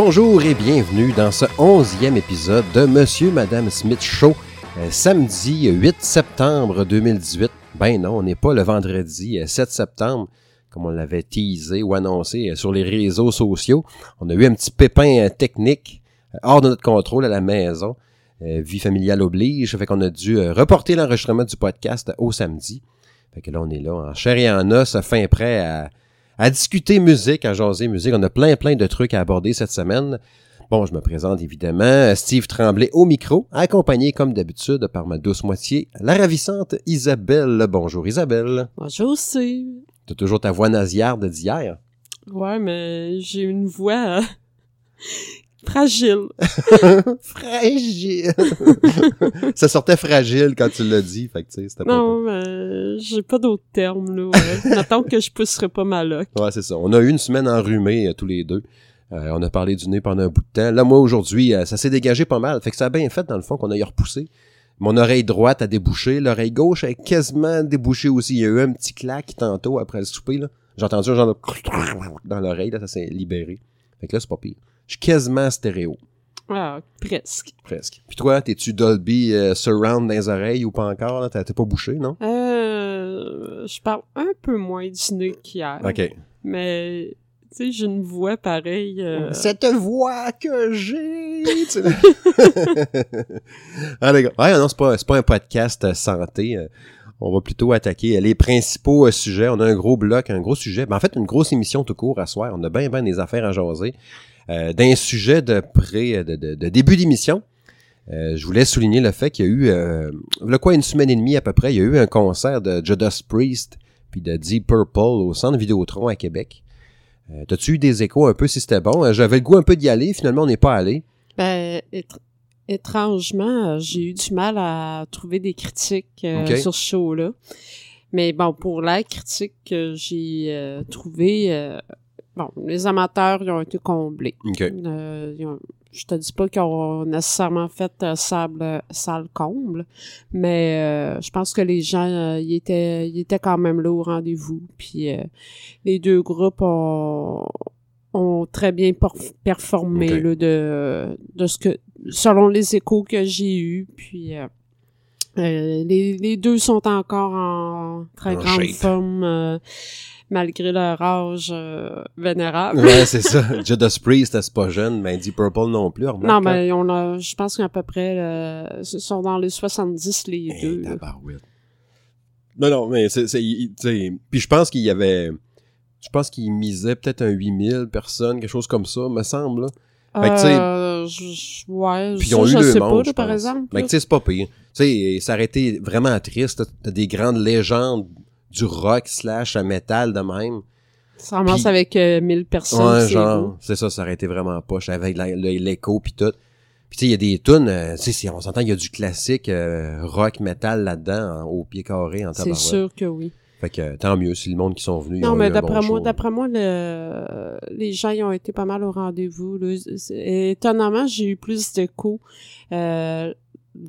Bonjour et bienvenue dans ce onzième épisode de Monsieur Madame Smith Show, euh, samedi 8 septembre 2018. Ben non, on n'est pas le vendredi euh, 7 septembre, comme on l'avait teasé ou annoncé euh, sur les réseaux sociaux. On a eu un petit pépin euh, technique euh, hors de notre contrôle à la maison. Euh, vie familiale oblige, fait qu'on a dû euh, reporter l'enregistrement du podcast au samedi. Fait que là, on est là en chair et en os, fin prêt à, à discuter musique, à jaser musique. On a plein, plein de trucs à aborder cette semaine. Bon, je me présente évidemment, Steve Tremblay au micro, accompagné comme d'habitude par ma douce moitié, la ravissante Isabelle. Bonjour Isabelle. Bonjour, c'est. T'as toujours ta voix nasillarde d'hier? Ouais, mais j'ai une voix euh, fragile. fragile. Ça sortait fragile quand tu l'as dit, fait que tu sais, c'était pas Non, mais j'ai pas d'autres termes, là. Ouais. Que je pousserais pas ma loque. Ouais, c'est ça. On a eu une semaine enrhumée euh, tous les deux. Euh, on a parlé du nez pendant un bout de temps. Là, moi, aujourd'hui, euh, ça s'est dégagé pas mal. Fait que ça a bien fait, dans le fond, qu'on aille repousser. Mon oreille droite a débouché. L'oreille gauche a quasiment débouché aussi. Il y a eu un petit claque tantôt après le souper, là. J'ai entendu un genre de dans l'oreille, là, ça s'est libéré. Fait que là, c'est pas pire. Je suis quasiment stéréo. Ah, presque. Presque. Puis toi, t'es-tu Dolby euh, Surround dans les oreilles ou pas encore? là? T'as- T'es pas bouché, non? Euh, je parle un peu moins du nez qu'hier. OK. Mais, tu sais, j'ai une voix pareille. euh, Cette voix que j'ai. les gars. Ouais, non, c'est pas, c'est pas un podcast euh, santé. On va plutôt attaquer les principaux sujets. On a un gros bloc, un gros sujet. Ben, en fait, une grosse émission tout court à soir. On a bien, bien des affaires à jaser. Euh, D'un sujet de pré, de, de- de début d'émission, euh, je voulais souligner le fait qu'il y a eu, euh, là quoi, une semaine et demie à peu près, il y a eu un concert de Judas Priest puis de Deep Purple au Centre Vidéotron à Québec. Euh, T'as-tu eu des échos un peu si c'était bon? Euh, J'avais le goût un peu d'y aller, finalement on n'est pas allé. Ben, étr- étrangement, euh, j'ai eu du mal à trouver des critiques euh, sur ce show-là. Mais bon, pour la critique que j'ai euh, trouvée, euh, bon, les amateurs, ils ont été comblés. OK. Euh, ils ont- je te dis pas qu'ils ont nécessairement fait euh, sable, salle comble, mais euh, je pense que les gens, euh, ils étaient, ils étaient quand même là au rendez-vous. Puis euh, les deux groupes ont, ont très bien performé là, de, de ce que, selon les échos que j'ai eus. Puis euh, euh, les, les deux sont encore en très En grande shape. forme. Malgré leur âge euh, vénérable. Ouais, c'est ça. Judas Priest, c'est pas jeune, mais Deep Purple non plus. remarque, Non, hein. mais on a, je pense qu'à peu près, euh, ils sont dans les 70 les Eh, deux. Non, non, mais c'est... Puis je pense qu'il y avait... Je pense qu'il misait peut-être un 8000 personnes, quelque chose comme ça, me semble. là. Fait que, Euh, je- je- ouais, Puis ils ont eu je le sais monde, pas, par exemple. Mais tu sais, c'est pas pire. Tu sais, ça aurait été vraiment triste. T'as des grandes légendes du rock slash metal de même. Ça commence puis- avec euh, 1000 personnes. Ouais, c'est genre, c'est ça, ça aurait été vraiment poche avec l'écho pis tout. Puis tu sais, il y a des tunes, euh, tu sais, si on s'entend, il y a du classique euh, rock metal là-dedans, au pied carré, en C'est tabarouette. sûr que oui. Fait que tant mieux si le monde qui sont venus. ils Non, ont mais d'après bon moi, d'après moi, le, les gens ils ont été pas mal au rendez-vous. C'est- Étonnamment, j'ai eu plus d'écho euh,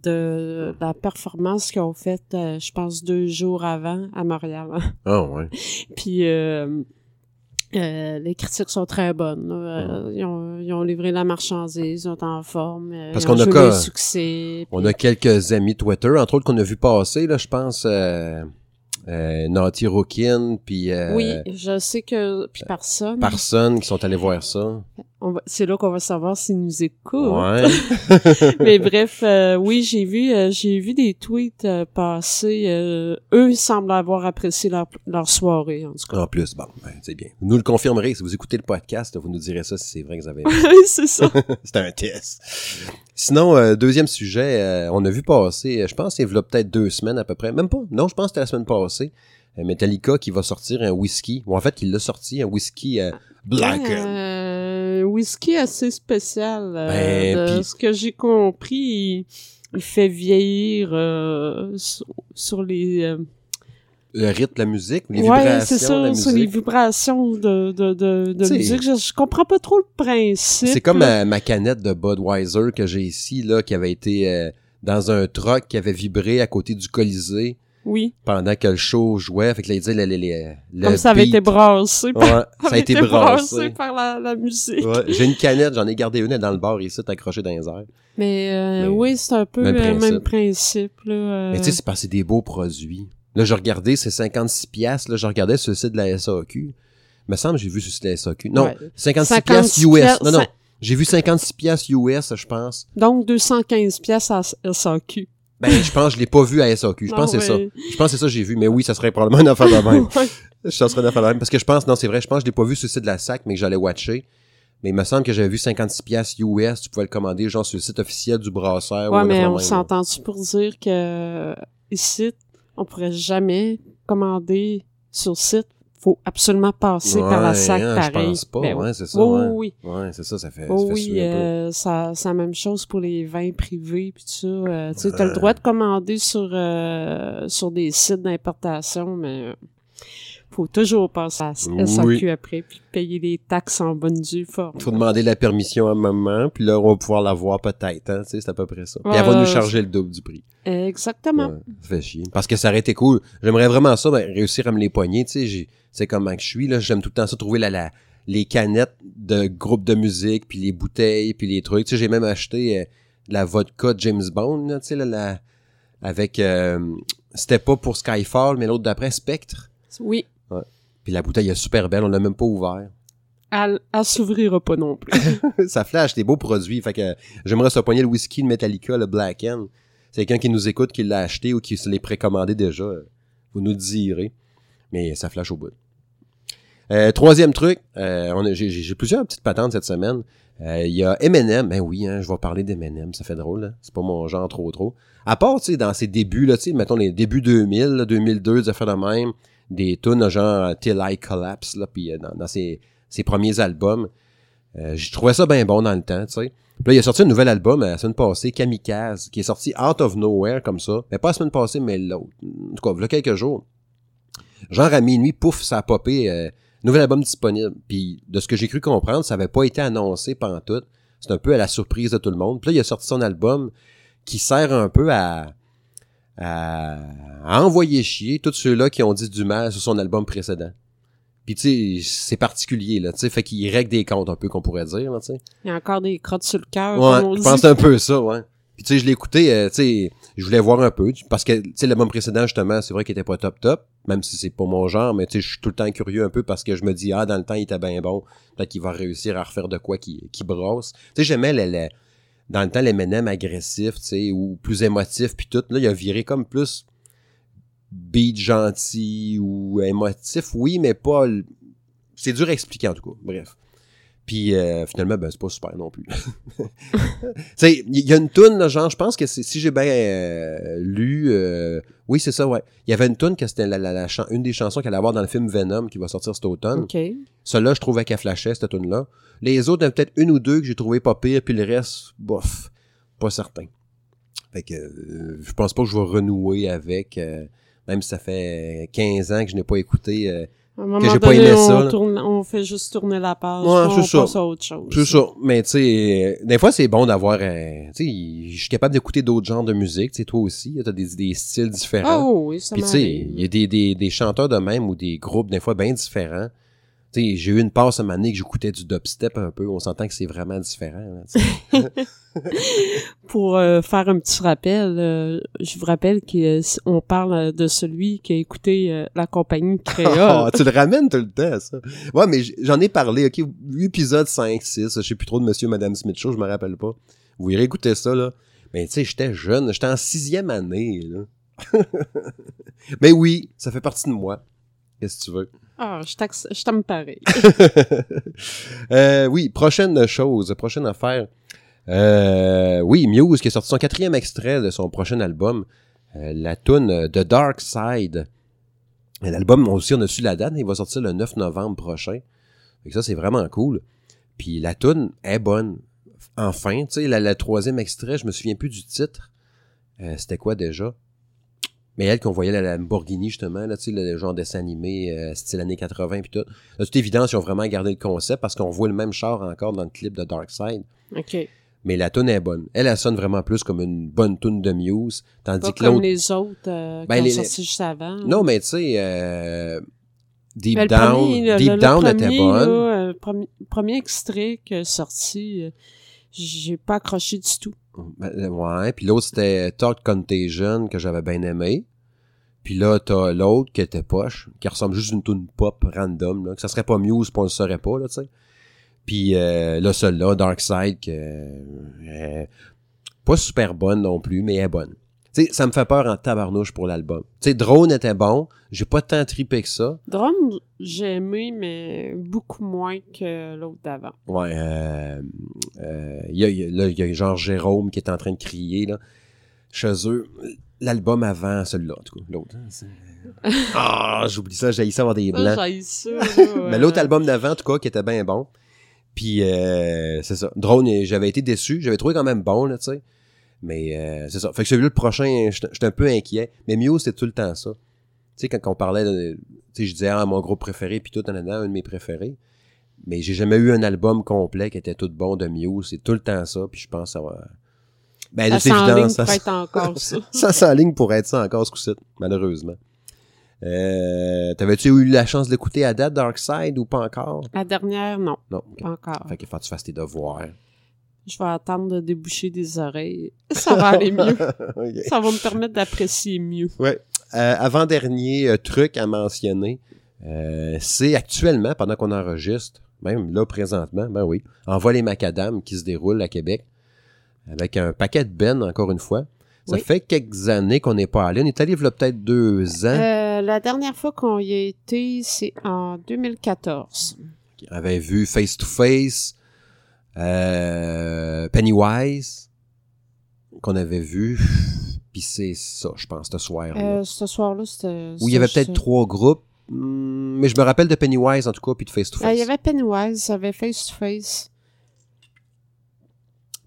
de la performance qu'ils ont faite, euh, je pense, deux jours avant à Montréal. Ah ouais. Puis euh, euh, les critiques sont très bonnes. Euh, ils, ont, ils ont livré la marchandise, ils sont en forme. Parce qu'on a le succès. On puis- a quelques amis Twitter, entre autres qu'on a vu passer, là, je pense, euh, Naughty Rookin, puis euh, Oui, je sais que puis personne. Parson qui sont allés voir ça. C'est là qu'on va savoir s'ils nous écoutent. Ouais. Mais bref, euh, oui, j'ai vu, euh, j'ai vu des tweets euh, passer. euh, eux semblent avoir apprécié leur, leur soirée, en tout cas. En plus, bon, ben, c'est bien. Vous nous le confirmerez. Si vous écoutez le podcast, vous nous direz ça si c'est vrai que vous avez Oui, c'est ça. C'était un test. Sinon, euh, deuxième sujet, euh, on a vu passer, euh, je pense, il y a peut-être deux semaines à peu près. Même pas. Non, je pense que c'était la semaine passée. euh, Metallica qui va sortir un whisky. Ou en fait, il l'a sorti, un whisky euh, black. Euh, whisky assez spécial. euh, Ben, de ce que j'ai compris, il, il fait vieillir euh, sur, sur les... euh, Le rythme, la musique, les ouais, vibrations, c'est ça, la sur les vibrations de, de, de, de musique. Je, je comprends pas trop le principe. C'est comme ma, ma canette de Budweiser que j'ai ici, là, qui avait été euh, dans un truck qui avait vibré à côté du Colisée. Oui. pendant que le show jouait. Fait que là, il disait le, le, le, le Comme ça avait beat. été brassé. par- Ouais, ça a avait été brassé. par la, la musique. Ouais, J'ai une canette, j'en ai gardé une elle est dans le bar ici, accrochée dans les airs. Mais, euh, Mais oui, c'est un peu même le principe. même principe. Là, euh. Mais tu sais, c'est parce que c'est des beaux produits. Là, je regardais, c'est 56 piastres. Là, je regardais sur le site de la SAQ. Il me semble que j'ai vu sur le site de la SAQ. Non, Ouais. 56 piastres 56 US. piastres, Non, non. J'ai vu 56 piastres US, je pense. Donc, 215 pièces à SAQ. Ben, je pense que je l'ai pas vu à SAQ. Je pense que c'est ça. Je pense que c'est ça que j'ai vu. Mais oui, ça serait probablement une affaire de même. Ouais. ça serait une affaire de même. Parce que je pense, non, c'est vrai, je pense que je l'ai pas vu sur le site de la SAC, mais que j'allais watcher. Mais il me semble que j'avais vu 56 piastres US. Tu pouvais le commander, genre, sur le site officiel du brasseur. ou Ouais, mais on s'entend-tu pour dire que ici, on pourrait jamais commander sur site. Faut absolument passer par la SAC hein, Je pareil. pense pas, Ben ouais, c'est ça. oui, ouais. oui. Ouais, c'est ça, ça fait, Oh ça fait oui, euh, ça, c'est la même chose pour les vins privés puis tout ça. Euh, tu sais, t'as le droit de commander sur euh, sur des sites d'importation, mais euh, faut toujours passer à SAQ Oui. après puis payer les taxes en bonne due forme. Faut demander la permission à maman, puis là, on va pouvoir la voir peut-être, hein, tu sais, c'est à peu près ça. Puis elle va nous charger le double du prix. Exactement. Ouais, ça fait chier. Parce que ça aurait été cool. J'aimerais vraiment ça, ben, réussir à me les poigner, tu sais, c'est comment que je suis, là, j'aime tout le temps ça, trouver la, la, les canettes de groupes de musique, puis les bouteilles, puis les trucs, tu sais, j'ai même acheté euh, la vodka James Bond, là, tu sais, là, la, avec, euh, c'était pas pour Skyfall, mais l'autre d'après, Spectre. Oui, Puis la bouteille est super belle, on l'a même pas ouvert. elle, elle s'ouvrira pas non plus. ça flash des beaux produits. Fait que j'aimerais se poigner le whisky de Metallica, le Black End. C'est quelqu'un qui nous écoute, qui l'a acheté ou qui se l'est précommandé déjà. euh, Vous nous le direz. Mais ça flash au bout. Euh, troisième truc, euh, j'ai, plusieurs petites patentes cette semaine. Euh, Il y a M&M, ben oui, hein, je vais parler d'M&M, ça fait drôle, là. c'est pas mon genre trop trop. À part, tu sais, dans ses débuts, là, tu sais, mettons les débuts 2000, là, 2002, des affaires de même, des tunes genre Till I Collapse, là, puis euh, dans, dans ses, ses premiers albums, euh, j'ai trouvé ça bien bon dans le temps, tu sais. Puis là, il a sorti un nouvel album euh, la semaine passée, Kamikaze, qui est sorti out of nowhere comme ça. Mais pas la semaine passée, mais l'autre. En tout cas, il y a quelques jours. Genre à minuit, pouf, ça a popé. euh, nouvel album disponible. Puis de ce que j'ai cru comprendre, ça avait pas été annoncé pendant tout. C'est un peu à la surprise de tout le monde. Puis là, il a sorti son album qui sert un peu à, à, à envoyer chier tous ceux-là qui ont dit du mal sur son album précédent. Puis tu sais, c'est particulier, là, tu sais, fait qu'il règle des comptes un peu, qu'on pourrait dire, là, tu sais. Il y a encore des crottes sur le cœur, Ouais, je pense un peu ça, ouais. Puis tu sais, je l'ai écouté, euh, tu sais, je voulais voir un peu, parce que, tu sais, l'album précédent, justement, c'est vrai qu'il était pas top top, même si c'est pas mon genre, mais tu sais, je suis tout le temps curieux un peu parce que je me dis, ah, dans le temps, il était bien bon, peut-être qu'il va réussir à refaire de quoi qui, qui brosse. Tu sais, j'aimais le, le- dans le temps, les M&M agressifs, tu sais, ou plus émotifs, puis tout, là, il a viré comme plus beat gentil ou émotif, oui, mais pas... C'est dur à expliquer, en tout cas, bref. Puis euh, finalement, ben, c'est pas super non plus. tu sais, il y a une toune, là, genre, je pense que si j'ai bien euh, lu, euh, oui, c'est ça, ouais. Il y avait une toune que c'était la, la- une des chansons qu'elle allait avoir dans le film Venom qui va sortir cet automne. OK. Celle-là, je trouvais qu'elle flashait, cette tune-là. Les autres, il y en a peut-être une ou deux que j'ai trouvé pas pire, puis le reste, bof, pas certain. Fait que je pense pas que je vais renouer avec, même si ça fait 15 ans que je n'ai pas écouté. À un moment j'ai pas aimé on, ça, tourne- on fait juste tourner la page. Ouais, on ça. passe à autre chose. C'est ça. Mais tu sais, des fois, c'est bon d'avoir. tu sais, je suis capable d'écouter d'autres genres de musique. Tu sais, toi aussi, t'as des, des styles différents. Ah oui, ça Puis tu sais, il y a des, des, des chanteurs de même ou des groupes, des fois, bien différents. Tu sais, j'ai eu une passe à année que j'écoutais du dubstep un peu. On s'entend que c'est vraiment différent. là. Pour euh, faire un petit rappel, euh, je vous rappelle qu'on parle euh, de celui qui a écouté euh, la compagnie créole. Ah, tu le ramènes tout le temps, ça. Ouais, mais j'en ai parlé, ok, épisode 5, 6, je sais plus trop de Monsieur et Madame Smith Show, je me rappelle pas. Vous irez écouter ça, là. Mais tu sais, j'étais jeune, j'étais en sixième année, là. mais oui, ça fait partie de moi. Qu'est-ce que tu veux? Ah, je t'aime pareil. Euh, oui, prochaine chose, prochaine affaire. Euh, oui, Muse qui a sorti son quatrième extrait de son prochain album, euh, la tune The Dark Side. Et L'album, aussi on a su la date, il va sortir le 9 novembre prochain. Que ça, c'est vraiment cool. Puis la tune est bonne. Enfin, tu sais, la, la troisième extrait, je me souviens plus du titre. Euh, C'était quoi déjà? Mais elle qu'on voyait la Lamborghini, justement, là, tu sais, le genre dessin animé, euh, style années 80 puis tout. De toute évidence, ils ont vraiment gardé le concept parce qu'on voit le même char encore dans le clip de Dark Side. OK. Mais la tune est bonne. Elle, elle sonne vraiment plus comme une bonne tune de Muse. Tandis Pas que comme les autres euh, Ben, qui les- sorti juste avant. Non, mais tu sais, euh, Deep le Down, premier, Deep le- le Down premier, était bonne. là, le premier, premier extrait sorti, j'ai pas accroché du tout. Ben, Ouais, puis l'autre c'était Talk Contagion que j'avais bien aimé. Puis là, t'as l'autre qui était poche, qui ressemble juste à une tune pop random, là, que ça serait pas Muse, puis on le saurait pas, là, tu sais. Puis euh, là, celle-là, Dark Side, que, euh, pas super bonne non plus, mais elle est bonne. Tu sais, ça me fait peur en tabarnouche pour l'album. Tu sais, Drone était bon, j'ai pas tant tripé que ça. Drone, j'ai aimé, mais beaucoup moins que l'autre d'avant. Ouais, euh, euh, il y a, il y a- là, il y a genre Jérôme qui est en train de crier, là, chez eux. L'album avant celui-là, en tout cas, l'autre. c'est- Ah, j'oublie ça, j'ai ça avoir des blancs. Ça, ça, Mais euh, l'autre album d'avant, en tout cas, qui était bien bon. Puis, euh, c'est ça. Drone, euh, j'avais été déçu. J'avais trouvé quand même bon, là, tu sais. Mais, euh, c'est ça. Fait que celui-là, le prochain, j'étais un peu inquiet. Mais Muse, c'est tout le temps ça. Tu sais, quand on parlait, de- tu sais, je disais, ah, mon groupe préféré, puis tout, en un de mes préférés. Mais j'ai jamais eu un album complet qui était tout bon de Muse. C'est tout le temps ça, puis je pense que ça va... Ben, Ça s'enligne ça, pour être encore ça. ça s'enligne pour être ça encore ce coup-ci, malheureusement. Euh, T'avais-tu eu la chance d'écouter à date Dark Side ou pas encore? La dernière, non, Non. pas encore. Fait qu'il faut que tu fasses tes devoirs. Je vais attendre de déboucher des oreilles. Ça va aller mieux. Ça va me permettre d'apprécier mieux. Ouais. Euh, Avant-dernier euh, truc à mentionner, euh, c'est actuellement, pendant qu'on enregistre, même là présentement, ben oui, Envoie les macadam qui se déroule à Québec, avec un paquet de bennes, encore une fois. Ça Oui. fait quelques années qu'on n'est pas allé. On est allé il y a peut-être deux ans. Euh, la dernière fois qu'on y a été, c'est en 2014. On avait vu Face to Face, euh, Pennywise, qu'on avait vu. Puis c'est ça, je pense, ce soir-là. Euh, ce soir-là, c'était... Où il y avait peut-être trois groupes. Hmm, mais je me rappelle de Pennywise, en tout cas, puis de Face to Euh, Face. il y avait Pennywise, il y avait Face to Face.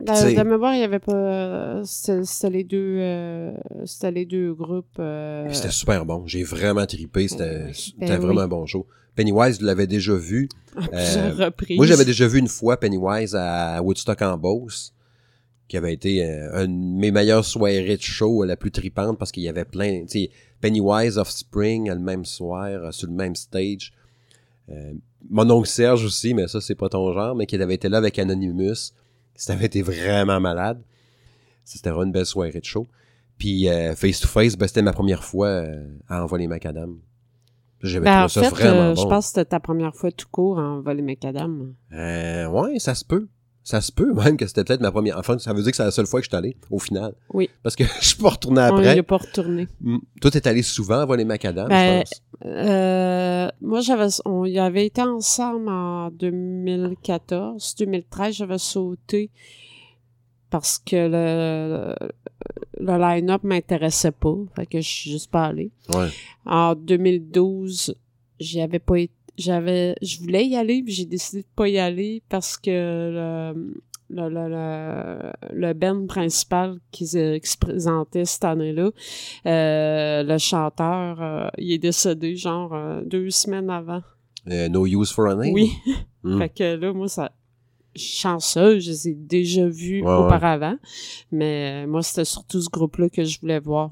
T'sais- de mémoire, il y avait pas. euh, C'était les deux. euh, c'était les deux groupes. euh, C'était super bon. J'ai vraiment trippé. C'était Ben oui. vraiment un bon show. Pennywise, je l'avais déjà vu. à plusieurs reprises. Moi, j'avais déjà vu une fois Pennywise à Woodstock en Beauce, qui avait été une de mes meilleures soirées de show, la plus tripante, parce qu'il y avait plein, Pennywise, Offspring, le même soir, sur le même stage. Mon oncle Serge aussi, mais ça, c'est pas ton genre, mais qui avait été là avec Anonymous. Ça avait été vraiment malade. C'était vraiment une belle soirée de show. Puis euh, Face to Face, ben, c'était ma première fois euh, à envoyer Macadam. J'avais Ben, en trouvé ça fait, vraiment euh, bon. je pense que c'était ta première fois tout court en voler macadam. Euh, ouais, ça se peut. Ça se peut même que c'était peut-être ma première. Enfin, ça veut dire que c'est la seule fois que je suis allé, au final. Oui. Parce que je suis pas retourné On n'y après. pas retourné. Toi, t'es allé souvent voir les macadam, Ben, je pense? Euh, moi, j'avais, on y avait été ensemble en 2014, 2013, j'avais sauté parce que le, le line-up m'intéressait pas. Fait que je suis juste pas allée. Ouais. En 2012, j'y avais pas été, j'avais, je voulais y aller, puis j'ai décidé de pas y aller parce que le, le, le, le, le band principal qui, qui se présentait cette année-là, euh, le chanteur, euh, il est décédé genre euh, deux semaines avant. No use for a name? Oui. Mm. Fait que là, moi, ça. Chanceuse, je les ai déjà vus Ouais, ouais. auparavant. Mais moi, c'était surtout ce groupe-là que je voulais voir.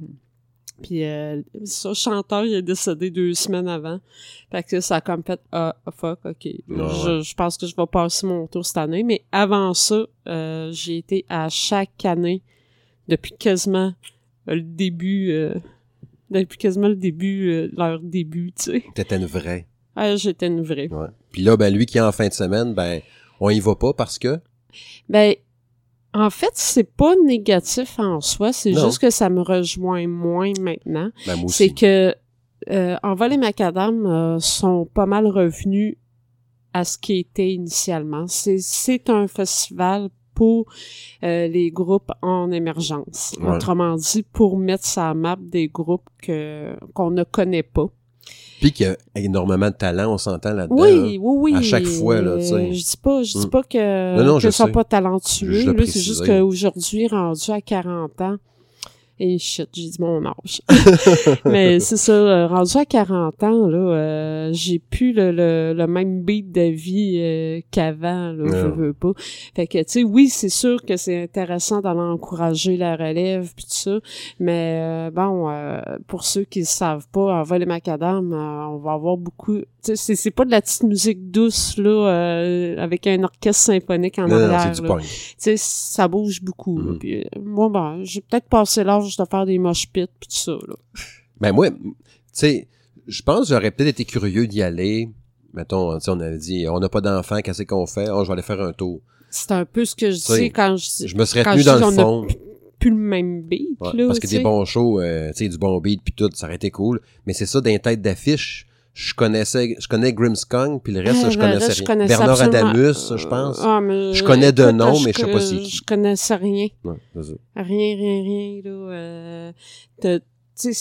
Puis, euh, ce chanteur, il est décédé deux semaines avant. Fait que ça a comme fait, ah, fuck, ok. Je, je pense que je vais passer mon tour cette année. Mais avant ça, euh, j'ai été à chaque année depuis quasiment le début, euh, depuis quasiment le début, euh, leur début, tu sais. T'étais une vraie. Ah, j'étais une vraie. Ouais. Puis là, ben lui qui est en fin de semaine, ben on y va pas parce que? Ben, en fait, c'est pas négatif en soi, c'est juste que ça me rejoint moins maintenant. Ben C'est que euh, Envol et Macadam euh, sont pas mal revenus à ce qui était initialement. C'est c'est un festival pour euh, les groupes en émergence. Ouais. Autrement dit, pour mettre sa map des groupes que qu'on ne connaît pas. Puis qu'il y a énormément de talent, on s'entend là-dedans. Oui, hein. oui, oui. à chaque fois, là, tu sais. Je dis pas, je dis Mm. pas que, Non, non, que je sont sais. pas talentueux. C'est juste qu'aujourd'hui, rendu à 40 ans, Et shit, j'ai dit mon âge. Mais c'est ça, euh, rendu à 40 ans, là, euh, j'ai plus le, le, le, même beat de vie euh, qu'avant, là, je veux pas. Fait que, tu sais, oui, c'est sûr que c'est intéressant d'aller encourager la relève puis tout ça, mais bon, pour ceux qui ne savent pas, en vol et macadam, on va avoir beaucoup... Tu sais, c'est pas de la petite musique douce, là, avec un orchestre symphonique en arrière. Tu sais, ça bouge beaucoup. Mm-hmm. puis, moi, ben, j'ai peut-être passé l'âge de faire des moches pits pis tout ça, là. Ben moi, tu sais, je pense que j'aurais peut-être été curieux d'y aller. Mettons, on avait dit, on n'a pas d'enfants, qu'est-ce qu'on fait? Oh, je vais aller faire un tour. C'est un peu ce que je dis quand je Je me serais tenu dans le fond. plus le même beat, là, Parce que des bons shows, euh, tu sais, du bon beat puis tout, ça aurait été cool. Mais c'est ça, d'un tête d'affiche, je connaissais, je connais Grimmskong, puis le reste, je connaissais rien. Bernard Adamus, je pense. Ah, je connais de nom, mais je sais pas si. Je connaissais rien. Ouais, rien, rien, rien, là. Euh,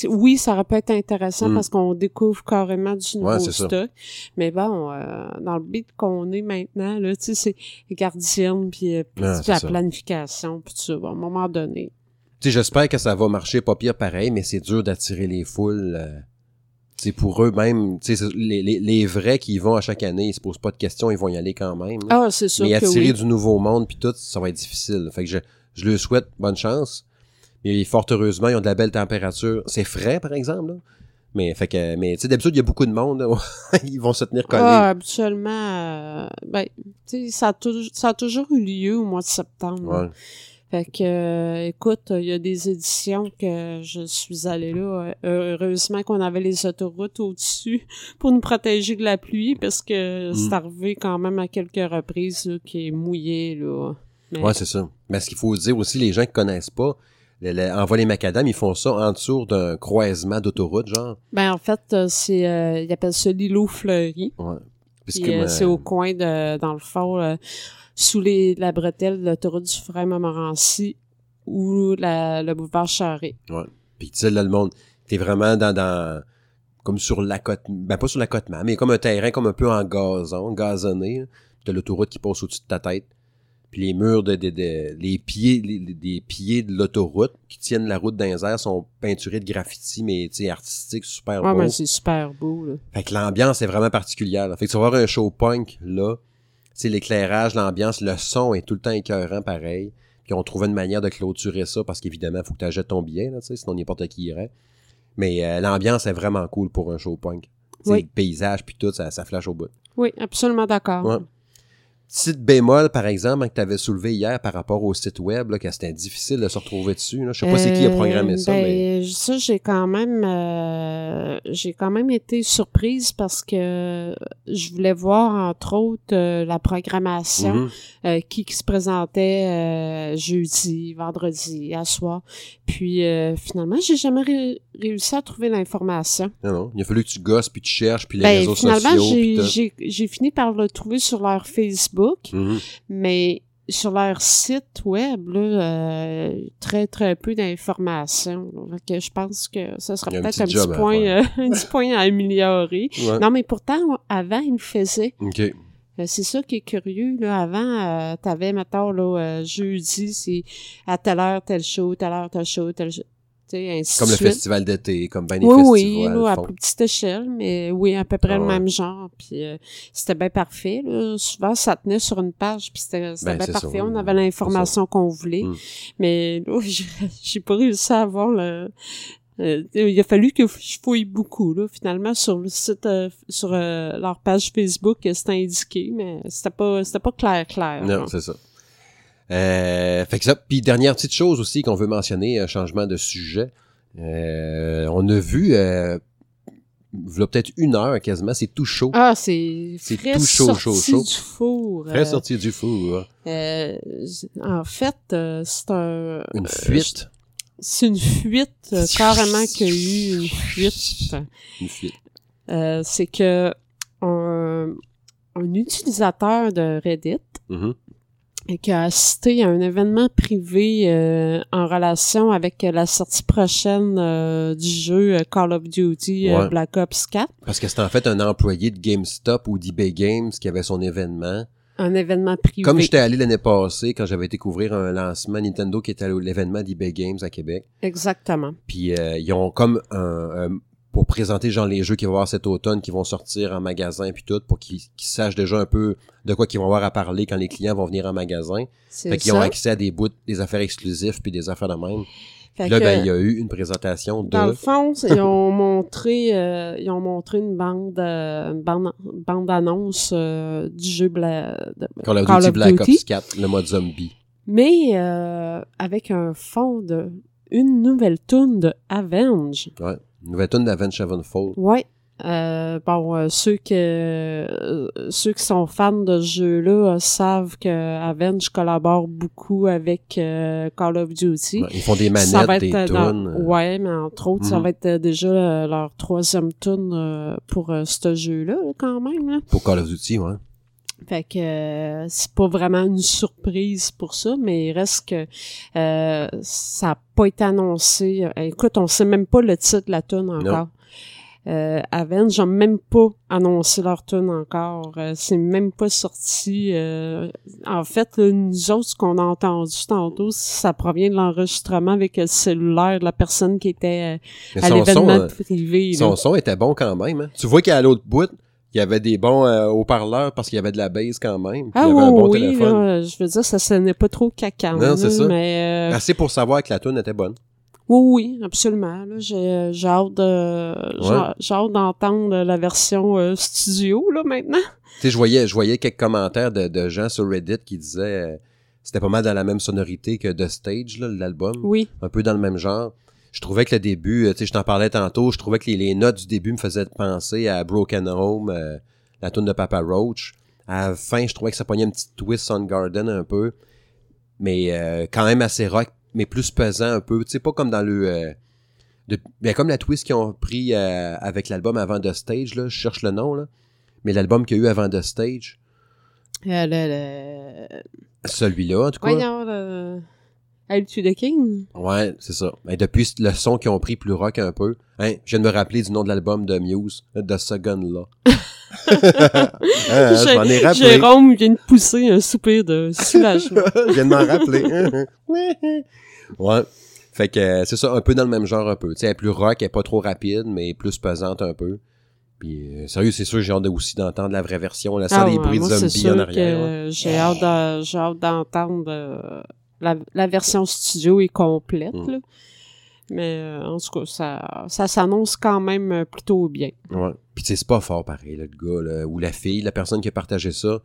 oui, ça aurait pu être intéressant mm. parce qu'on découvre carrément du nouveau stock. Mais bon, euh, dans le beat qu'on est maintenant, là, tu sais, c'est gardienne, puis, euh, ah, la planification, puis tout à un moment donné. Tu sais, j'espère que ça va marcher pas pire pareil, mais c'est dur d'attirer les foules. Euh, c'est pour eux même, les, les, les vrais qui y vont à chaque année, ils se posent pas de questions, ils vont y aller quand même. Ah, c'est sûr. Mais attirer du nouveau monde puis tout, ça va être difficile. Fait que je, je leur souhaite bonne chance. Mais fort heureusement, ils ont de la belle température. C'est frais, par exemple. Là. Mais fait que, mais tu sais, d'habitude, il y a beaucoup de monde. ils vont se tenir collés. Ah, habituellement, euh, ben, tu sais, ça, ça a toujours eu lieu au mois de septembre. Ouais. Fait que, euh, écoute, il y a des éditions que je suis allée là. Euh, heureusement qu'on avait les autoroutes au-dessus pour nous protéger de la pluie parce que mm. c'est arrivé quand même à quelques reprises qui est mouillé. Là. Ouais, c'est ça. Mais ce qu'il faut dire aussi, les gens qui connaissent pas, en volet macadam, ils font ça en dessous d'un croisement d'autoroute, genre. Ben en fait, euh, c'est ils appellent ça l'îlot fleuri. Ouais. c'est au coin de dans le fond sous les, la bretelle de l'autoroute du Frère Montmorency ou la, le boulevard Charest. Ouais. Puis tu sais, là, le monde, t'es vraiment dans, dans, comme sur la côte, ben pas sur la côte mais comme un terrain comme un peu en gazon, gazonné. T'as l'autoroute qui passe au-dessus de ta tête. Puis les murs de, de, de les pieds, les, des pieds de l'autoroute qui tiennent la route d'un air sont peinturés de graffiti, mais tu sais, artistiques, super ah, beau. c'est super beau, là. Fait que l'ambiance est vraiment particulière, Fait que tu vas voir un show punk, là, l'éclairage, l'ambiance, le son est tout le temps écœurant pareil. Puis on trouvait une manière de clôturer ça parce qu'évidemment, il faut que tu achètes ton billet, là, sinon n'importe qui irait. Mais euh, l'ambiance est vraiment cool pour un show punk. Le paysage puis tout, ça, ça flash au bout. Oui, absolument d'accord. Petite bémol, par exemple, que tu avais soulevé hier par rapport au site web, là, que c'était difficile de se retrouver dessus. Là. Je sais pas c'est qui a programmé ça, ben, mais... Ça, j'ai quand même euh, j'ai quand même été surprise parce que je voulais voir, entre autres, euh, la programmation mm-hmm. euh, qui, qui, se présentait jeudi, vendredi, à soir. Puis finalement, j'ai jamais réussi à trouver l'information. Non, non. Il a fallu que tu gosses, puis tu cherches, puis les ben, réseaux finalement, sociaux. j'ai fini par le trouver sur leur Facebook Mhm. mais sur leur site web, là, euh, très, très peu d'informations. je pense que ça serait peut-être un, petit point, euh, un petit point à améliorer. Non, mais pourtant, avant, ils le faisaient. Euh, c'est ça qui est curieux. Là. Avant, tu avais, mettons, là, jeudi, c'est à telle heure, tel show, telle heure, tel show, tel show comme le festival d'été, comme ben oui, Oui, à plus petite échelle, mais oui, à peu près le même genre. Puis euh, c'était bien parfait. Là. Souvent, ça tenait sur une page, puis c'était ben, bien parfait. On avait l'information qu'on voulait. Hmm. Mais là, j'ai pas réussi à avoir le... Euh, il a fallu que je fouille beaucoup là finalement sur le site euh, sur leur page Facebook c'était indiqué mais c'était pas c'était pas clair clair non c'est ça euh, fait que ça. Puis dernière petite chose aussi qu'on veut mentionner, un changement de sujet. Euh, on a vu euh, peut-être une heure quasiment, c'est tout chaud. Ah, c'est tout chaud, chaud, chaud. du four. Très euh, sorti du four. Euh, en fait, euh, c'est un... Une fuite. c'est une fuite, carrément qu'il y a eu une fuite. Une fuite. c'est que un, un, utilisateur de Reddit mm-hmm qui a assisté à un événement privé euh, en relation avec la sortie prochaine euh, du jeu euh, Call of Duty Black Ops 4. Parce que c'était en fait un employé de GameStop ou d'eBay Games qui avait son événement. Un événement privé. Comme j'étais allé l'année passée quand j'avais été couvrir un lancement Nintendo qui était à l'événement d'eBay Games à Québec. Exactement. Puis euh, ils ont comme un, un- pour présenter genre les jeux qui vont avoir cet automne qui vont sortir en magasin puis tout pour qu'ils qu'ils sachent déjà un peu de quoi qu'ils vont avoir à parler quand les clients vont venir en magasin. C'est Fait qu'ils ont accès à des bouts, des affaires exclusives puis des affaires de même. Fait là que, ben il y a eu une présentation de Dans le fond, ils ont montré, euh, ils ont montré une bande, euh, une bande, bande annonce euh, du jeu Bla- de- Call of Duty Black. Ops 4, le mode zombie. mais euh, avec un fond de une nouvelle tune de Avenge. Ouais. Nouvelle tune d'Avenged Sevenfold. Ouais. Euh, bon, euh, ceux que euh, ceux qui sont fans de ce jeu-là euh, savent que Avenge collabore beaucoup avec euh, Call of Duty. Ouais, Ils font des manettes, être des tunes. euh, Ouais, mais entre autres, ça Mhm. va être déjà leur troisième tune pour ce jeu-là, quand même. Là. Pour Call of Duty, ouais. Fait que euh, c'est pas vraiment une surprise pour ça, mais il reste que euh, ça a pas été annoncé. Écoute, on sait même pas le titre de la tune encore. Euh, Avenge n'a même pas annoncé leur tune encore. Euh, c'est même pas sorti. en fait, nous autres, ce qu'on a entendu tantôt, ça provient de l'enregistrement avec le cellulaire de la personne qui était à l'événement privé. là. son son était bon quand même. Hein. Tu vois qu'à l'autre bout, il y avait des bons euh, haut-parleurs parce qu'il y avait de la base quand même. Ah il y avait un bon oui, téléphone. là, je veux dire, ça sonnait pas trop cacan. Non, c'est ça. Mais euh, Assez pour savoir que la tune était bonne. oui, oui, absolument. là, J'ai hâte de Ouais. d'entendre la version euh, studio là maintenant. Tu sais, je voyais, je voyais quelques commentaires de, de gens sur Reddit qui disaient euh, c'était pas mal dans la même sonorité que The Stage, là, l'album. Oui. Un peu dans le même genre. Je trouvais que le début, euh, tu sais, je t'en parlais tantôt, je trouvais que les, les notes du début me faisaient penser à Broken Home, euh, la tune de Papa Roach. À la fin, je trouvais que ça pognait une petite twist on Garden un peu. Mais euh, quand même assez rock, mais plus pesant un peu. Tu sais, pas comme dans le... euh, de, ben, comme la twist qu'ils ont pris avec l'album avant The Stage, là, je cherche le nom, là. Mais l'album qu'il y a eu avant The Stage, le, le... celui-là, en tout cas. Voyons, le... Hail to the King? Ouais, c'est ça. Et depuis le son qu'ils ont pris plus rock un peu, hein, je viens de me rappeler du nom de l'album de Muse. Hein, je m'en ai rappelé. Jérôme vient de pousser un soupir de soulagement. je viens de m'en rappeler. ouais. Fait que euh, c'est ça, un peu dans le même genre un peu. Tu sais, elle est plus rock, elle est pas trop rapide, mais plus pesante un peu. Puis euh, sérieux, c'est sûr, j'ai hâte aussi d'entendre la vraie version, là, sans Ah bruits de zombies en arrière. que ouais. J'ai hâte de- j'ai hâte d'entendre euh, la, la version studio est complète. Mm. là. Mais euh, en tout cas, ça, ça s'annonce quand même euh, plutôt bien. Ouais. Puis tu sais, c'est pas fort pareil, là, le gars, là, ou la fille, la personne qui a partagé ça.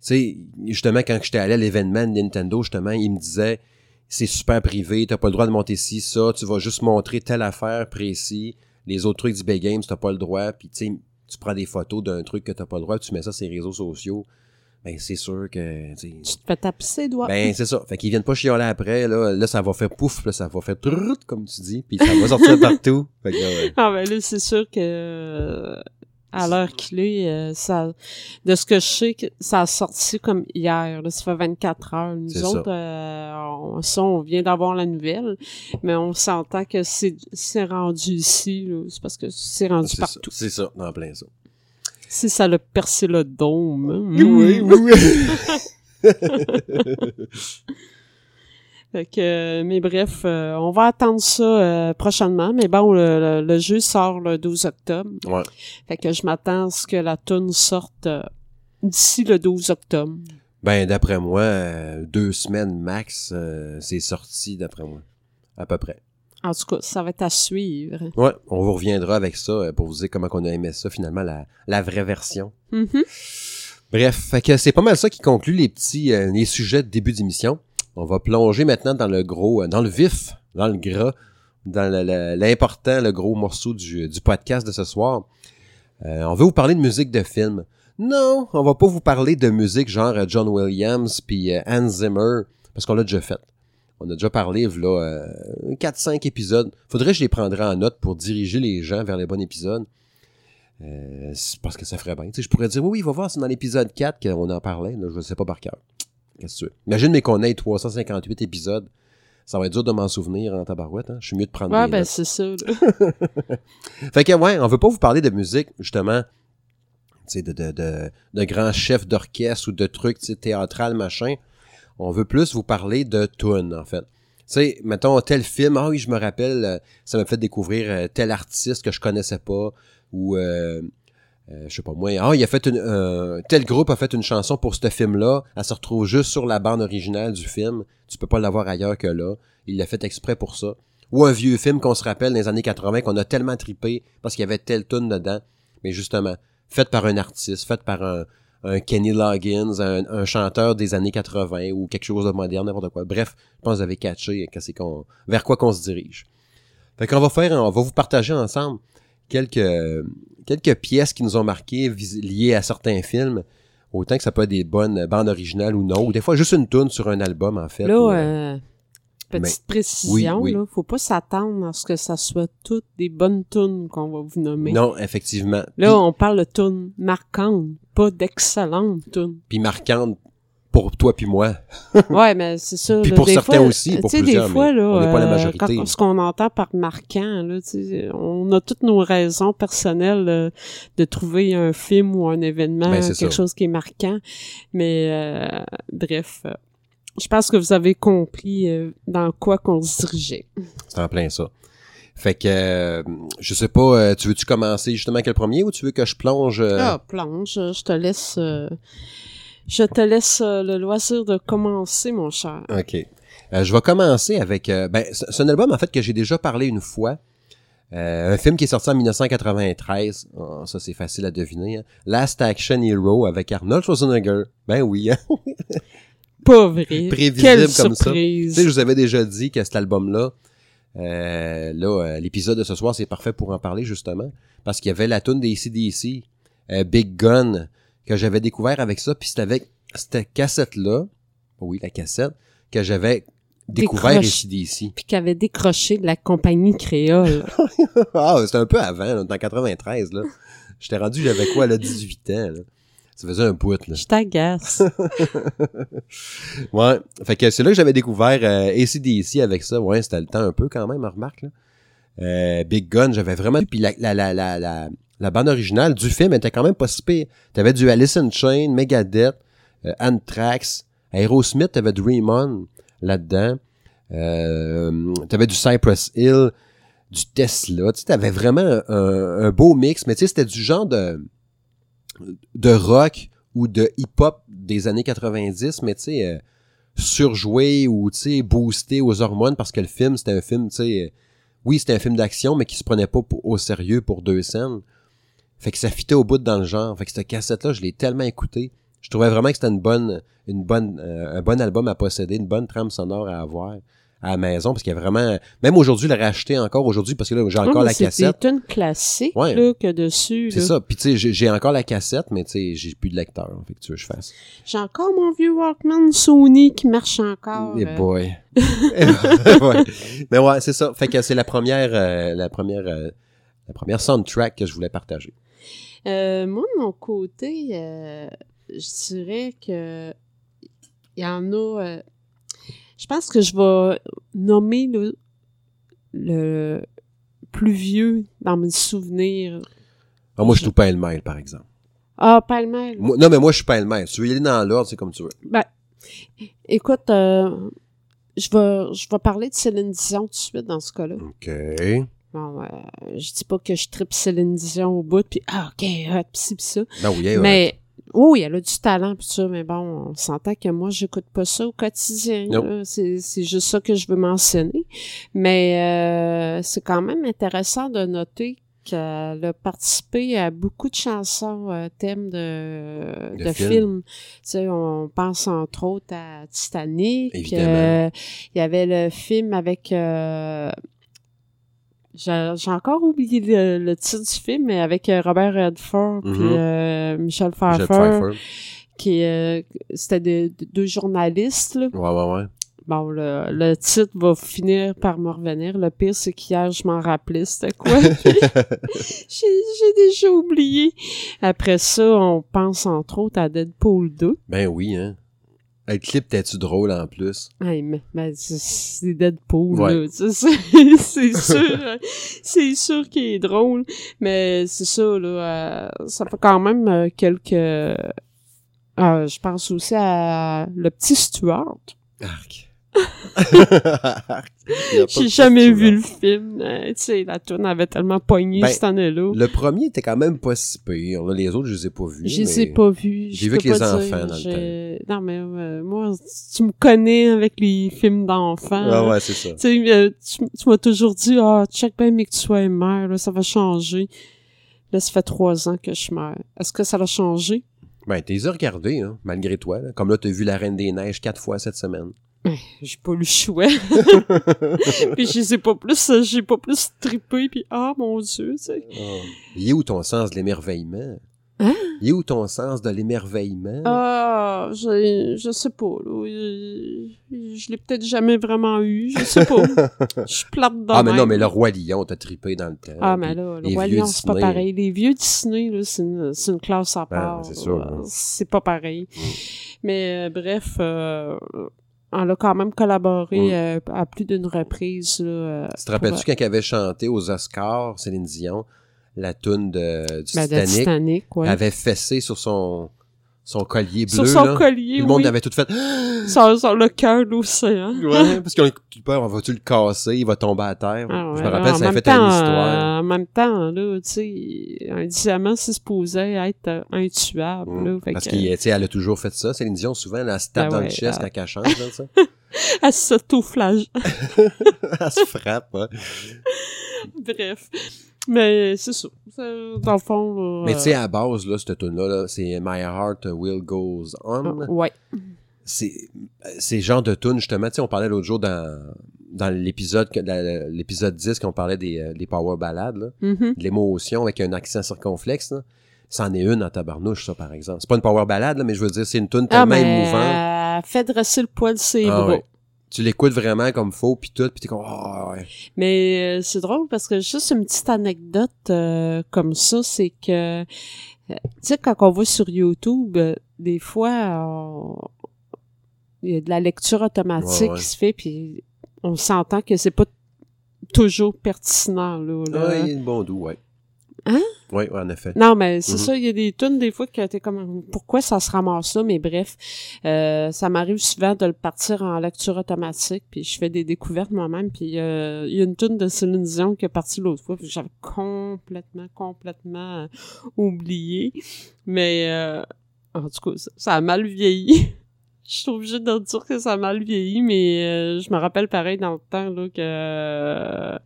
Tu sais, justement, quand j'étais allé à l'événement de Nintendo, justement, il me disait c'est super privé, t'as pas le droit de monter ci, ça, tu vas juste montrer telle affaire précis, les autres trucs du Big Games, t'as pas le droit, puis tu sais, tu prends des photos d'un truc que t'as pas le droit, tu mets ça sur les réseaux sociaux, ben c'est sûr que, tu te fais taper ses doigts. ben c'est ça. Fait qu'ils viennent pas chialer après, là, là ça va faire pouf, là, ça va faire trrrt, comme tu dis, puis ça va sortir partout. Fait que, là, ouais. Ah ben là, c'est sûr que à l'heure qu'il est, euh, ça, de ce que je sais, que ça a sorti comme hier. Là, ça fait 24 heures. Nous autres, euh, on, ça, on vient d'avoir la nouvelle, mais on s'entend que c'est c'est rendu ici. C'est parce que c'est rendu partout. c'est ça, en plein ça. Si ça l'a percé le dôme. hein. Oui, oui, oui. Fait que, mais bref, euh, on va attendre ça euh, prochainement. Mais bon, le, le- le jeu sort le 12 octobre. Ouais. Fait que je m'attends à ce que la tune sorte euh, d'ici le 12 octobre. Ben, d'après moi, deux semaines max, c'est sorti, d'après moi. À peu près. En tout cas, ça va être à suivre. Ouais, on vous reviendra avec ça euh, pour vous dire comment on a aimé ça, finalement, la, la vraie version. Mhm. Bref, fait que c'est pas mal ça qui conclut les petits euh, les sujets de début d'émission. On va plonger maintenant dans le gros, euh, dans le vif, dans le gras, dans le- l'important, le, gros morceau du, du podcast de ce soir. Euh, on veut vous parler de musique de film. Non, on va pas vous parler de musique genre John Williams puis Hans Zimmer, parce qu'on l'a déjà fait. On a déjà parlé, là, euh, 4-5 épisodes. Faudrait que je les prendrais en note pour diriger les gens vers les bons épisodes. Euh, parce que ça ferait bien. Tu sais, je pourrais dire, oui, oui, va voir, c'est dans l'épisode 4 qu'on en parlait. Là, je ne sais pas par cœur. Qu'est-ce que tu veux? Imagine, mais qu'on ait 358 épisodes. Ça va être dur de m'en souvenir en tabarouette. Hein? Je suis mieux de prendre Ouais, ben c'est ça. Fait que, ouais, on veut pas vous parler de musique, justement, tu sais, de, de, de, de grands chefs d'orchestre ou de trucs, théâtral, machin. On veut plus vous parler de tunes, en fait. Tu sais, mettons, tel film, ah oui, je me rappelle, euh, ça m'a fait découvrir euh, tel artiste que je connaissais pas, ou, euh, euh, je sais pas moi, ah, il a fait une, tel groupe a fait une chanson pour ce film-là, elle se retrouve juste sur la bande originale du film, tu peux pas l'avoir ailleurs que là, il l'a fait exprès pour ça. Ou un vieux film qu'on se rappelle dans les années 80 qu'on a tellement tripé parce qu'il y avait telle tune dedans, mais justement, fait par un artiste, fait par un, un Kenny Loggins, un, un, chanteur des années 80 ou quelque chose de moderne, n'importe quoi. Bref, je pense que vous avez catché qu'on, vers quoi qu'on se dirige. Fait qu'on va faire, on va vous partager ensemble quelques, quelques pièces qui nous ont marqué liées à certains films. Autant que ça peut être des bonnes bandes originales ou non, ou des fois juste une tune sur un album, en fait. Là, ou, euh, petite mais, précision, oui, oui. là, faut pas s'attendre à ce que ça soit toutes des bonnes tunes qu'on va vous nommer. Non, effectivement. Là, on parle de tunes marquantes, pas d'excellentes tunes. Puis marquantes pour toi puis moi. ouais, mais c'est ça. puis là, pour certains fois, aussi, pour plusieurs, des fois, là, on n'est pas la euh, majorité. quand- ce qu'on entend par marquant, là, on a toutes nos raisons personnelles euh, de trouver un film ou un événement, Ben, c'est quelque ça. chose qui est marquant. Mais euh, bref, euh, je pense que vous avez compris euh, dans quoi qu'on se dirigeait. C'est en plein ça. Fait que, euh, je sais pas, euh, tu veux-tu commencer justement quel premier ou tu veux que je plonge? euh, Ah, plonge, je te laisse... euh, je te laisse le loisir de commencer, mon cher. OK. Je vais commencer avec... ben, c'est un album, en fait, que j'ai déjà parlé une fois. Un film qui est sorti en 1993. Oh, ça, c'est facile à deviner. hein. Last Action Hero avec Arnold Schwarzenegger. Ben oui. hein. Pas vrai. Prévisible Quelle comme ça. Tu surprise. sais, je vous avais déjà dit que cet album-là, euh, là, euh, l'épisode de ce soir, c'est parfait pour en parler, justement. Parce qu'il y avait la tune des CDC, euh, Big Gun, que j'avais découvert avec ça. Puis c'était avec cette cassette-là, oui, la cassette, que j'avais découvert Décroche. ACDC. puis qui avait décroché de la compagnie créole. ah, c'était un peu avant, là, en 93, là. J'étais rendu, j'avais quoi, là, 18 ans, là. Ça faisait un bout, là. Je t'agace. Ouais. Fait que c'est là que j'avais découvert euh, ACDC avec ça. Ouais, c'était le temps un peu quand même, remarque, là. Euh, Big Gun, j'avais vraiment... Puis la, la, la, la, la, la bande originale du film était quand même pas si pire. T'avais du Alice in Chain, Megadeth, euh, Anthrax, Aerosmith, t'avais Dream On là-dedans. Euh, t'avais du Cypress Hill, du Tesla. Tu t'avais vraiment un, un beau mix, mais tu sais, c'était du genre de de rock ou de hip-hop des années 90, mais tu sais, euh, surjoué ou tu sais, boosté aux hormones parce que le film, c'était un film, tu sais, euh, oui, c'était un film d'action, mais qui se prenait pas au sérieux pour deux scènes. Fait que ça fitait au bout dans le genre. Fait que cette cassette-là, je l'ai tellement écouté. Je trouvais vraiment que c'était une bonne, une bonne, euh, un bon album à posséder, une bonne trame sonore à avoir à la maison, parce qu'il y a vraiment, même aujourd'hui, le racheter encore aujourd'hui, parce que là, j'ai encore Non, mais la cassette. C'est une classique, Ouais. là, que dessus. C'est ça. Puis tu sais, j'ai- encore la cassette, mais tu sais, j'ai plus de lecteur. Fait que tu veux que je fasse. J'ai encore mon vieux Walkman Sony qui marche encore. Eh euh. boy. ouais. Mais ouais, c'est ça. Fait que c'est la première, euh, la première, euh, la première soundtrack que je voulais partager. Euh, moi, de mon côté, je dirais que il y en a. je pense que je vais nommer le, le plus vieux dans mes souvenirs. Ah, moi, je suis pas le mail, par exemple. Ah. Moi- non, mais moi, je suis pas le mail. Tu veux y aller dans l'ordre, c'est comme tu veux. Ben, écoute, euh, je vais, je vais parler de Céline Dion tout de suite dans ce cas-là. OK. Bon, euh, je dis pas que je tripe Céline Dion au bout, puis ah, ok, hot, pis ci, pis ça. Ben oui, ouais. Mais oui, elle a du talent pis ça, mais bon, on s'entend que moi, j'écoute pas ça au quotidien. C'est c'est juste ça que je veux mentionner. Mais euh, c'est quand même intéressant de noter qu'elle a participé à beaucoup de chansons euh, thèmes de, De de, films. films. Tu sais, on pense entre autres à Titanic. Euh, Il y avait le film avec... euh, j'ai encore oublié le, le titre du film, mais avec euh, Robert Redford puis Mhm. euh, Michel Pfeiffer, Pfeiffer. qui euh, c'était de- de- deux journalistes. Là. Ouais, ouais, ouais. Bon, le, le titre va finir par me revenir. Le pire, c'est qu'hier, je m'en rappelais. C'était quoi? J'ai j'ai déjà oublié. Après ça, on pense entre autres à Deadpool 2. Ben oui, hein. Le clip, t'es-tu drôle en plus? Hey, mais, mais c'est- Deadpool, Ouais. là. C'est sûr, c'est sûr qu'il est drôle. Mais c'est ça, là. euh, ça fait quand même euh, quelques. euh, je pense aussi à le petit Stuart. Arc. J'ai jamais vu le film. euh, tu sais, la tourne avait tellement pogné Ben, cette année-là. Le premier était quand même pas si pire. Les autres, je les ai pas vus. Je les ai pas vus. j'ai vu que les dire, enfants dans le j'ai- Non, mais euh, moi, tu me connais avec les films d'enfants. Ah ouais, c'est ça. Tu euh, tu, tu m'as toujours dit, ah, check bien, mais que tu sois mère, là, ça va changer. Là, ça fait trois ans que je suis mère. Est-ce que ça a changé? Ben, t'es regardé, hein, malgré toi. là? Comme là, t'as vu La Reine des Neiges quatre fois cette semaine. J'ai pas le choix. puis je sais pas plus, j'ai pas plus trippé, puis ah, mon Dieu, tu sais. Il est où ton sens de l'émerveillement? Hein? Il est où ton sens de l'émerveillement? Ah, je, je sais pas, là. Je, l'ai peut-être jamais vraiment eu, je sais pas. Je suis plate de Ah, mais non, mais le Roi Lion, t'as trippé dans le temps. Ah, mais là, le Roi Lion, c'est pas pareil. Les vieux Disney, là, c'est une, c'est une classe à Ben, part. c'est sûr, hein. C'est pas pareil. Mais euh, bref, euh, on a quand même collaboré Mm. euh, à plus d'une reprise. Là, euh, Tu te rappelles-tu pour, quand elle avait chanté aux Oscars, Céline Dion, la toune de, du ben, de Titanic, Titanic, ouais. elle avait fessé sur son, son collier bleu, Sur son là. collier, Tout le monde oui. avait tout fait. Sur, sur le cœur de l'océan. Ouais, parce qu'on a eu peur, on va-tu le casser, il va tomber à terre. Ah je me rappelle, ça a fait temps, une histoire. euh, en même temps, là, tu sais, un diamant, c'est supposé être euh, intuable, Mm. là. Fait Parce que, qu'elle a toujours fait ça. Céline Dion, souvent, elle, se tape Ben dans ouais, le chest quand elle chante, ça. elle s'autoflage. elle se frappe, ouais. Bref. Mais c'est ça. Dans le fond, là, Mais tu sais, euh, à la base, là, cette tune là, c'est My Heart Will Goes On. euh, ouais. C'est, c'est le genre de tune, justement, tu sais, on parlait l'autre jour dans, dans l'épisode, l'épisode 10, qu'on parlait des, euh, des power ballades, là. Mhm. de l'émotion avec un accent circonflexe, là. C'en est une en tabarnouche, ça, par exemple. C'est pas une power ballade, là, mais je veux dire, c'est une tune Ah, tellement mais émouvante. euh, fait dresser le poil de ses Ah bras. ouais. Tu l'écoutes vraiment comme faux, puis tout, puis t'es comme, ah ouais. Mais euh, c'est drôle parce que juste une petite anecdote euh, comme ça, c'est que, euh, tu sais, quand on va sur YouTube, euh, des fois, il y a de la lecture automatique Ouais, ouais. qui se fait, puis on s'entend que c'est pas toujours pertinent, là. là. Ah, il y a une bon doux, ouais. Hein? Oui, en effet. Non, mais c'est Mhm. ça, il y a des tunes des fois que t'es comme pourquoi ça se ramasse là, mais bref, euh, ça m'arrive souvent de le partir en lecture automatique, puis je fais des découvertes moi-même, puis euh, il y a une tune de Céline Dion qui est partie l'autre fois, puis j'avais complètement, complètement euh, oublié, mais euh, en tout cas, ça, ça a mal vieilli. Je suis obligée de dire que ça a mal vieilli, mais euh, je me rappelle pareil dans le temps là que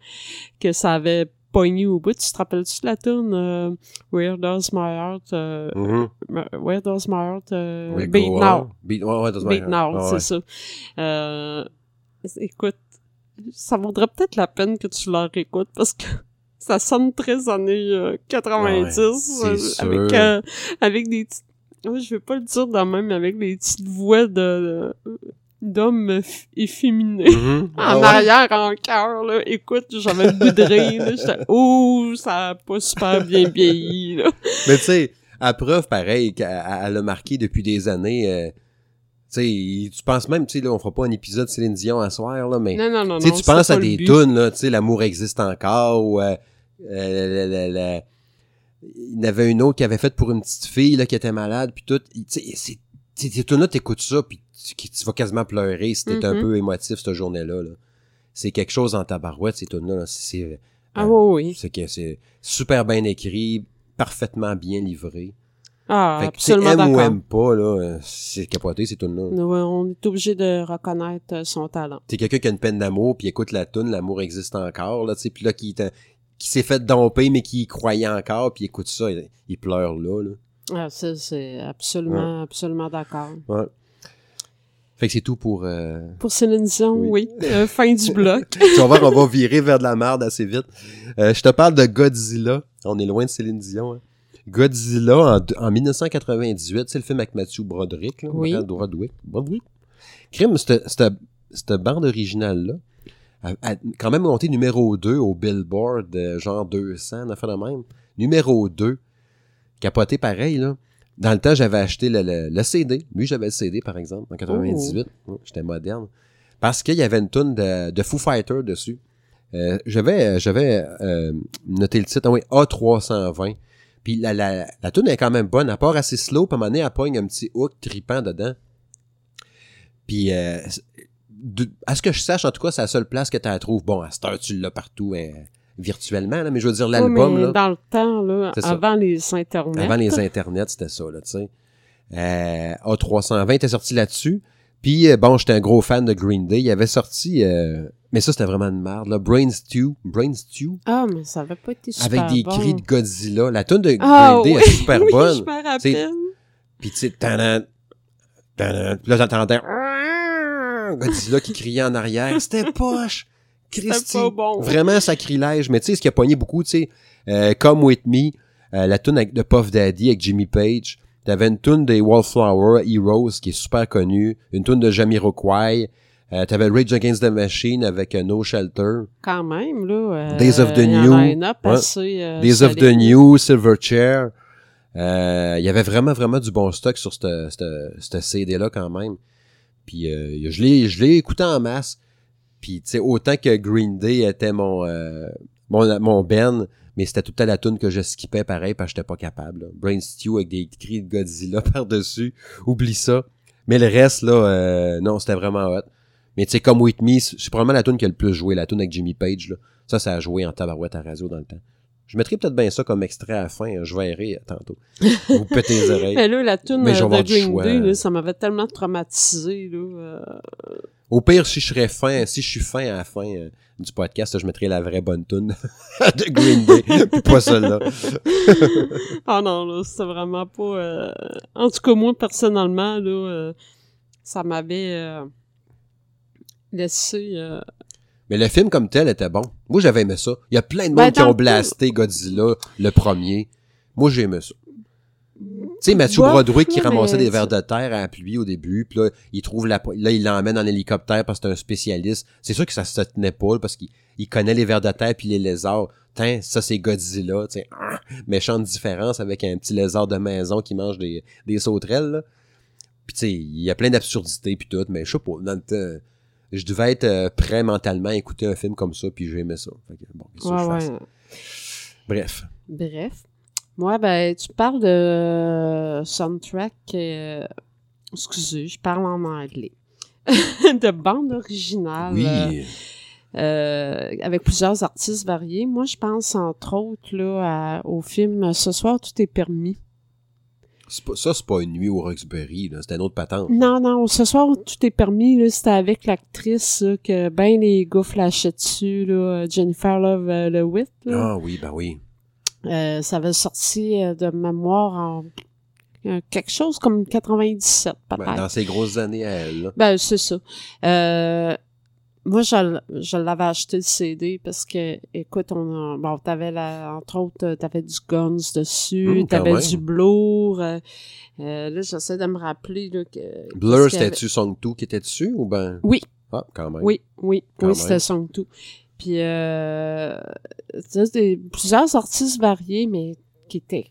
que ça avait pogné au bout. Tu te rappelles-tu de la tune euh, Where Does My Heart euh, Mhm. Where Does My Heart euh, Beat Now. Beat, ouais, ouais, my. Now, c'est ouais. ça. Euh, écoute, ça vaudrait peut-être la peine que tu la réécoutes parce que ça sonne très années euh, 90 Ouais, c'est euh, avec euh, avec des petites Ouais, je vais pas le dire de même mais avec des petites voix de de- d'hommes efféminés Mhm. Ah, en ouais? arrière en cœur là écoute j'avais le goût de rire là. j'étais oh ça a pas super bien vieilli là Mais tu sais, à preuve, pareil, qu'elle elle a marqué depuis des années. euh, tu sais, tu penses même, tu sais, là, on fera pas un épisode Céline Dion à soir, là, mais. non non non Tu penses à des tunes, là, tu sais, l'amour existe encore, ou euh, euh, la- la- la- il y en avait une autre qui avait faite pour une petite fille, là, qui était malade, puis tout. Tu sais, c'est- tu sais, ces tunes-là, t'écoutes ça, puis tu, vas quasiment pleurer si t'es un Mhm. peu émotif cette journée-là, là. C'est quelque chose en tabarouette, ces tunes-là, là. C'est, ah oui oui c'est que c'est super bien écrit, parfaitement bien livré. ah fait que, absolument aime ou aime pas, là, euh, c'est capoté, ces tunes-là. Ouais, on est obligé de reconnaître euh, son talent. T'es quelqu'un qui a une peine d'amour, puis écoute la tune, l'amour existe encore, là, tu sais, puis là, qui, qui s'est fait domper, mais qui y croyait encore, puis écoute ça, il, il pleure là, là. Ah, ça, c'est absolument, absolument d'accord. Ouais. Fait que c'est tout pour... Euh... Pour Céline Dion, Oui. oui. Euh, fin du bloc. tu vas voir, on va virer vers de la merde assez vite. Euh, je te parle de Godzilla. On est loin de Céline Dion, hein. Godzilla, en, en 1998, c'est le film avec Matthew Broderick, là. Oui. Broderick. Broderick? Crime, cette, bande originale-là, a, a quand même monté numéro 2 au Billboard, genre 200, une affaire de même. Numéro 2. Capoté pareil, là. Dans le temps, j'avais acheté le, le- le CD. Lui, j'avais le CD, par exemple, en 98. Ouais, J'étais moderne. Parce qu'il y avait une tune de, de Foo Fighter dessus. Euh, j'avais j'avais euh, noté le titre, ah oui, A320. Puis la, la, la tune est quand même bonne. À part assez slow, puis à un moment donné, elle pogne un petit hook tripant dedans. Puis, euh, de- à ce que je sache, en tout cas, c'est la seule place que tu la trouves. Bon, à cette heure, tu l'as partout hein, virtuellement, là, mais je veux dire, l'album, là, dans le temps, là, ça. avant les internets. avant les internets, c'était ça, là, tu sais. Euh, A320 était sorti là-dessus. Puis, euh, bon, j'étais un gros fan de Green Day. Il avait sorti, euh, mais ça, c'était vraiment une merde, là. Brain Stew. Brain Stew. Ah, mais ça avait pas été super Avec des bon. cris de Godzilla. La tune de Ah, Green Day oui, est super oui, bonne. je me rappelle. Puis tu sais, tanan, tanan, puis là t'entendais Godzilla qui criait en arrière. C'était poche. Christy. Bon. Vraiment sacrilège. Mais tu sais, ce qui a pogné beaucoup, tu sais, euh, Come With Me, euh, la tune de Puff Daddy avec Jimmy Page. T'avais une tune des Wallflower, Heroes, qui est super connue. Une tune de Jamiroquai. Euh, T'avais Rage Against the Machine avec euh, No Shelter. Quand même, là. euh, Days of the New. assez, Days of the. New, Silverchair. Il y avait vraiment, vraiment du bon stock sur cette, cette, cette CD-là quand même. Puis je l'ai écouté en masse. Puis tu sais, autant que Green Day était mon, euh, mon, mon Ben, mais c'était tout le temps la tune que je skippais pareil parce que j'étais pas capable. là. Brain Stew avec des cris de Godzilla par-dessus. Oublie ça. Mais le reste, là, euh, non, c'était vraiment hot. Mais tu sais, comme With Me, c'est probablement la tune qui a le plus joué, la tune avec Jimmy Page. Là. Ça, ça a joué en tabarouette à radio dans le temps. Je mettrai peut-être bien ça comme extrait à la fin. hein, Je verrai tantôt. Vous pétez les oreilles. Mais là, la tune euh, de Green choix. Day, là, ça m'avait tellement traumatisé. Là, euh, Au pire, si je serais fin, si je suis fin à la fin euh, du podcast, je mettrai la vraie bonne tune de Green Day, puis pas celle-là. Ah non, là, c'était vraiment pas... euh, En tout cas, moi, personnellement, là, euh, ça m'avait euh, laissé... euh, Mais le film comme tel était bon. Moi, j'avais aimé ça. Il y a plein de Ben, monde qui ont blasté Godzilla, le premier. Moi, j'ai aimé ça. Tu sais, Bof, Broderick qui ramassait des vers tu- de terre à la pluie au début, puis là, il trouve la, là, il l'emmène en hélicoptère parce que c'est un spécialiste. C'est sûr que ça se tenait pas, parce qu'il il connaît les vers de terre puis les lézards. Tain, ça c'est Godzilla, tu sais, ah, méchante différence avec un petit lézard de maison qui mange des, des sauterelles, là. Puis tu sais, il y a plein d'absurdités puis tout, mais je sais pas, dans le temps, je devais être euh, prêt mentalement à écouter un film comme ça, puis j'ai aimé ça. Fait que, bon, ouais, je ouais. Bref. Bref. Moi, ben, tu parles de euh, soundtrack. euh, excusez, je parle en anglais. de bande originale. Oui. euh, avec plusieurs artistes variés. Moi, je pense entre autres là, à- au film Ce soir, tout est permis. C'est pas- ça, c'est pas une nuit au Roxbury. C'était une autre patente. Non, non, Ce soir, tout est permis. C'était avec l'actrice que ben les gars flashaient dessus, là, Jennifer Love Hewitt. là. Ah oui, ben oui. Euh, ça avait sorti euh, de mémoire en euh, quelque chose comme 97, peut-être. Ben, dans ses grosses années à elle, là. Ben, c'est ça. Euh, moi, je, l'avais acheté le CD parce que, écoute, on a, bon, t'avais la, entre autres, euh, t'avais du Guns dessus, quand t'avais du Blur, euh, euh, là, j'essaie de me rappeler, là, que... Blur, y avait- c'était-tu Song 2 qui était dessus ou ben? Oui. Ah, quand même. Oui, oui, Quand oui, c'était son tout. Puis, euh, c'est des, plusieurs artistes variés, mais qui étaient,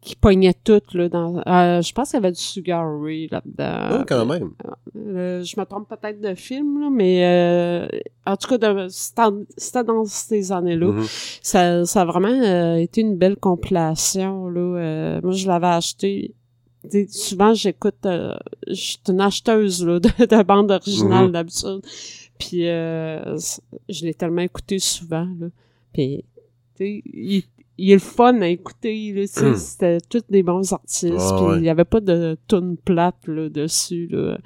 qui pognaient toutes, là, dans, euh, je pense qu'il y avait du Sugar Ray là-dedans. Ah, quand même. Euh, je me trompe peut-être de film, là, mais euh, en tout cas, de- c'était dans ces années-là. Mhm. Ça, ça a vraiment euh, été une belle compilation. Là. Euh, moi, je l'avais acheté. Souvent, j'écoute... je suis une acheteuse là, de, de bande originale Mhm. d'habitude. Puis, euh, je l'ai tellement écouté souvent. Là. Puis, tu sais, il, il est le fun à écouter. Mhm. C'était tous des bons artistes. Puis, ouais. il n'y avait pas de tune plate là, dessus. Là.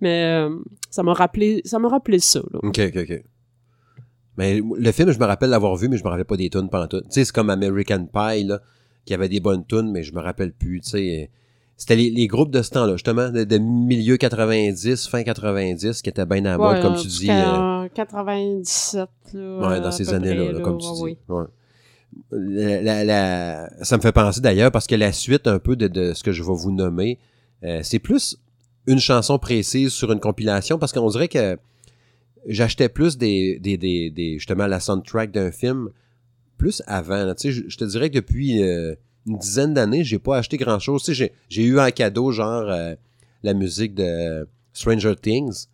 Mais euh, ça m'a rappelé ça m'a rappelé ça. Là. OK, OK, OK. Mais le film, je me rappelle l'avoir vu, mais je me rappelle pas des tunes pendant tout. Tu sais, c'est comme American Pie, là, qui avait des bonnes tunes, mais je me rappelle plus, tu sais. C'était les, les groupes de ce temps-là, justement, de, de milieu 90, fin 90, qui étaient bien à la mode, Ouais, comme tu dis. cas, euh, en 97, là. Ouais, dans ces années-là, comme tu ouais, dis. oui. Ouais. La- la- la- ça me fait penser d'ailleurs parce que la suite un peu de, de ce que je vais vous nommer, euh, c'est plus une chanson précise sur une compilation parce qu'on dirait que j'achetais plus des, des, des, des- justement la soundtrack d'un film plus avant. là. Tu sais, je, je te dirais que depuis euh, une dizaine d'années, j'ai pas acheté grand-chose. J'ai- eu en cadeau, genre, euh, la musique de Stranger Things.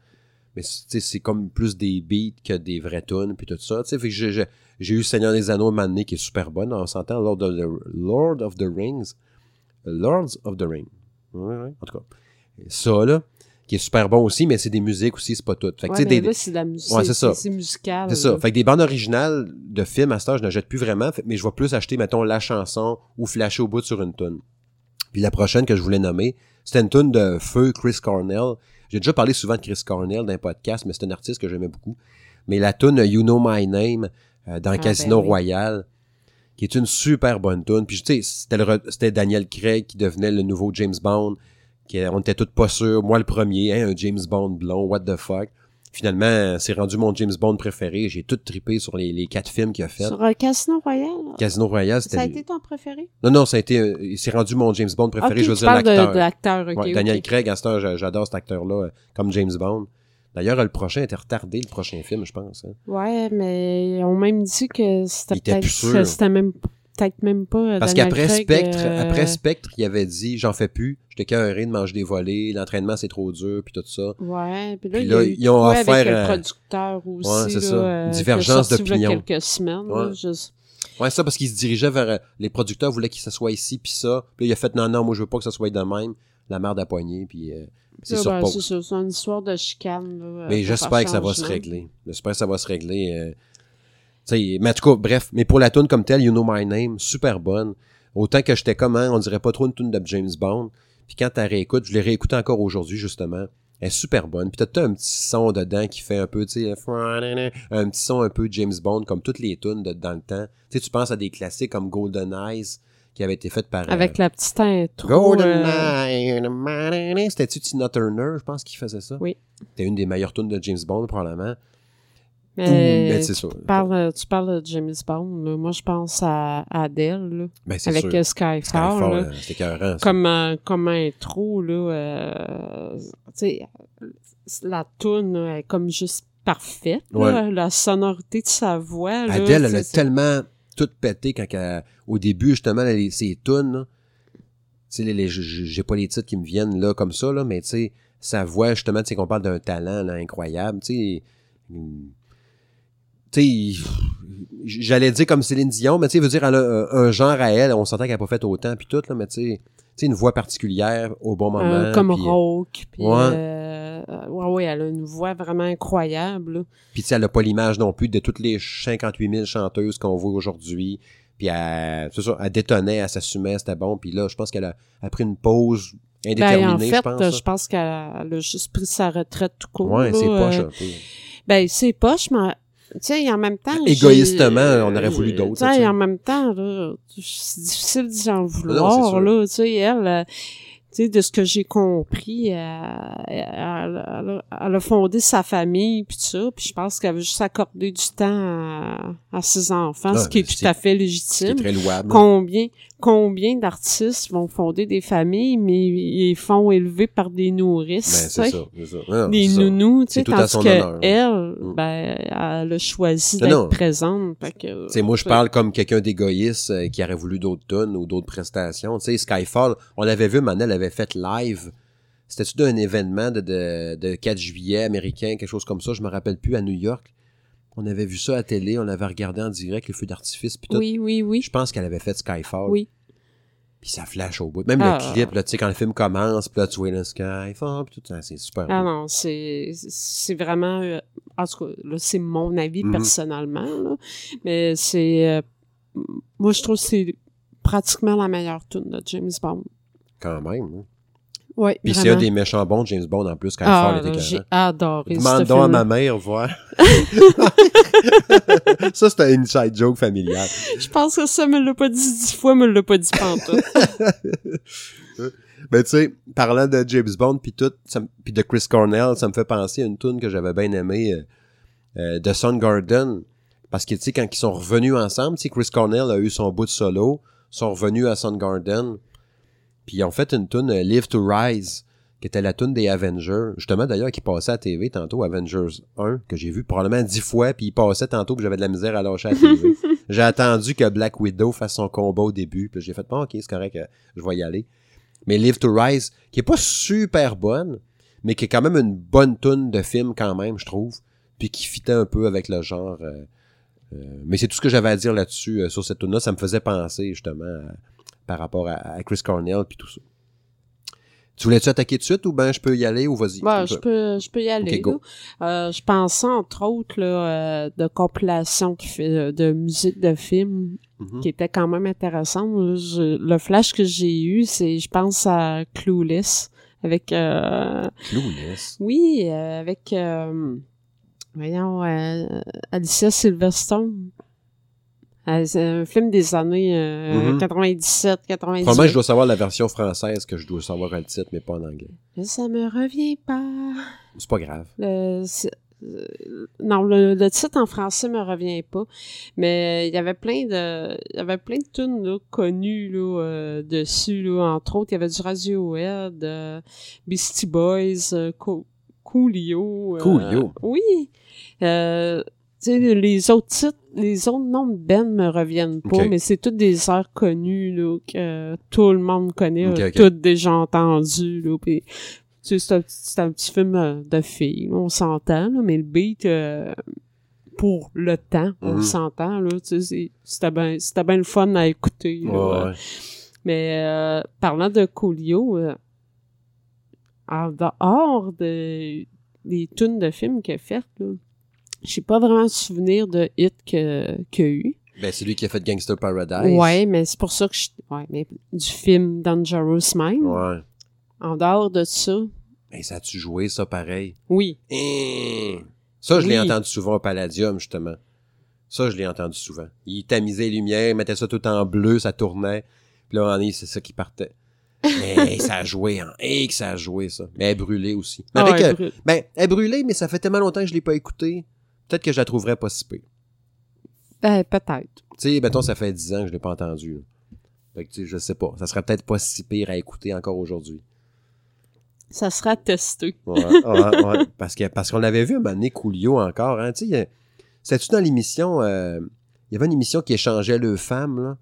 Mais c'est comme plus des beats que des vrais tunes, puis tout ça. Tu j'ai- eu Seigneur des Anneaux Mané qui est super bonne. On s'entend Lord of the, Rings. Lords of the Rings. En tout cas. Ça, là, qui est super bon aussi, mais c'est des musiques aussi, c'est pas tout. Fait que, Ouais, tu sais, mais des- là, c'est de la musique. Ouais, c'est ça. C'est musical. c'est ça. Fait que des bandes originales de films, à ce temps, je n'achète plus vraiment, mais je vais plus acheter, mettons, la chanson ou flasher au bout sur une tune. Puis la prochaine que je voulais nommer, c'était une tune de Feu Chris Cornell. J'ai déjà parlé souvent de Chris Cornell dans un podcast, mais c'est un artiste que j'aimais beaucoup. Mais la tune You Know My Name euh, dans Ah, Casino ben oui. Royale, qui est une super bonne tune. Puis tu sais, c'était Daniel Craig qui devenait le nouveau James Bond. Qui, on était tous pas sûrs. Moi le premier, hein, un James Bond blond, what the fuck. Finalement, c'est rendu mon James Bond préféré. J'ai tout trippé sur les, les quatre films qu'il a fait. Sur euh, Casino Royale, Casino Royale, c'était... ça a été ton préféré? Non, non, ça a été... euh, C'est rendu mon James Bond préféré, je veux tu dire de, l'acteur. de l'acteur, ok. Ouais, ok. Daniel Craig, à cette heure, j'a- j'adore cet acteur-là euh, comme James Bond. D'ailleurs, le prochain était retardé, le prochain film, je pense. hein. Ouais, mais ils ont même dit que c'était Il était peut-être plus sûr. que c'était même peut-être même pas euh, Parce qu'après Spectre, euh, après Spectre, il avait dit, j'en fais plus, j'étais qu'un de manger des volets, l'entraînement c'est trop dur, puis tout ça. Ouais, puis là, Puis il là, y a eu ils ont offert, avec le producteur aussi, ouais, c'est là, ça. euh, Divergence d'opinion. quelques semaines, là, Ouais. juste- Ouais, ça parce qu'il se dirigeait vers les producteurs voulaient qu'il se soit ici puis ça. Puis là, il a fait non non, moi je veux pas que ça soit de même. La merde à poignée puis euh, c'est Là, sur ben, c'est ça, c'est une histoire de chicane. Là, Mais j'espère que ça va se régler. J'espère que ça va se régler. euh, sais, mais en tout cas, bref. Mais pour la tune comme telle, You Know My Name, super bonne. Autant que j'étais comme, hein, on dirait pas trop une tune de James Bond. Puis quand tu réécoutes, je l'ai réécouté encore aujourd'hui, justement. Elle est super bonne. Puis t'as un petit son dedans qui fait un peu, tu sais, un petit son un peu James Bond, comme toutes les tunes de, dans le temps. Tu sais, tu penses à des classiques comme Golden Eyes, qui avait été faites par... euh, Avec la petite intro. Golden euh, Eyes. C'était-tu Tina Turner, je pense, qui faisait ça? Oui. C'était une des meilleures tunes de James Bond, probablement. Mais Ben, c'est ça. tu, parles, tu parles de James Bond. là. Moi, je pense à Adele, là, Ben, avec sûr. euh, Skyfall. Skyfall, là. euh, comme, euh, comme intro, là, euh, la toune est comme juste parfaite. Ouais. La sonorité de sa voix. Tu elle a tellement tout pété quand elle- au début, justement, les, ses tunes, j'ai pas les titres qui me viennent là comme ça, là, mais tu sais, sa voix, justement, tu sais, qu'on parle d'un talent là, incroyable, sais. Tu sais, j'allais dire comme Céline Dion, mais tu sais, veut dire, elle a un, genre à elle, on s'entend qu'elle a pas fait autant, puis tout, là, mais tu sais, tu sais, une voix particulière au bon moment. euh, comme puis, Rock. Puis, Ouais. euh, ouais, ouais, elle a une voix vraiment incroyable. Puis tu sais, elle a pas l'image non plus de toutes les 58 000 chanteuses qu'on voit aujourd'hui. Puis elle, c'est ça, elle détonnait, elle s'assumait, c'était bon. Puis là, je pense qu'elle a, a pris une pause indéterminée, Ben, en fait, je pense. hein. je pense qu'elle a juste pris sa retraite tout court. Ouais, c'est poche euh, un peu. Ben, c'est poche, mais tu sais, en même temps. Égoïstement, on aurait voulu d'autres, Tu sais, en même temps, là, c'est difficile d'y en Non, c'est vouloir, sûr. là. Tu sais, elle, euh, tu sais, de ce que j'ai compris, elle, elle, elle a- elle a fondé sa famille, puis tout ça, puis je pense qu'elle veut juste accorder du temps à, à ses enfants, Ah, ce qui est c'est- tout à fait est légitime. très louable. Combien, combien d'artistes vont fonder des familles, mais ils font élever par des Ben, nourrices, c'est tu sais, ça, c'est ça. Non, des c'est nounous, tu sais, tandis que honneur. elle, Mm. ben, elle a choisi Non, non. d'être présente. Fait que, moi, je parle comme quelqu'un d'égoïste euh, qui aurait voulu d'autres tonnes ou d'autres prestations. Tu sais, Skyfall, on l'avait vu, Manel avait fait live. C'était-tu d'un événement de, de, de 4 juillet américain, quelque chose comme ça, je me rappelle plus, à New York. On avait vu ça à télé, on l'avait regardé en direct, les feux d'artifice, puis tout. Oui, oui, oui. Je pense qu'elle avait fait Skyfall. Oui. Puis ça flash au bout. Même Ah. le clip, là, tu sais, quand le film commence, puis là, tu vois le Skyfall, puis tout ça, c'est super. Ah beau. non, c'est c'est vraiment euh, en tout cas là c'est mon avis Mhm. personnellement là, mais c'est euh, moi je trouve que c'est pratiquement la meilleure tune de James Bond. Quand même. hein. Oui, Puis c'est un des méchants bons de James Bond en plus, Skyfall ah, était là, j'ai écœurant. adoré Demande donc à ma mère, voir. ça, c'était un inside joke familial. Je pense que ça me l'a pas dit dix fois, me l'a pas dit pantoute. Ben, tu sais, parlant de James Bond puis tout, puis de Chris Cornell, ça me fait penser à une tune que j'avais bien aimée euh, euh, de Soundgarden. Parce que, tu sais, quand ils sont revenus ensemble, tu sais, Chris Cornell a eu son bout de solo, sont revenus à Soundgarden, puis ils ont fait une tune euh, Live to Rise, qui était la tune des Avengers. Justement, d'ailleurs, qui passait à la TV tantôt, Avengers 1, que j'ai vu probablement dix fois, puis il passait tantôt, puis j'avais de la misère à lâcher à la TV. J'ai attendu que Black Widow fasse son combat au début, puis j'ai fait, bon, ok, c'est correct, euh, je vais y aller. Mais Live to Rise, qui est pas super bonne, mais qui est quand même une bonne tune de film quand même, je trouve, puis qui fitait un peu avec le genre. euh, euh, mais c'est tout ce que j'avais à dire là-dessus, sur cette tune là Ça me faisait penser, justement, à- par rapport à, à Chris Cornell, puis tout ça. Tu voulais-tu attaquer tout de suite, ou ben je peux y aller, ou vas-y? Comme je peux, je peux y aller. Euh, je pensais entre autres là, euh, de compilations qui fait, de musique de film Mhm. qui était quand même intéressante. Je- le flash que j'ai eu, c'est, je pense à Clueless avec, euh, Clueless. oui, euh, avec, euh, voyons, euh, Alicia Silverstone. Euh, c'est un film des années euh, Mhm. 97, 98. Probablement, je dois savoir la version française, que je dois savoir le titre, mais pas en anglais. Ça me revient pas. C'est pas grave. Le, euh, non, le, le titre en français me revient pas, mais euh, il y avait plein de, il y avait plein de tunes là, connues là, euh, dessus là, entre autres, il y avait du Radiohead, euh, Beastie Boys, Co- Coolio. Coolio? oui. Euh, sais, les autres titres, les autres noms de Ben me reviennent pas, mais c'est toutes des airs connus là, que tout le monde connaît, Ok, euh, ok. toutes déjà entendues. Là, sais, c'est un, un petit film euh, de filles, on s'entend, là, mais le beat, euh, pour le temps, on Mhm. s'entend, là, tu sais, c'était bien c'était bien le fun à écouter. là. Ouais, ouais. Mais euh, parlant de Coolio, euh, en dehors de, des tunes de films qu'il a faites, là, j'ai pas vraiment de souvenir de hit que- qu'il y a eu. Ben, c'est lui qui a fait Gangster Paradise. Ouais, mais c'est pour ça que je... Ouais, mais du film Dangerous Mind. Ouais. En dehors de ça, Ben, ça a-tu joué, ça, pareil? oui. Hein? Ça, je l'ai entendu souvent au Palladium, justement. Ça, je l'ai entendu souvent. Il tamisait les lumières, il mettait ça tout en bleu, ça tournait. Puis là, en est, c'est ça qui partait. Mais ça a joué, hein. Et que ça a joué, ça. Mais elle brûlée aussi. Mais Ah avec, ouais, euh, brut. ben, elle brûlée, mais ça fait tellement longtemps que je l'ai pas écoutée. Peut-être que je la trouverais pas si pire. Ben, peut-être. Tu sais, mettons, ça fait 10 ans que je l'ai pas entendue. là. Fait que, tu sais, je sais pas. Ça serait peut-être pas si pire à écouter encore aujourd'hui. Ça sera testé. Ouais, ouais, ouais. Parce que parce qu'on l'avait vu un moment donné, Coolio encore, hein. Tu sais, c'était-tu dans l'émission, euh, il y avait une émission qui échangeait le femmes, là?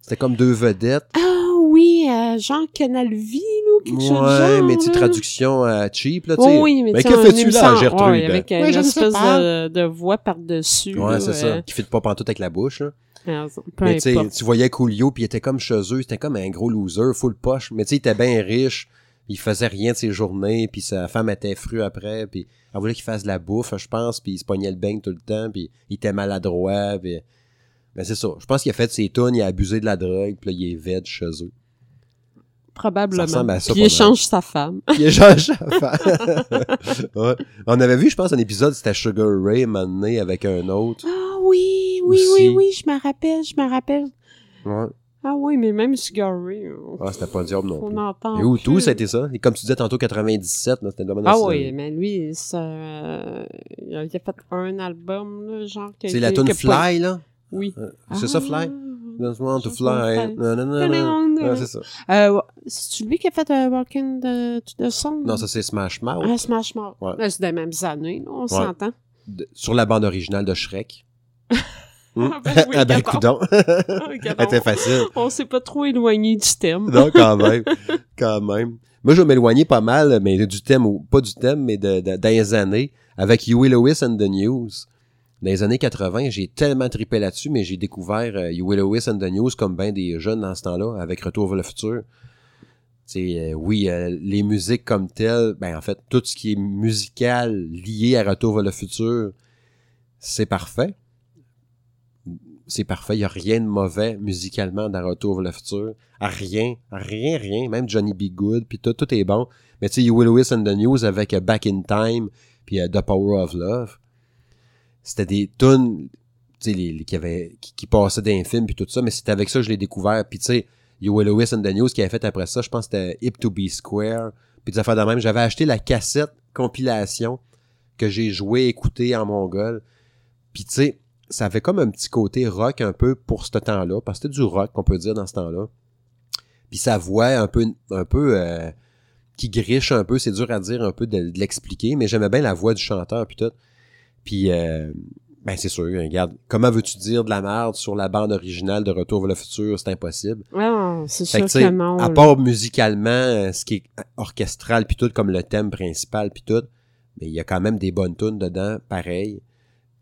C'était comme deux vedettes. Ah oui, euh, Jean Canal Vie, là, quelque chose de Ouais, genre, mais tu traduction euh, cheap, là, tu Oh sais. oui, mais, que fais-tu là, Gertrude? ouais, avec Ouais, une espèce de, de voix par-dessus. Ouais, c'est ça. Qui fit pas pantoute avec la bouche, là. peu Mais tu tu voyais Coolio, puis il était comme chez eux, c'était comme un gros loser, full poche. Mais tu sais, il était bien riche, il faisait rien de ses journées, puis sa femme était fru après, puis elle voulait qu'il fasse de la bouffe, je pense, puis il se pognait le beigne tout le temps, puis il était maladroit, puis... Mais c'est ça. Je pense qu'il a fait ses tunes, il a abusé de la drogue, puis là, il est veg chez eux. Probablement. ça ressemble à ça Puis pas il échange sa femme. Il est Georges ouais. On avait vu, je pense, un épisode, c'était Sugar Ray, donné avec un autre. Ah oui, oui, Aussi. oui, oui, je me rappelle, je me rappelle. Ouais. Ah oui, mais même Cigarry, on, Ah, c'était pas un diable non on plus. entend Et où tout, ça a été ça? Et comme tu disais tantôt, 97, là, c'était le domaine Ah oui, mais lui, ça, euh, il a fait un album, là, genre... C'est la tune pas- Fly, là? Oui. Euh, C'est ça, Fly? Just want to fly. Non, non, non, c'est ça. Euh, c'est lui qui a fait euh, Walking the, the Sun? Non, ça, c'est Smash Mouth. Ah, Smash Mouth. Ouais. Là, C'est des mêmes années, on s'entend. De- sur la bande originale de Shrek. Hmm? Ah, ben oui, ah ben. Regarde, C'était facile. On s'est pas trop éloigné du thème. Non, quand même. quand même. Moi, je vais m'éloigner pas mal, mais du thème, ou pas du thème, mais de, de- années, avec Huey Lewis and the News. Dans les années 80, j'ai tellement trippé là-dessus, mais j'ai découvert euh, Huey Lewis and the News comme ben des jeunes dans ce temps-là, avec Retour vers le futur. Euh, oui, euh, les musiques comme telles, ben en fait, tout ce qui est musical lié à Retour vers le futur, c'est parfait. C'est parfait, il n'y a rien de mauvais musicalement dans Retour vers le futur. Rien, rien, rien. Même Johnny B. Good, puis tout, tout est bon. Mais tu sais, Huey Lewis and the News avec euh, Back in Time, puis The Power of Love, c'était des tunes, qui, avaient, qui, passaient d'un film, puis tout ça, mais c'était avec ça que je l'ai découvert. Puis tu sais, Huey Lewis and the News qui avait fait après ça, je pense que c'était Hip to Be Square, puis des affaires de même. J'avais acheté la cassette compilation que j'ai joué, écouté en mongol. Puis tu sais, ça avait comme un petit côté rock un peu pour ce temps-là, parce que c'était du rock qu'on peut dire dans ce temps-là. Puis sa voix un peu, un peu euh, qui griche un peu, c'est dur à dire un peu de, de l'expliquer, mais j'aimais bien la voix du chanteur puis tout. Puis euh, Ben, c'est sûr, regarde. Comment veux-tu dire de la merde sur la bande originale de Retour vers le futur? C'est impossible. Ouais, non, c'est sûr que, non. à part musicalement, euh, ce qui est orchestral puis tout, comme le thème principal puis tout, mais il y a quand même des bonnes tunes dedans, pareil.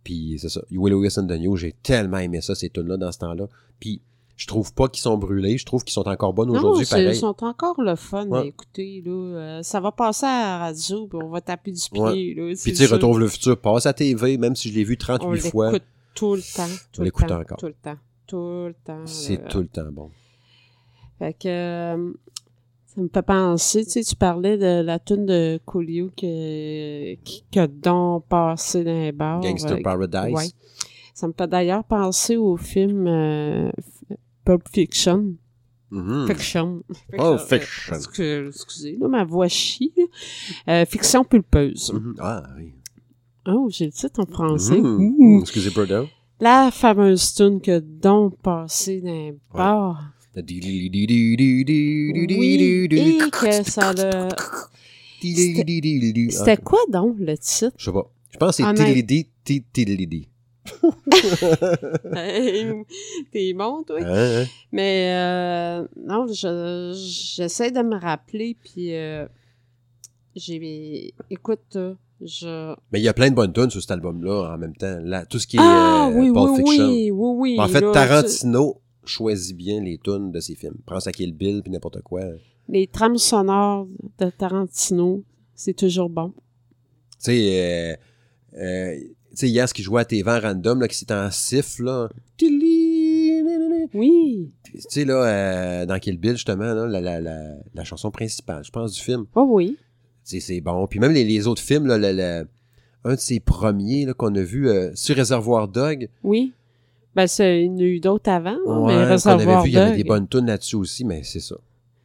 Puis c'est ça. Will Lewis and the News, j'ai tellement aimé ça, ces tunes-là, dans ce temps-là. Puis je trouve pas qu'ils sont brûlés, je trouve qu'ils sont encore bonnes aujourd'hui, ils sont encore le fun Ouais. écouter. Là. Euh, ça va passer à la radio, puis on va taper du pied. Ouais. Là, Puis tu vers le futur passe à TV, même si je l'ai vu on 38 fois. l'écoute tout le temps. Tout On l'écoute encore. Tout le temps. Tout le temps. C'est tout le temps bon. Fait que euh, ça me fait penser, tu sais, tu parlais de la tune de Coolio que, a donc passé dans les bars. Gangster euh, Paradise. ouais. Ça me fait d'ailleurs penser au film euh, Pulp Fiction. Mhm. Fiction. Oh, Euh, Fiction. excu- excusez, là, ma voix chie. Euh, fiction pulpeuse. Mhm. Ah oui. Oh, j'ai le titre en français. Mhm. Excusez, Bruno. La fameuse tune que les bars. Oui, Oui, et que ça l'a... C'était quoi donc le titre? Je sais pas. Je pense que c'est Tilidi, ti- Tilidi. T'es bon, toi? Mais euh, non, je- j'essaie de me rappeler, puis euh, j'ai... Écoute, euh, je... Mais il y a plein de bonnes tunes sur cet album-là en même temps. Là, tout ce qui est Ah, euh, oui, Pulp oui, Fiction. oui, oui, oui. en fait, là, Tarantino choisit bien les tunes de ses films. Prends ça Kill Bill puis n'importe quoi. Tu Les trames sonores de Tarantino, c'est toujours bon. sais, euh, tu sais, hier, ce qui jouait à TV en random, là, qui c'était en siffle, là. Tu Oui. sais, là, euh, dans Kill Bill, justement, là, la, la, la, la chanson principale, je pense, du film. Oh oui. Tu sais, c'est bon. Puis même les, les autres films, là, un de ses premiers qu'on a vu euh, sur Réservoir Dog, Oui. Ben, c'est, il y en a eu d'autres avant, Ouais, mais Réservoir avait vu, il y avait des bonnes tunes là-dessus aussi, mais c'est ça.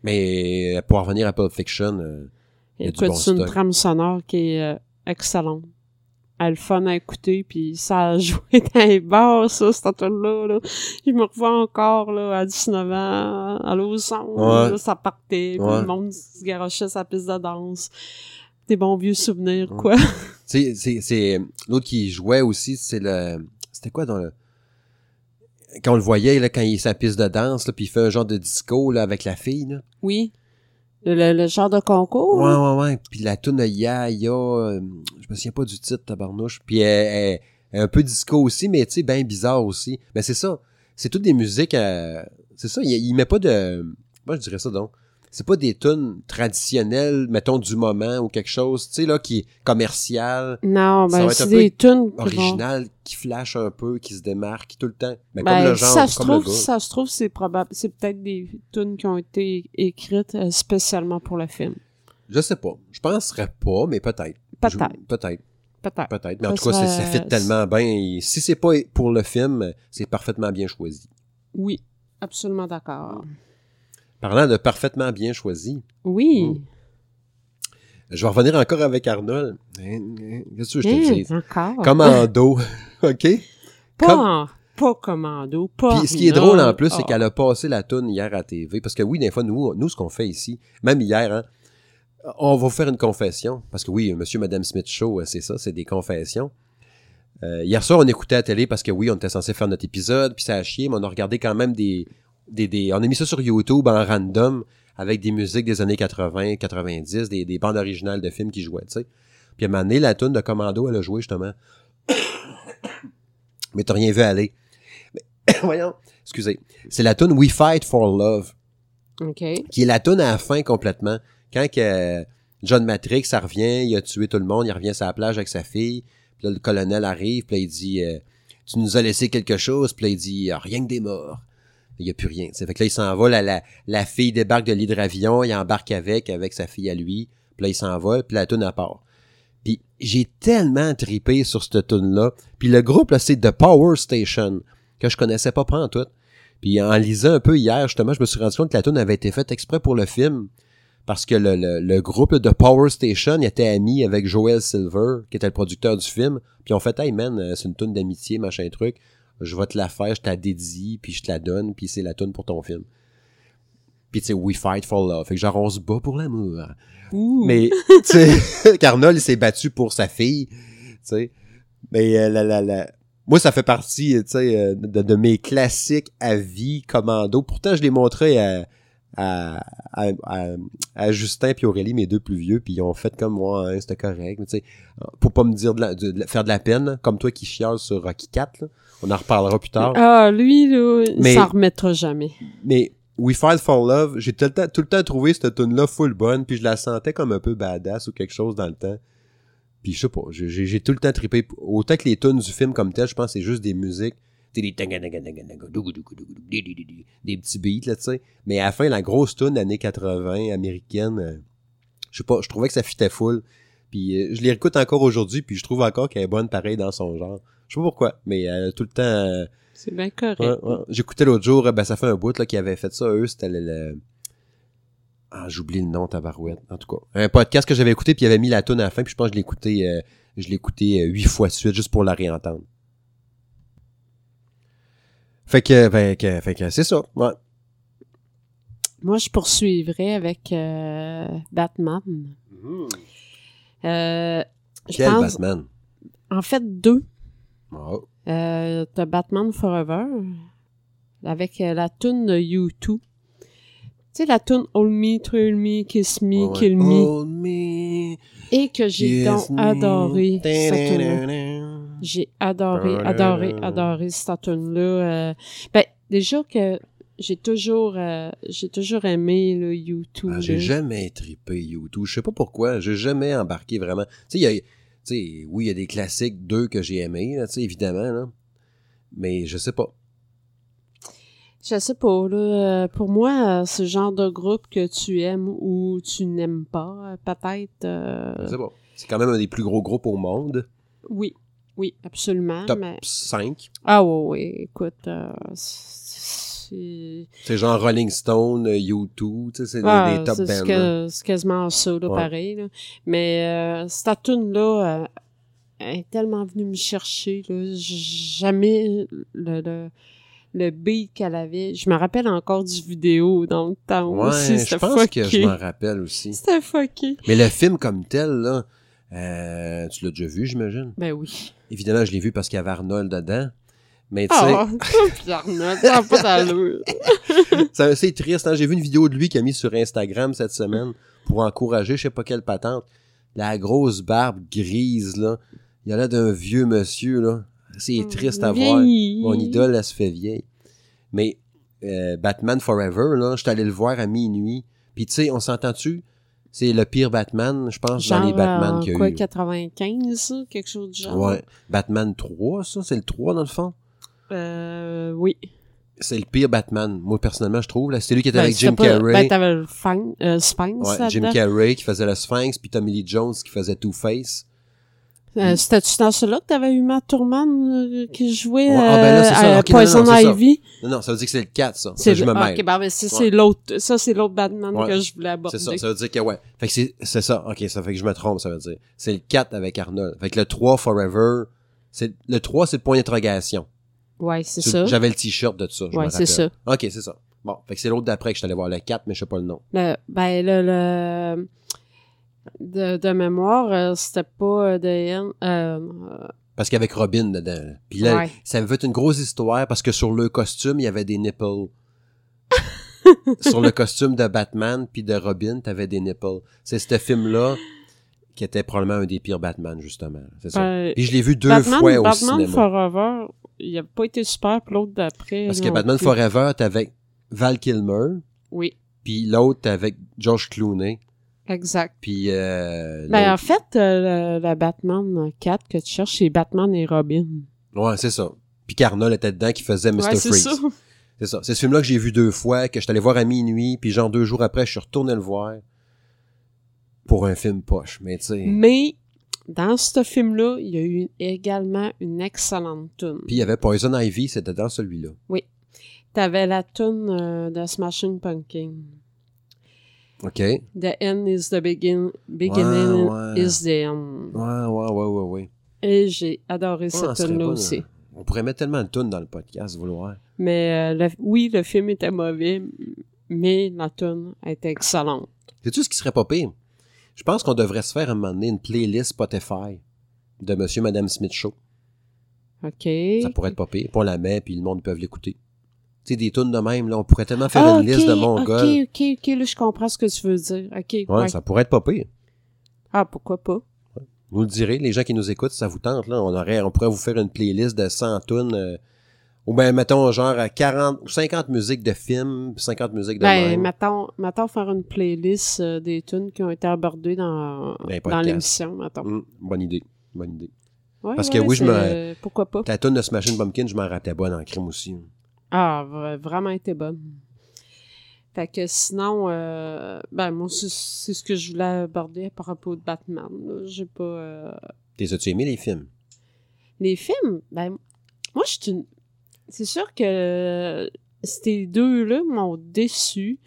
Mais euh, pour revenir à Pulp Fiction, euh, il y a du Écoute, bon c'est une trame sonore qui est excellente. Elle le fun à écouter, puis ça a joué dans les bars, ça, cette tune-là. Là. Je me revois encore là, à 19 ans, à l'Ozon, Ouais. là, ça partait, puis Ouais. le monde se garochait sa piste de danse. Des bons vieux souvenirs, Ouais. quoi. Tu sais, c'est, c'est, l'autre qui jouait aussi, c'est le, c'était quoi dans le, quand on le voyait, là, quand il sa piste de danse, là, puis il fait un genre de disco, là, avec la fille, là. Oui. Le, le- le genre de concours. Ouais, ouais, ouais. Puis la tune de Ya, Ya, euh, je me souviens pas du titre, tabarnouche. Puis elle, elle- un peu disco aussi, mais tu sais, bien bizarre aussi. Mais c'est ça. C'est toutes des musiques, euh, c'est ça, il, il met pas de, moi je dirais ça donc. C'est pas des tunes traditionnelles, mettons, du moment ou quelque chose, tu sais, là, qui est commercial, Non, Ça ben, va être c'est des tunes. qui vont- original, qui flash un peu, qui se démarque tout le temps. Mais Ben, comme le genre, ça se comme trouve, le ça se trouve, c'est probable, c'est peut-être des tunes qui ont été écrites euh, spécialement pour le film. Je sais pas. Je penserais pas, mais peut-être. Peut-être. Peut-être. Peut-être. Peut-être. Mais en Ça tout cas, ça fit tellement bien. Si c'est pas pour le film, c'est parfaitement bien choisi. Oui, absolument d'accord. Parlant de parfaitement bien choisi, Oui. Mm. je vais revenir encore avec Arnold. Hein, hein, Qu'est-ce que je te Hein, dis? encore. Commando. OK? Pas, comme- en- pas commando, pas Puis ce qui est drôle en plus, c'est Ah. qu'elle a passé la toune hier à TV. Parce que oui, des fois, nous, nous ce qu'on fait ici, même hier, hein, on va vous faire une confession. Parce que oui, Monsieur Madame Smith Show, euh, c'est ça, c'est des confessions. Euh, hier soir, on écoutait la télé parce que oui, on était censé faire notre épisode, puis ça a chié, mais on a regardé quand même des, des, des- On a mis ça sur YouTube en random avec des musiques des années 80, 90, des, des bandes originales de films qui jouaient, tu sais. Puis à un moment donné, la toune de Commando, elle a joué justement. mais t'as rien vu aller. Mais, voyons, excusez. C'est la tune We Fight for Love OK. qui est la toune à la fin complètement. Quand que John Matrix, ça revient, il a tué tout le monde, il revient sur la plage avec sa fille, puis là, le colonel arrive, puis là, il dit euh, Tu nous as laissé quelque chose », puis là, il dit Ah, Rien que des morts ». Il n'y a plus rien. Ça fait que là, il s'en va, la, la, fille débarque de l'hydravion, il embarque avec, avec sa fille à lui, puis là, il s'en va, puis la toune à part. Puis j'ai tellement tripé sur cette tune-là. Puis le groupe, là, c'est The Power Station, que je connaissais pas en tout. Puis en lisant un peu hier, justement, je me suis rendu compte que la tune avait été faite exprès pour le film. Parce que le, le, le groupe de Power Station il était ami avec Joel Silver, qui était le producteur du film. Puis on fait, hey man, euh, c'est une tune d'amitié, machin truc. Je vais te la faire, je te la dédie, puis je te la donne, puis c'est la tune pour ton film. Puis tu sais, We Fight for Love. Fait que genre, on se bat pour l'amour. Mais, tu sais, Carnol, il s'est battu pour sa fille, tu sais. Mais euh, la, la, la, moi, ça fait partie, tu sais, euh, de, de mes classiques à vie commando. Pourtant, je l'ai montré à, à, à, Justin puis Aurélie, mes deux plus vieux, puis ils ont fait comme moi, hein, c'était correct. Mais tu sais, pour pas me dire de, la- de- de faire de la peine, comme toi qui chiales sur Rocky 4, là. On en reparlera plus tard. Ah, lui, là, il s'en remettra jamais. Mais We Fight for Love, j'ai tout le temps, tout le temps trouvé cette tune là full bonne, puis je la sentais comme un peu badass ou quelque chose dans le temps. Puis je sais pas, j'ai- tout le temps trippé. Autant que les tunes du film comme tel, je pense que c'est juste des musiques. Des petits beats, là, tu sais. Mais à la fin, la grosse tune années 80 américaine, euh, je sais pas, je trouvais que ça fitait full. Puis euh, je les réécoute encore aujourd'hui, puis je trouve encore qu'elle est bonne pareil dans son genre. Je sais pas pourquoi, mais euh, tout le temps, euh, C'est bien correct. Ouais, ouais. J'écoutais l'autre jour, euh, ben ça fait un bout là qui avait fait ça. Eux, c'était le, le- ah j'oublie le nom tabarouette. En tout cas, un podcast que j'avais écouté puis il avait mis la tune à la fin puis je pense que je l'ai écouté, euh, je l'ai écouté euh, huit fois de suite juste pour la réentendre. Fait que, fait que, fait que c'est ça. Ouais. Moi, je poursuivrais avec euh, Batman. Euh, je Quel pense, Batman? en fait, deux. Oh. Euh, t'as Batman Forever avec euh, la tune de U2. Tu sais, la tune Hold Me, Thrill Me, Kiss Me. Kill Me. Et que j'ai donc me. adoré cette. Ta-da-da-da. J'ai adoré, adoré, adoré cette tune-là. Euh, ben, déjà que j'ai toujours, euh, j'ai toujours aimé le U2. Ah, j'ai jamais trippé YouTube. Je sais pas pourquoi. J'ai jamais embarqué vraiment. Tu sais, il y a, sais, oui, il y a des classiques, deux que j'ai aimés, là, évidemment, là. Mais je sais pas. Je sais pas, là. euh, Pour moi, euh, c'est le genre de groupe que tu aimes ou tu n'aimes pas, euh, peut-être. euh, Je sais pas. C'est quand même un des plus gros groupes au monde. Oui, oui, absolument. Top mais... 5. Ah oui, oui, écoute, euh, c'est... C'est genre Rolling Stone, euh, U2, tu sais, c'est des- des, top c'est bands. que- c'est quasiment ça, là, Ouais. pareil. Là. Mais euh, cette tune-là euh, elle est tellement venue me chercher. Là. Jamais le, le, le beat qu'elle avait. Je me rappelle encore du vidéo dans le temps Ouais, aussi. je pense que je m'en rappelle aussi. C'était fucké. Mais le film comme tel, là, euh, tu l'as déjà vu, j'imagine? Ben oui. Évidemment, je l'ai vu parce qu'il y avait Arnold dedans. Mais tu sais, Ah, pas d'allure. C'est assez triste. Hein? J'ai vu une vidéo de lui qu'il a mis sur Instagram cette semaine pour encourager je sais pas quelle patente. La grosse barbe grise, là. Il a l'air d'un vieux monsieur, là. C'est triste à voir. Mon idole, elle se fait vieille. Mais euh, Batman Forever, là, je suis allé le voir à minuit. Puis tu sais, on s'entend-tu? C'est le pire Batman, je pense, Genre, dans les Batman euh, qu'il y a quoi, eu. 95, ça? Quelque chose du genre? Ouais. Batman 3, ça? C'est le 3, dans le fond? Euh, oui. C'est le pire Batman. Moi, personnellement, je trouve. là. C'est lui qui était Ben, avec Jim pas- Carrey. Ben, t'avais le Fang- euh, Sphinx Ouais, Jim. Carrey qui faisait le Sphinx, puis Tommy Lee Jones qui faisait Two-Face. Euh, C'était-tu dans celui-là que t'avais eu Matt Tourman euh, qui jouait Ouais, ah, ben là, euh, ça. non, non, Poison ça. Ivy? Non, non, ça veut dire que c'est le 4, ça. Ça, C'est je me ah, mêle. ok, ben, ben, c'est Ouais. l'autre, ça c'est l'autre Batman Ouais. que je voulais aborder. C'est ça, ça veut dire que ouais. Fait que c'est, c'est ça. OK, ça fait que je me trompe, ça veut dire. C'est le 4 avec Arnold. Fait que le 3 Forever, c'est le 3 c'est le point d'interrogation. Ouais, c'est ça. J'avais le t-shirt de ça, je Ouais, me c'est ça. OK, c'est ça. Bon, fait que c'est l'autre d'après que je suis allé voir le 4 mais je sais pas le nom. Le, ben, le, le de, de mémoire, euh, c'était pas euh, de euh, Parce qu'avec Robin dedans. Puis là, Ouais. ça avait fait une grosse histoire parce que sur le costume, il y avait des nipples. sur le costume de Batman puis de Robin, t'avais des nipples. C'est ce film-là qui était probablement un des pires Batman, justement. C'est ça. ben, Puis je l'ai vu deux Batman, fois au Batman cinéma. Forever, il a pas été super, puis l'autre d'après. Parce que Batman plus. Forever, t'avais Val Kilmer, Oui, puis l'autre, avec George Clooney, exact. puis euh, Ben, en fait, euh, le, le Batman 4 que tu cherches, c'est Batman et Robin. Ouais, c'est ça. Puis Carnol était dedans qui faisait Mr. Ouais, Freeze. C'est ça. C'est ce film-là que j'ai vu deux fois, que je suis allé voir à minuit, puis genre deux jours après, je suis retourné le voir pour un film poche. Mais tu sais. Mais, dans ce film-là, il y a eu également une excellente tune. Puis il y avait Poison Ivy, c'était dans celui-là. T'avais la tune euh, de Smashing Pumpkin. OK? Ouais, The end is the begin, beginning Ouais, ouais. is the end. ouais, ouais, ouais, ouais. Et j'ai adoré Ah, cette serait tune-là aussi. euh, On pourrait mettre tellement de tunes dans le podcast, vouloir. Mais euh, le- oui, le film était mauvais, mais la tune était excellente. Sais-tu ce qui serait pas pire? Je pense qu'on devrait se faire à un moment donné une playlist Spotify de Monsieur Madame Smith Show. OK. Ça pourrait être pas pire. Puis on la met, puis le monde peut l'écouter. Tu sais, des tunes de même, là, on pourrait tellement faire Ah, une liste de Mongols. OK, OK, OK, là, je comprends ce que tu veux dire. OK, Ouais, ouais. ça pourrait être pas pire. Ah, pourquoi pas? Vous le direz, les gens qui nous écoutent, ça vous tente, là, on aurait, on pourrait vous faire une playlist de 100 tunes, euh, ou ben, mettons, genre, à 40 ou 50 musiques de films, puis 50 musiques de Ben, même. mettons, mettons faire une playlist euh, des tunes qui ont été abordées dans, Dans l'émission, mettons. Hum, bonne idée. Bonne idée. Ouais, Parce ouais, que oui, je c'est- Pourquoi pas? La tune de Smashing Pumpkin, je m'en rappelais bonne en crime aussi. Ah, vra- vraiment été bonne. Fait que sinon, euh, ben, moi, c'est ce que je voulais aborder par rapport de Batman. J'ai pas... euh, T'es as-tu aimé les films? Les films, ben, moi, je suis une... C'est sûr que ces deux-là m'ont déçu.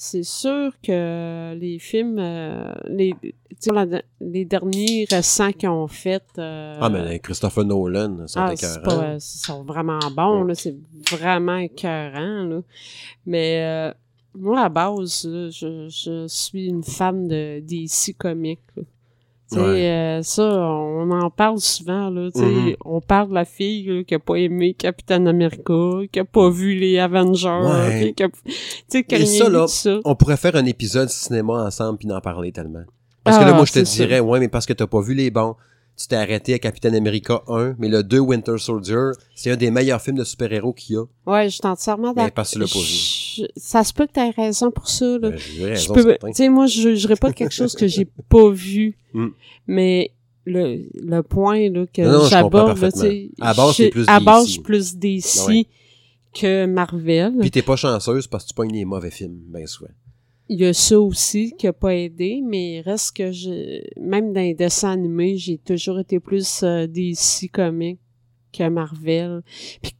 C'est sûr que les films, euh, les, les derniers récents qu'ils ont fait... euh, Ah, mais Christopher Nolan, ça ah, pas, ils sont vraiment bons, c'est vraiment écœurant, là. Mais euh, moi, à base, là, je, je suis une fan de DC Comics. Ouais. euh, ça, on en parle souvent, là, Mhm. on parle de la fille là, qui a pas aimé Captain America, qui a pas vu les Avengers, Ouais. qui a- qui Et ça, là. On pourrait faire un épisode cinéma ensemble puis n'en parler tellement. Parce que là, Ah, moi, je te dirais, ouais, mais parce que t'as pas vu les bons. Tu t'es arrêté à Captain America 1, mais le 2 Winter Soldier, c'est un des meilleurs films de super-héros qu'il y a. Ouais, je suis entièrement d'accord. parce que Ça se peut que t'aies raison pour ça, là. Ben, Je peux, tu sais, moi, je jugerais pas de quelque chose que j'ai pas vu. Mm. Mais le, le point, là, que Non, j'aborde, là, tu parfaitement. sais. À base, c'est plus À base, plus DC Ouais. que Marvel. Puis t'es pas chanceuse parce que tu pognes les mauvais films, ben souvent. Il y a ça aussi qui a pas aidé, mais il reste que je, même dans les dessins animés, j'ai toujours été plus euh, DC comics que Marvel. Puis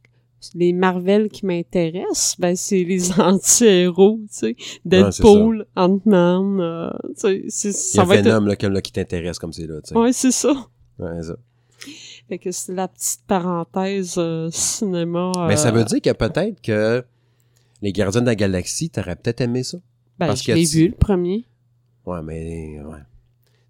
les Marvel qui m'intéressent, ben c'est les anti-héros, tu sais, Deadpool, Ant-Man, euh, tu sais, ça a va être Venom là, comme là, qui t'intéresse comme c'est là. tu sais. Ouais, c'est ça. Ouais, ça. Fait que c'est la petite parenthèse euh, cinéma. Mais ça euh, veut dire que peut-être que les Gardiens de la Galaxie, t'aurais peut-être aimé ça. Ben, parce je l'ai tu- vu, le premier. Ouais, mais ouais.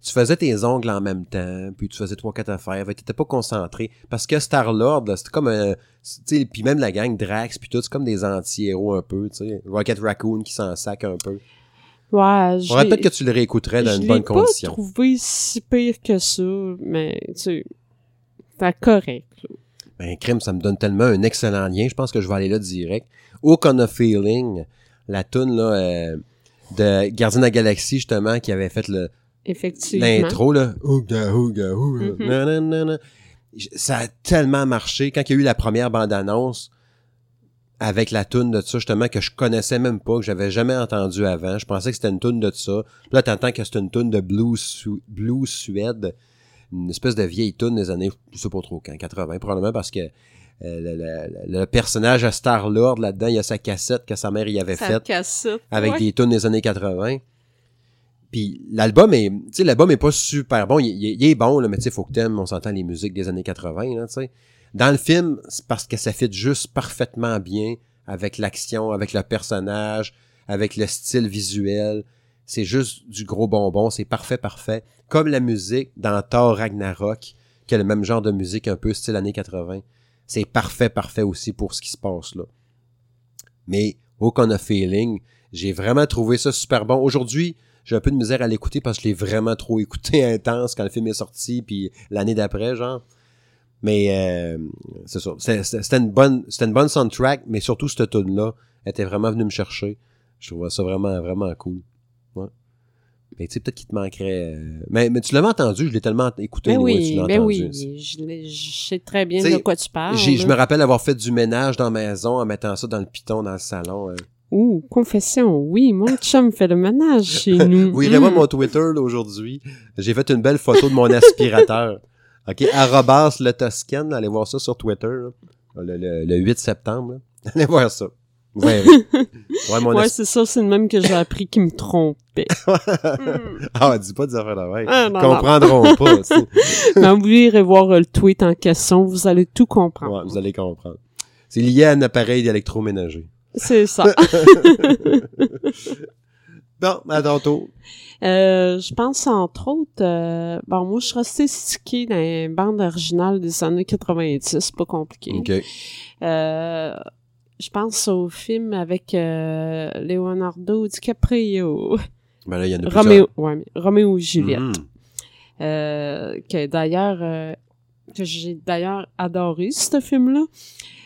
Tu faisais tes ongles en même temps, puis tu faisais trois quatre affaires, fait que t'étais pas concentré. Parce que Star Lord, là, c'était comme un, tu sais, puis même la gang Drax, puis tout, c'est comme des anti-héros un peu, tu sais. Rocket Raccoon qui s'en sac un peu. Ouais, je peut-être que tu le réécouterais dans je une l'ai bonne pas condition. trouvé si pire que ça, mais tu sais, correct. là. Ben, crime, ça me donne tellement un excellent lien. Je pense que je vais aller là direct. Hook on a Feeling, la tune là, euh, de Gardien de la Galaxie, justement, qui avait fait le, l'intro, là. Mhm. Ça a tellement marché. Quand il y a eu la première bande-annonce, avec la tune de ça, justement, que je connaissais même pas, que j'avais jamais entendu avant. Je pensais que c'était une tune de ça. Puis là, t'entends que c'est une tune de Blues, Su- Blues Suède. Une espèce de vieille tune des années, je sais pas trop quand, 80, probablement parce que euh, le, le- le personnage à Star-Lord, là-dedans, il y a sa cassette que sa mère y avait faite cassette. avec ouais. des tunes des années 80. Puis l'album est, tu sais, l'album est pas super bon. Il, il- il est bon, là, mais tu sais, faut que t'aimes, on s'entend les musiques des années 80, là, tu sais. Dans le film, c'est parce que ça fit juste parfaitement bien avec l'action, avec le personnage, avec le style visuel. C'est juste du gros bonbon, c'est parfait, parfait. Comme la musique dans Thor Ragnarok, qui a le même genre de musique un peu style années 80. C'est parfait, parfait aussi pour ce qui se passe là. Mais Hook on a Feeling, j'ai vraiment trouvé ça super bon. Aujourd'hui, j'ai un peu de misère à l'écouter parce que je l'ai vraiment trop écouté intense quand le film est sorti, puis l'année d'après, genre. Mais euh, c'est ça. C'était une bonne, c'était une bonne soundtrack, mais surtout cette tune là était vraiment venue me chercher. Je trouvais ça vraiment, vraiment cool. Ouais. Mais tu sais, peut-être qu'il te manquerait. euh, Mais, mais tu l'avais entendu, je l'ai tellement écouté. Ben tu oui, l'as ben entendu. oui, je, sais très bien T'sais, de quoi tu parles. Je me rappelle avoir fait du ménage dans la maison en mettant ça dans le piton dans le salon. euh. Ouh, confession, oui, mon chum fait le ménage chez nous. Vous irez voir Mm. mon Twitter aujourd'hui. J'ai fait une belle photo de mon aspirateur. OK, arrobas le Toscan, allez voir ça sur Twitter. là. Le, le- le 8 septembre. là. Allez voir ça. Verrez. Ouais, mon Ouais, c'est ça, c'est le même que j'ai appris qu'il me trompait. Mm. Ah, dis pas des affaires même. Ah, non, Comprendront pas. tu sais. Mais vous irez voir euh, le tweet en question, vous allez tout comprendre. Ouais, vous allez comprendre. C'est lié à un appareil d'électroménager. C'est ça. Bon, à tantôt. Euh, je pense entre autres, euh, bon, moi je suis restée stickée dans les bandes originales des années 90, pas compliqué. OK. Euh, je pense au film avec euh, Leonardo DiCaprio, Ben là, il y en a Roméo, ouais, Roméo et. Juliette, Mhm. euh, que d'ailleurs, euh, que j'ai d'ailleurs adoré ce film-là.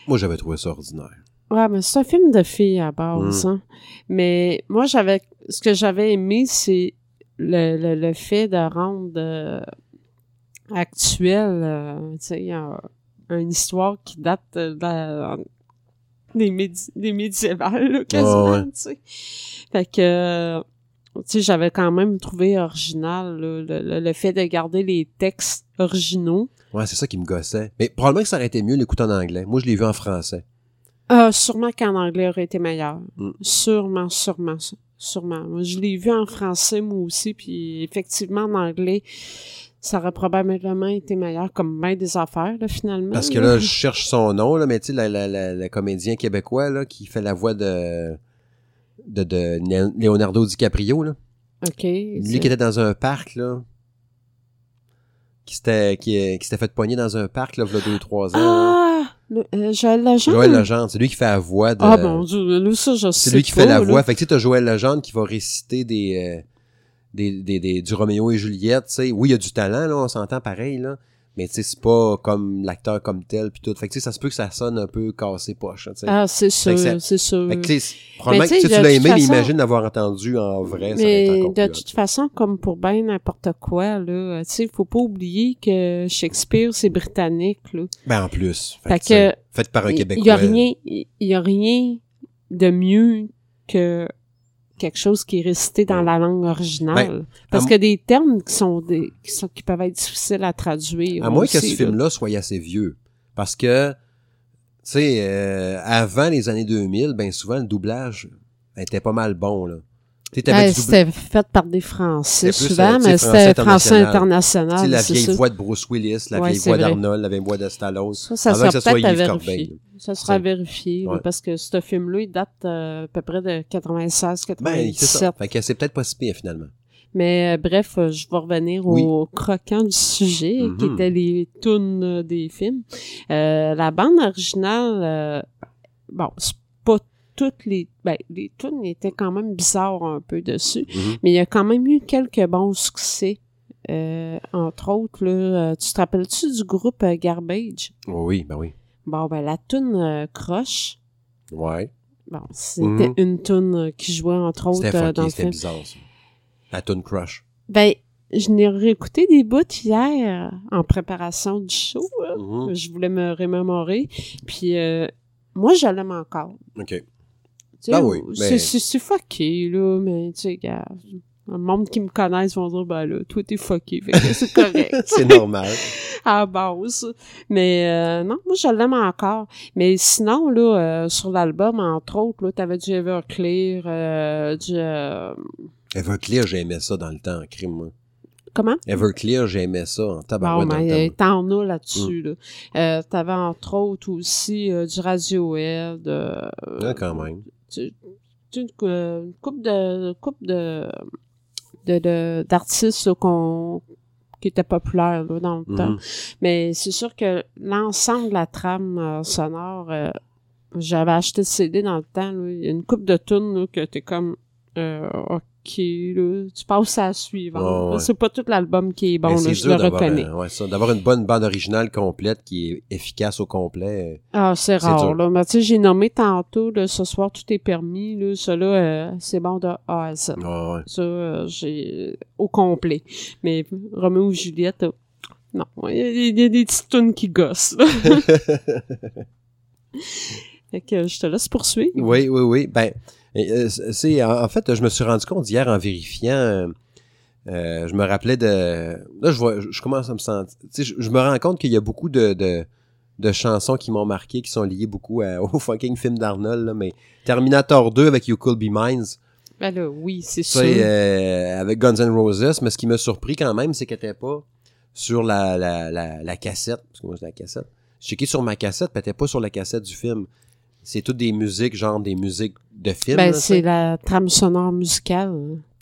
Moi, j'avais trouvé ça ordinaire. Ouais, mais c'est un film de filles à base, Mm. hein. Mais moi, j'avais, ce que j'avais aimé, c'est le, le, le fait de rendre actuel, tu sais, un- une histoire qui date de la- des, médi des médiévales, là, quasiment, Ouais, ouais. tu sais. Fait que, euh, tu sais, j'avais quand même trouvé original là, le, le, le fait de garder les textes originaux. Ouais, c'est ça qui me gossait. Mais probablement que ça aurait été mieux l'écouter en anglais. Moi, je l'ai vu en français. Ah, sûrement qu'en anglais aurait été meilleur. Mm. Sûrement, sûrement, sûrement. Moi, je l'ai vu en français, moi aussi, puis effectivement, en anglais, ça aurait probablement été meilleur, comme bien des affaires, là, finalement. Parce que là, je cherche son nom, là, mais tu sais, la comédien québécois, là, qui fait la voix de, de, Leonardo DiCaprio, là. OK. Lui qui était dans un parc, là. Qui s'était, qui, qui s'était fait pogner dans un parc, là, il y a deux, trois ans. Ah! Le, euh, Joël Legendre? Joël Legendre, c'est lui qui fait la voix de... Ah, mon Dieu, là, ça, je sais C'est lui qui fait la là. voix. Fait que tu sais, t'as Joël Legendre qui va réciter des, euh, des, des, des- du Roméo et Juliette, tu sais. Oui, il y a du talent, là, on s'entend pareil, là. Mais tu sais, c'est pas comme l'acteur comme tel, puis tout. Fait que tu sais, ça se peut que ça sonne un peu cassé poche, tu sais. Ah, c'est sûr, c'est sûr. Fait que tu sais, probablement Mais que tu l'as aimé, mais façon- imagine l'avoir entendu en vrai, ça Mais encore de plus toute façon, comme pour bien n'importe quoi, là, tu sais, faut pas oublier que Shakespeare, c'est britannique, là. Ben, en plus. Fait, Fait que, fait par un Il Québécois. y a rien, il y a rien de mieux que quelque chose qui est récité dans la langue originale. Parce à que des termes qui sont des, qui sont, qui peuvent être difficiles à traduire. À moins que ce là. film-là soit assez vieux. Parce que, tu sais, euh, avant les années 2000, ben souvent, le doublage était pas mal bon, là. Doublage. c'était fait par des Français souvent, euh, mais c'était français international. Tu sais, la vieille voix de Bruce Willis, la Ouais, vieille voix d'Arnold, la vieille voix de Stallone. Ça, ça sera peut-être à vérifier. Ça sera là, Ouais. parce que ce film-là, il date euh, à peu près de 96, Ben, 97. c'est ça. Fait que c'est peut-être pas si pire, finalement. Mais euh, bref, euh, je vais revenir Oui. au croquant du sujet, qui étaient les tunes euh, des films. Euh, la bande originale, euh, bon, c'est toutes les... Ben, les tunes étaient quand même bizarres un peu dessus, Mhm. mais il y a quand même eu quelques bons succès. Euh, entre autres, là, euh, tu te rappelles-tu du groupe euh, Garbage? Oui, ben oui. Bon, ben la tune euh, Croche, Ouais. bon, c'était Mhm. une tune qui jouait entre autres dans le c'était film. bizarre, ça. La Tune Crush. Ben, je n'ai réécouté des bouts hier en préparation du show. là. Mhm. Je voulais me remémorer. Puis, euh, moi, je l'aime encore. OK. Ah oui, c'est- mais- C'est fucké, là, mais tu sais, gars, le monde qui me connaissent vont dire, ben là, toi, t'es fucké, fait que c'est correct. c'est normal. à la base. Mais euh, non, moi, je l'aime encore. Mais sinon, là, euh, sur l'album, entre autres, là, t'avais du Everclear, euh, du... euh, Everclear, j'aimais ça dans le temps, en crime, moi. comment? Everclear, j'aimais ça en Bon, tabarouette le mais t'en as là-dessus, là. Euh, t'avais entre autres aussi euh, du Radiohead, euh. Ah, quand même. Une, une couple de couple de de- de- d'artistes qu'on qui étaient populaires là, dans le temps. Mhm. Mais c'est sûr que l'ensemble de la trame euh, sonore, euh, j'avais acheté le CD dans le temps, là. Il y a une coupe de tunes que t'es comme euh, OK, là, tu passes à la suivante. Ouais. C'est pas tout l'album qui est bon, là, je le reconnais. un- ouais, ça, d'avoir une bonne bande originale complète qui est efficace au complet. Ah, c'est rare, dur. là. Mais tu sais, j'ai nommé tantôt, là, ce soir, tout est permis, là. Ça, là, euh, c'est bon de A à Z. Ouais, ouais. Ça, euh, j'ai au complet. Mais Roméo et Juliette, euh, non. Il y, y a des petites tunes qui gossent, là. fait que je te laisse poursuivre. Oui, oui, oui. Ben, euh, c'est en fait, je me suis rendu compte hier en vérifiant. euh, euh, je me rappelais de. Là, je vois, je commence à me sentir. Je, je me rends compte qu'il y a beaucoup de, de, de chansons qui m'ont marqué, qui sont liées beaucoup à- au fucking film d'Arnold. là, Mais Terminator 2 avec You Could Be Mines, Ben là, oui, c'est sûr. euh, avec Guns N' Roses. Mais ce qui m'a surpris quand même, c'est qu'elle était pas sur la, la, la, la cassette. Parce que moi, la cassette. J'ai checké sur ma cassette, puis elle était pas sur la cassette du film. C'est toutes des musiques, genre des musiques de films. Ben, c'est la trame sonore musicale.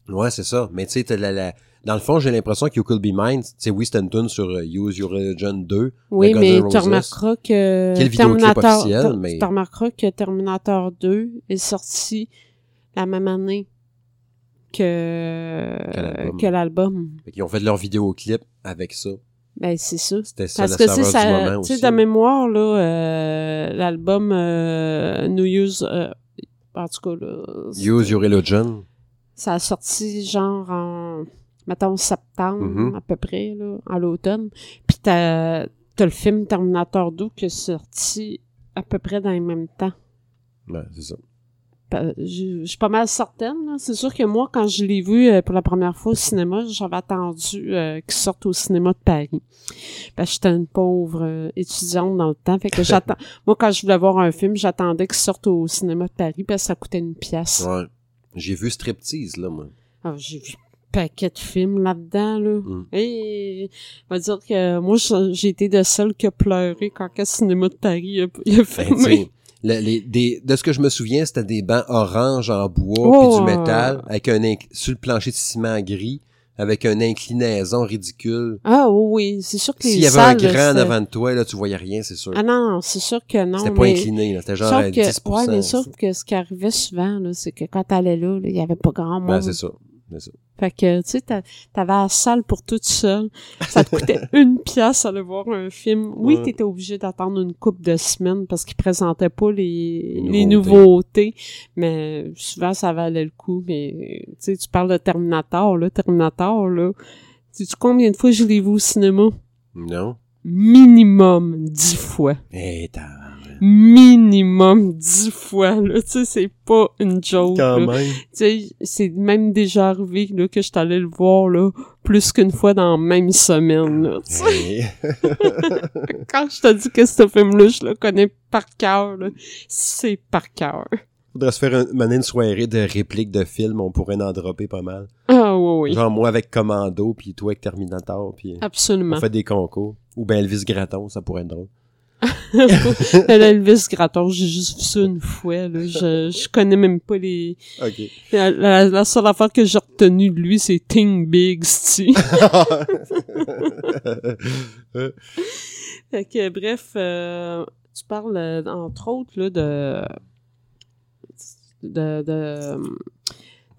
Ouais, c'est ça. Mais tu sais, la, la- dans le fond, j'ai l'impression que You Could Be Mine, c'est oui, c'est une tune sur euh, Use Your Religion 2. Oui, mais tu remarqueras que Quel Terminator, officiel, tu- mais- tu remarqueras que Terminator 2 est sorti la même année que Que l'album. qu'ils ont fait leur vidéoclip avec ça. Ben c'est ça. C'était ça Parce que sais, serveur du ça, moment tu sais, de mémoire là, euh, l'album euh, New Use, euh, en tout cas là, Use Your Religion. ça a sorti genre en mettons septembre Mhm. à peu près là, en l'automne. Puis t'as t'as le film Terminator 2 qui est sorti à peu près dans le même temps. Ouais, c'est ça. Je je suis pas mal certaine. C'est sûr que moi, quand je l'ai vu euh, pour la première fois au cinéma, j'avais attendu euh, qu'il sorte au cinéma de Paris. Parce que j'étais une pauvre euh, étudiante dans le temps. Fait que j'attends. moi, quand je voulais voir un film, j'attendais qu'il sorte au cinéma de Paris parce que ça coûtait une pièce. Ouais. J'ai vu Striptease, là, moi. Alors, j'ai vu un paquet de films là-dedans, là. Mm. Et on va dire que moi, j'ai été de celle qui a pleuré quand le cinéma de Paris a, a Ben, le- les- des, de ce que je me souviens, c'était des bancs orange en bois Oh, puis du métal avec un sur le plancher de ciment gris avec une inclinaison ridicule. Ah oui, oui, c'est sûr que les S'il y avait salles, un grand avant de toi, là, tu voyais rien, c'est sûr. Ah non, c'est sûr que non. c'était pas mais... incliné, là. C'était genre à que, 10%. ouais, mais sauf que ce qui arrivait souvent, là, c'est que quand t'allais là, là, il y avait pas grand monde. Ben, c'est ça. C'est ça. Fait que, tu sais, t'a- t'avais la salle pour toute seule. Ça te coûtait une pièce aller voir un film. Oui, Ouais. t'étais obligé d'attendre une couple de semaines parce qu'ils présentaient pas les, Les nouveautés. Mais souvent, ça valait le coup. Mais, tu sais, tu parles de Terminator, là. Terminator, là. Sais-tu combien de fois je l'ai vu au cinéma? Non? Minimum dix fois. Eh, t'as... minimum dix fois, là. Tu sais, c'est pas une joke, là. même. Tu sais, c'est même déjà arrivé, là, que je t'allais le voir, là, plus qu'une fois dans la même semaine, là. Tu sais, quand je te dis que ce film-là, je le connais par cœur, là, c'est par cœur. Faudrait se faire une soirée de répliques de films, on pourrait en dropper pas mal. Ah, oui, oui. Genre moi avec Commando, puis toi avec Terminator, puis Absolument. on fait des concours. Ou ben Elvis Gratton, ça pourrait être drôle. Elvis Gratton, j'ai juste vu ça une fois, là. Je, je connais même pas les... OK. La, la- la seule affaire que j'ai retenue de lui, c'est Ting Big, c'ti. Fait que, bref, euh, tu parles, euh, entre autres, là, de... de, de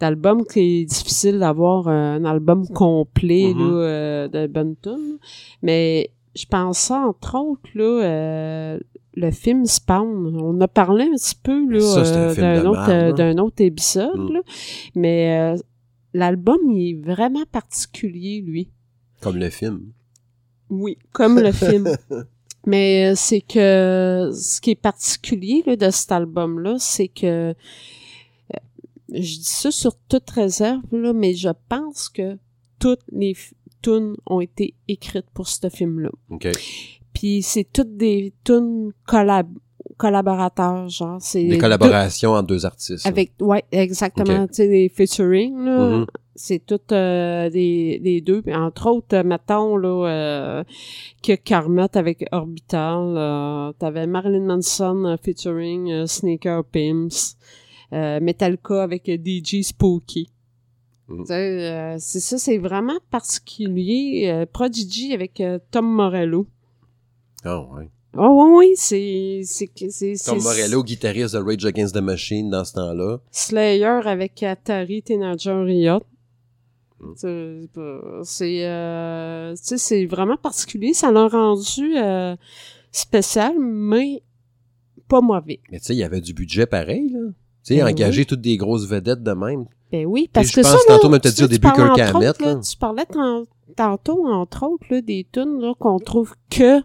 d'album qui est difficile d'avoir un album complet Mhm. là, euh, de tunes. Mais je pense ça, entre autres, là, euh, le film Spawn. On a parlé un petit peu là, euh, film d'un autre, euh, d'un autre épisode. Mm. là. Mais euh, l'album, il est vraiment particulier, lui. Comme le film. Oui, comme le film. Mais euh, c'est que ce qui est particulier là, de cet album-là, c'est que euh, je dis ça sur toute réserve, là, mais je pense que toutes les tunes ont été écrites pour ce film-là. Puis c'est toutes des tunes collab collaborateurs, genre. C'est Des deux- collaborations entre deux artistes. avec, ouais, exactement, tu sais, des featuring, là. Mhm. C'est toutes euh, des, des deux. Entre autres, mettons, là, euh, que Carmot avec Orbital, euh, t'avais Marilyn Manson euh, featuring euh, Sneaker Pimps, euh, Metallica avec DJ Spooky. Sais, euh, c'est ça, c'est vraiment particulier. Euh, Prodigy avec euh, Tom Morello. Ah ouais. Oh oui, oui, c'est... Tom Morello, guitariste de Rage Against the Machine dans ce temps-là. Slayer avec Atari Teenager Riot. Mm. C'est C'est vraiment particulier. Ça l'a rendu spécial, mais pas mauvais. Mais tu sais, il y avait du budget pareil, là. Tu sais, Ben engager toutes des grosses vedettes de même. Ben oui, parce je que pense ça, tantôt, même t'as tu dit au début Hammett. Tu parlais tan- tantôt, entre autres, là, des tunes là, qu'on trouve que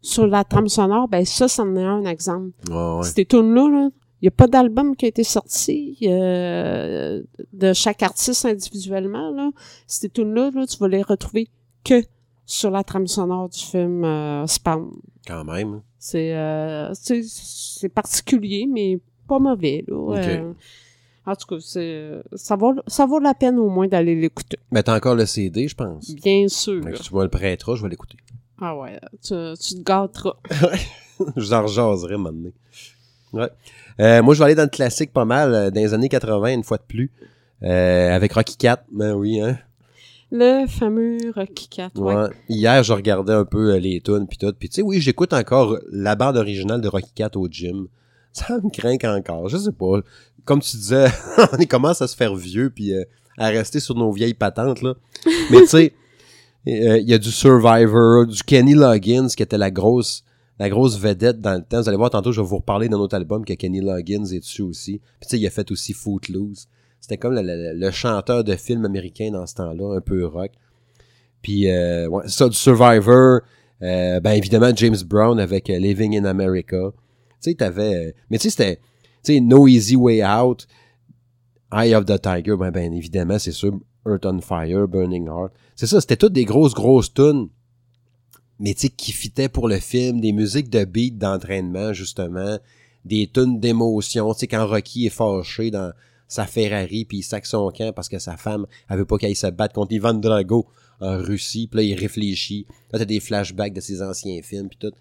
sur la trame sonore. Ben ça, c'en est un exemple. Ouais, ouais. Ces tunes-là, là, il n'y a pas d'album qui a été sorti euh, de chaque artiste individuellement. Là. Ces tunes-là, là, tu vas les retrouver que sur la trame sonore du film euh, Spawn. Quand même. C'est euh, c'est particulier, mais pas mauvais. Là. Ok. En tout cas, c'est ça vaut, ça vaut la peine au moins d'aller l'écouter. Mais t'as encore le CD, je pense. Bien sûr. Si tu me le prêteras, je vais l'écouter. Ah ouais, tu, tu te gâteras. je vous en rejaserai moment donné. Euh, moi, je vais aller dans le classique pas mal, euh, dans les années 80, une fois de plus, euh, avec Rocky 4. Ben oui, hein. Le fameux Rocky 4, ouais. Ouais. Hier, je regardais un peu les tunes puis tout. Puis tu sais, oui, j'écoute encore la bande originale de Rocky 4 au gym. Ça me craint encore. Je sais pas. Comme tu disais, on commence à se faire vieux puis euh, à rester sur nos vieilles patentes là. Mais tu sais, euh, il y a du Survivor, du Kenny Loggins qui était la grosse la grosse vedette dans le temps. Vous allez voir tantôt, je vais vous reparler d'un autre album que Kenny Loggins est dessus aussi. Puis tu sais, il a fait aussi Footloose. C'était comme le, chanteur de film américain dans ce temps-là, un peu rock. Puis euh, ça, du Survivor, euh, ben évidemment James Brown avec Living in America. Tu sais, t'avais... mais tu sais, c'était... No Easy Way Out, Eye of the Tiger, ben, ben évidemment, c'est sûr, Earth on Fire, Burning Heart. C'est ça, c'était toutes des grosses, grosses tunes, mais tu qui fitaient pour le film, des musiques de beat d'entraînement, justement, des tunes d'émotion, tu quand Rocky est fâché dans sa Ferrari, puis il sac son camp parce que sa femme, elle veut pas qu'il se batte contre Ivan Drago en Russie, puis là, il réfléchit. Là, t'as des flashbacks de ses anciens films, puis tout.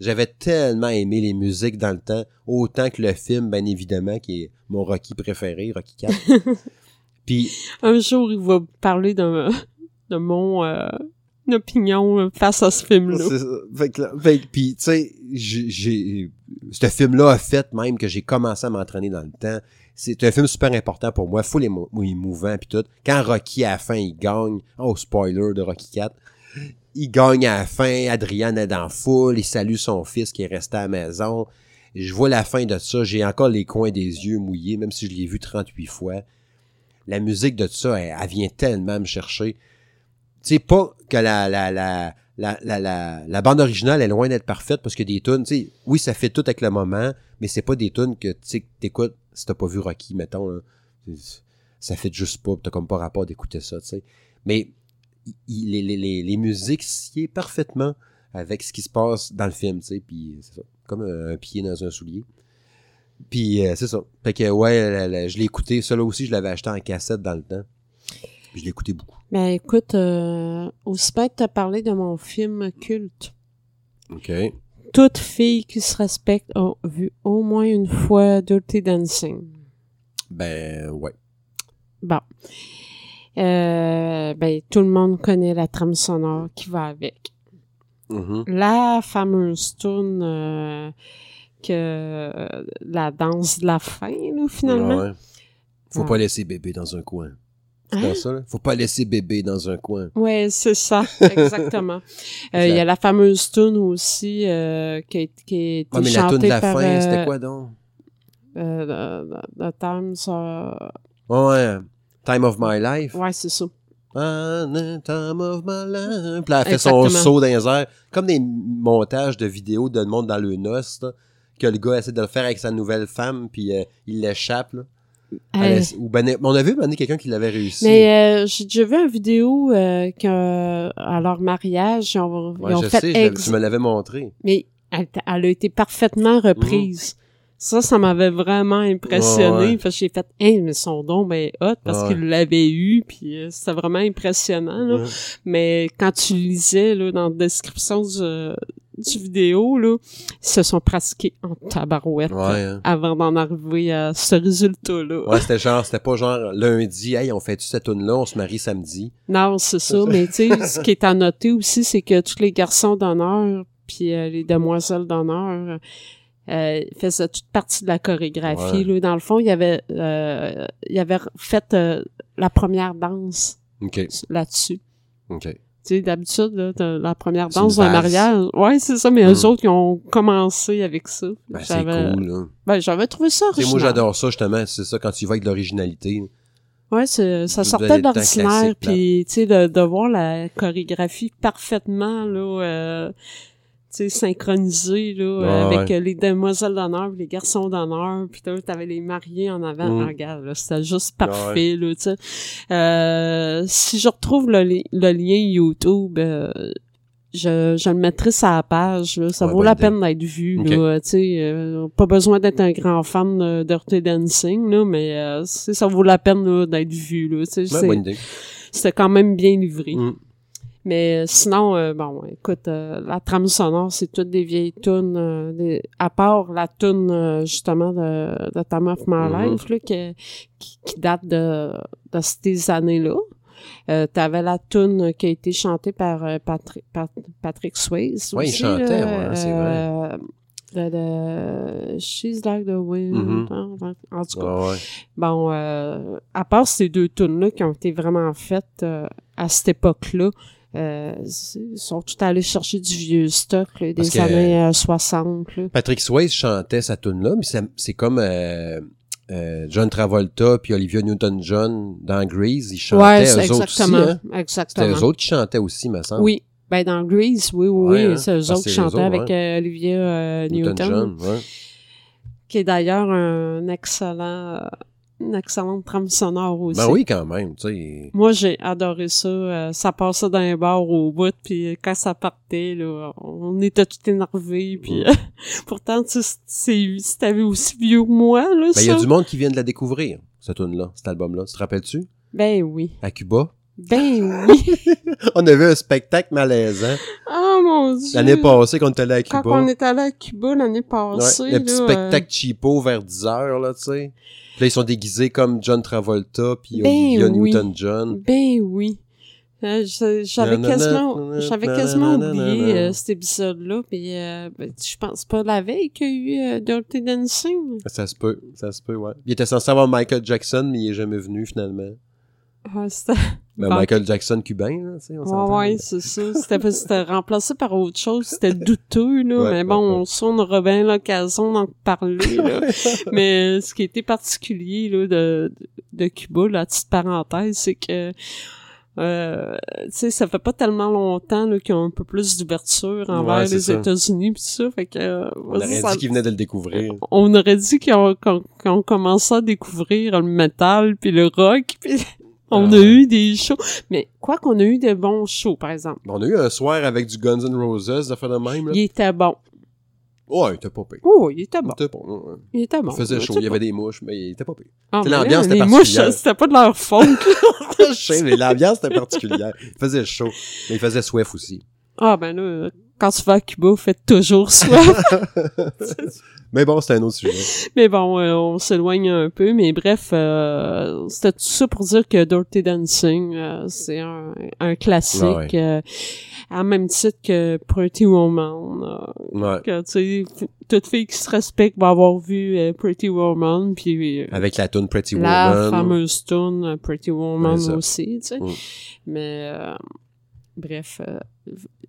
J'avais tellement aimé les musiques dans le temps, autant que le film, bien évidemment, qui est mon Rocky préféré, Rocky 4. puis, Un jour, il va parler de, de mon euh, opinion face à ce film-là. Fait que fait puis, tu sais, j'ai, j'ai- ce film-là a fait même que j'ai commencé à m'entraîner dans le temps. C'est un film super important pour moi, full émo- émouvant puis tout. Quand Rocky à la fin, il gagne, oh spoiler de Rocky 4, il gagne à la fin, Adrian est dans foule, il salue son fils qui est resté à la maison. Je vois la fin de ça, j'ai encore les coins des yeux mouillés, même si je l'ai vu 38 fois. La musique de ça, elle, vient tellement me chercher. Tu sais, pas que la, la, la, la, la, bande originale est loin d'être parfaite parce que des tunes, tu sais, oui, ça fait tout avec le moment, mais c'est pas des tunes que, tu t'écoutes si t'as pas vu Rocky, mettons, là. Ça fait juste pas, t'as comme pas rapport d'écouter ça, tu sais. Mais il- les, les, les, musiques sied parfaitement avec ce qui se passe dans le film, tu sais, puis c'est ça, comme un, un pied dans un soulier. Puis euh, c'est ça. Fait que ouais, la- la- je l'ai écouté, ça aussi, je l'avais acheté en cassette dans le temps. Puis je l'ai écouté beaucoup. Ben écoute, euh, aussi que t'as parlé de mon film culte. OK. Toute fille qui se respecte a vu au moins une fois Dirty Dancing. Ben ouais. Bon. Euh, ben, tout le monde connaît la trame sonore qui va avec. Mhm. La fameuse tune euh, que la danse de la fin, là, finalement. Ouais. Faut pas laisser bébé dans un coin. Hein? dans ça, là? Faut pas laisser bébé dans un coin. Ouais, c'est ça, exactement. Euh, Il y a la fameuse tune aussi euh, qui, a, qui a été Ah, mais la tune de la par, fin, euh, c'était quoi donc? euh, the, the Times, euh, Ouais. Time of my life. ouais, c'est ça. Ah, time of my life. Puis là, elle fait son saut dans les airs. Comme des montages de vidéos de monde dans le noce, là, que le gars essaie de le faire avec sa nouvelle femme, puis euh, il l'échappe. là. Euh, ou ben, on a vu ben, quelqu'un qui l'avait réussi. mais euh, j'ai déjà vu une vidéo euh, que à leur mariage, ils ont, Ouais, ils ont je fait sais, ex- tu me l'avais montré. mais elle, elle a été parfaitement reprise. Ça, ça m'avait vraiment impressionné. Ouais, ouais. J'ai fait, hey, mais son don, ben, hot, parce Ouais. qu'il l'avait eu, puis euh, c'était vraiment impressionnant, là. Mais quand tu lisais, là, dans la description du, du vidéo, là, ils se sont pratiqués en tabarouette. Ouais, hein. Avant d'en arriver à ce résultat-là. Ouais, c'était genre, c'était pas genre lundi, hey, on fait cette tune là on se marie samedi? Non, c'est ça. mais tu sais, ce qui est à noter aussi, c'est que tous les garçons d'honneur, puis euh, les demoiselles d'honneur, euh, faisaient toute partie de la chorégraphie. Ouais. Là. Dans le fond, il avait, euh, il avait fait euh, la première danse OK. là-dessus. OK. Tu sais, d'habitude, la première danse d'un mariage. Ouais, c'est ça, mais Mm. eux autres, ils ont commencé avec ça. Ben, c'est cool, là. Ben, j'avais trouvé ça sais, moi, original. j'adore ça, justement. C'est ça, quand tu vas avec l'originalité. Ouais, ça sortait de l'ordinaire, puis tu sais, de, de voir la chorégraphie parfaitement, là, synchronisée, là, avec ouais. euh, les demoiselles d'honneur, les garçons d'honneur, puis t'avais les mariés en avant. Mm. Ah, regarde, là, c'était juste parfait, là. Euh, si je retrouve le, li- le lien YouTube, euh, je, je le mettrai sur la page, là. Ça Ouais, vaut la idée. peine d'être vu, Ok. là, tu sais. euh, pas besoin d'être un grand fan de Dirty Dancing, là, mais euh, ça vaut la peine, là, d'être vu, là, c'est-. C'était quand même bien livré. Mm. Mais euh, sinon, euh, bon, écoute, euh, la trame sonore, c'est toutes des vieilles tunes, euh, des- à part la tune euh, justement de, de Time of My Mhm. Life, là, que- qui, qui date de, de ces années-là. Euh, T'avais la tune qui a été chantée par Patrick, Pat- Patrick Swayze. Ouais, il chantait, là, ouais, c'est vrai. euh, de, de She's Like the Wind. Mhm. hein, en tout cas, ouais. Bon, euh, à part ces deux tunes-là qui ont été vraiment faites euh, à cette époque-là, euh, sont tout allés chercher du vieux stock là, des que- années euh, 60. Là. Patrick Swayze chantait sa tune là, mais c'est comme euh, euh, John Travolta puis Olivia Newton-John dans Grease, ils chantaient Ouais, eux autres exactement. aussi. Hein? C'était exactement. eux autres qui chantaient aussi, me semble. Oui. Ben, dans Grease, oui, oui, Ouais, oui. hein, C'est eux autres qui chantaient autres, avec euh, Olivia euh, Newton, Newton-John, ouais. qui est d'ailleurs un excellent, euh, une excellente trame sonore aussi. Ben oui, quand même, tu sais. Moi, j'ai adoré ça. Euh, ça passait dans les bars au bout, puis quand ça partait, là, on était tout énervés, puis Mm. pourtant, tu sais, t'avais aussi vieux que moi, là, Ben, il y a du monde qui vient de la découvrir, cette tune-là, cet album-là. Tu te rappelles-tu? Ben oui. À Cuba. Ben oui. On avait un spectacle malaisant oh mon dieu. l'année passée quand on était allé à Quand Cuba. on est allé à Cuba l'année Ouais, passée, le petit là, spectacle cheapo vers 10 heures, là, tu sais. Puis là, ils sont déguisés comme John Travolta puis Ben Olivia oui. Newton-John. euh, Ben oui. Euh, J'avais quasiment, j'avais quasiment oublié euh, cet épisode-là. Puis, euh, ben, je pense pas la veille qu'il y a eu euh, Dirty Dancing. Ça se peut, ça se peut, ouais. Il était censé avoir Michael Jackson, mais il est jamais venu, finalement. C'était- Bon. Michael Jackson cubain, là, tu sais, on s'entend. ouais, c'est ça. C'était, c'était remplacé par autre chose. C'était douteux, là. Ouais, mais bon, ouais, on s'en aura bien l'occasion d'en parler, là. mais euh, ce qui était particulier, là, de, de Cuba, la petite parenthèse, c'est que, euh, tu sais, ça fait pas tellement longtemps, là, qu'ils ont un peu plus d'ouverture envers Ouais, les. États-Unis pis ça. Fait que, euh, On aurait ça- dit qu'il venait de le découvrir. on aurait dit qu'ils ont, qu'on, qu'on commençait à découvrir le métal puis le rock puis on Ah a eu des shows. Mais quoi qu'on a eu de bons shows, par exemple. On a eu un soir avec du Guns N' Roses, ça fait de même, là. Il était bon. Ouais, il était pas pire. Oh, il était Il bon. était bon, ouais. Il était bon. Il faisait chaud, il y avait des mouches, mais il était pas pire. Ah, l'ambiance était Les mouches, particulière. c'était pas de leur faute. Je sais, mais l'ambiance était particulière. Il faisait chaud, mais il faisait soif aussi. ah, ben là, quand tu vas à Cuba, fait toujours soif. Mais bon, c'était un autre sujet. mais bon, euh, on s'éloigne un peu. Mais bref, euh, c'était tout ça pour dire que Dirty Dancing, euh, c'est un, un classique. Ouais, euh, à même titre que Pretty Woman. Ouais. que, tu sais, f- toute fille qui se respecte va avoir vu Pretty Woman, puis Avec la tune Pretty la Woman. fameuse tune Pretty Woman Ouais, aussi, tu sais. Mm. Mais bref, euh,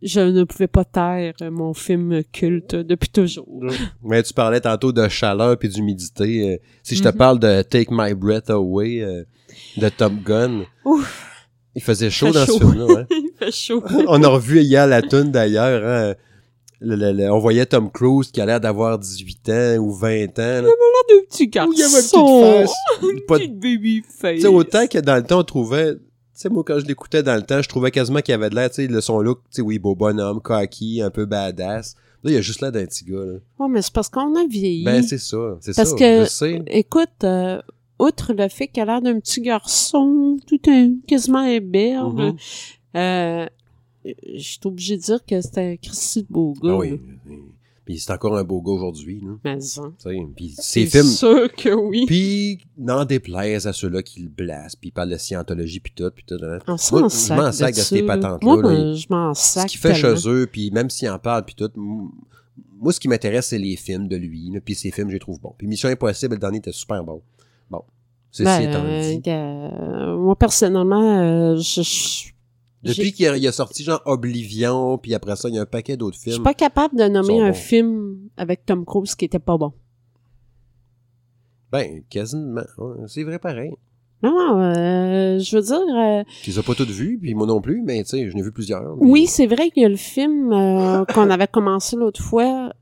je ne pouvais pas taire mon film culte depuis toujours. Mais tu parlais tantôt de chaleur puis d'humidité. Euh, si je te Mhm. parle de Take My Breath Away euh, de Top Gun, Ouf, il faisait chaud Fait dans chaud. ce film-là. hein. il fait chaud. On a revu hier la tune d'ailleurs. hein. Le- le- le- on voyait Tom Cruise qui a l'air d'avoir 18 ans ou 20 ans. là. Deux petits garçons. Où il y avait une petite face. De- Petite baby face. Tu sais, autant que dans le temps, on trouvait... Tu sais, moi, quand je l'écoutais dans le temps, je trouvais quasiment qu'il avait de l'air, tu sais, le son look, tu sais, oui, beau bonhomme, cocky, un peu badass. Là, il a juste l'air d'un petit gars, là. Ouais, mais c'est parce qu'on a vieilli. Ben, c'est ça, c'est ça, Parce que- je sais. Écoute, euh, outre le fait qu'il a l'air d'un petit garçon, tout un, quasiment imberbe, Mhm. euh, je suis obligé de dire que c'était un Christy de beau gars. Ah oui. là. Puis c'est encore un beau gars aujourd'hui. Mais sais, Puis ses C'est films... sûr que oui. Puis n'en déplaise à ceux-là qui le blasent, puis ils parlent de scientologie, puis tout, puis tout. hein. On Moi, je m'en sac de ces là. patentes-là, Moi, là. ben, je m'en Ce sac qu'il fait tellement. chez eux, puis même s'il en parle, puis tout... Moi, ce qui m'intéresse, c'est les films de lui, là, puis ses films, je les trouve bons. Puis Mission Impossible, le dernier était super bon. Bon. Ceci Ben, étant dit. euh, moi, personnellement, euh, je, je, Depuis qu'il a, il a sorti genre Oblivion, puis après ça, il y a un paquet d'autres je films. suis pas capable de nommer un bons. film avec Tom Cruise qui était pas bon. Ben, quasiment. C'est vrai pareil. Non, non, euh, je veux dire, euh, Tu les as pas toutes vues, puis moi non plus, mais tu sais, je n'ai vu plusieurs. mais- oui, c'est vrai qu'il y a le film euh, qu'on avait commencé l'autre fois,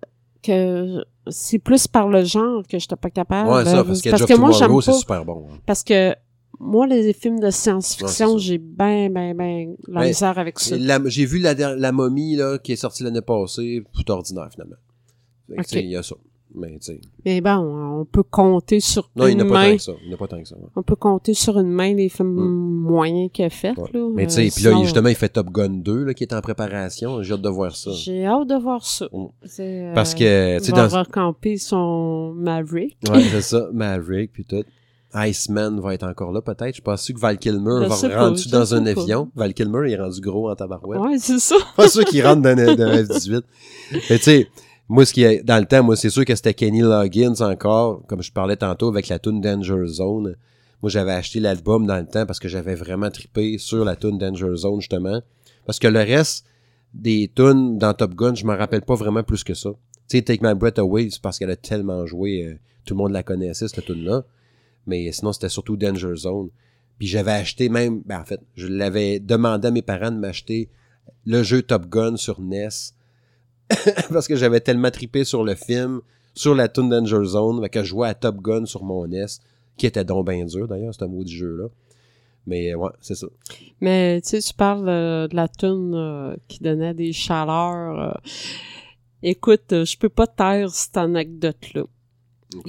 que c'est plus par le genre que j'étais pas capable. Ouais, ça, parce, que of moi, j'aime c'est pas. super bon. hein. Parce que moi, les films de science-fiction, j'ai ben, ben, ben la Ouais, misère avec ça. J'ai vu la, la momie là, qui est sortie l'année passée, tout ordinaire finalement. Il y a ça. Mais. Mais bon, on peut compter sur Non, une main. tant que ça. Il n'a pas tant que ça. ouais. On peut compter sur une main les films moyens qu'il a fait, Ouais. là. Mais, tu Euh, sais, puis là, sinon, justement, il fait Top Gun 2, là, qui est en préparation. J'ai hâte de voir ça. J'ai hâte de voir ça. Mm. C'est, euh, Parce que, tu sais, il va dans. recamper son Maverick. Ouais, c'est ça. Maverick, puis tout. Iceman va être encore là, peut-être. Je suis pas sûr que Val Kilmer Je va rentrer dans un pas. avion. Val Kilmer, il est rendu gros en tabarouette. Ouais, c'est ça. pas sûr qu'il rentre dans un dans un F-18. Mais tu sais, moi, ce qui est, dans le temps, moi, c'est sûr que c'était Kenny Loggins encore, comme je parlais tantôt avec la tune Danger Zone. Moi, j'avais acheté l'album dans le temps parce que j'avais vraiment trippé sur la tune Danger Zone, justement. Parce que le reste des tunes dans Top Gun, je m'en rappelle pas vraiment plus que ça. Tu sais, Take My Breath Away, c'est parce qu'elle a tellement joué, euh, tout le monde la connaissait, cette tune-là. Mais sinon, c'était surtout Danger Zone. Puis j'avais acheté même, ben en fait, je l'avais demandé à mes parents de m'acheter le jeu Top Gun sur NES parce que j'avais tellement trippé sur le film, sur la tune Danger Zone, que je jouais à Top Gun sur mon NES, qui était donc bien dur d'ailleurs, ce maudit jeu-là. Mais ouais, c'est ça. Mais tu sais, tu parles de la tune euh, qui donnait des chaleurs. euh. Écoute, euh, je peux pas taire cette anecdote-là.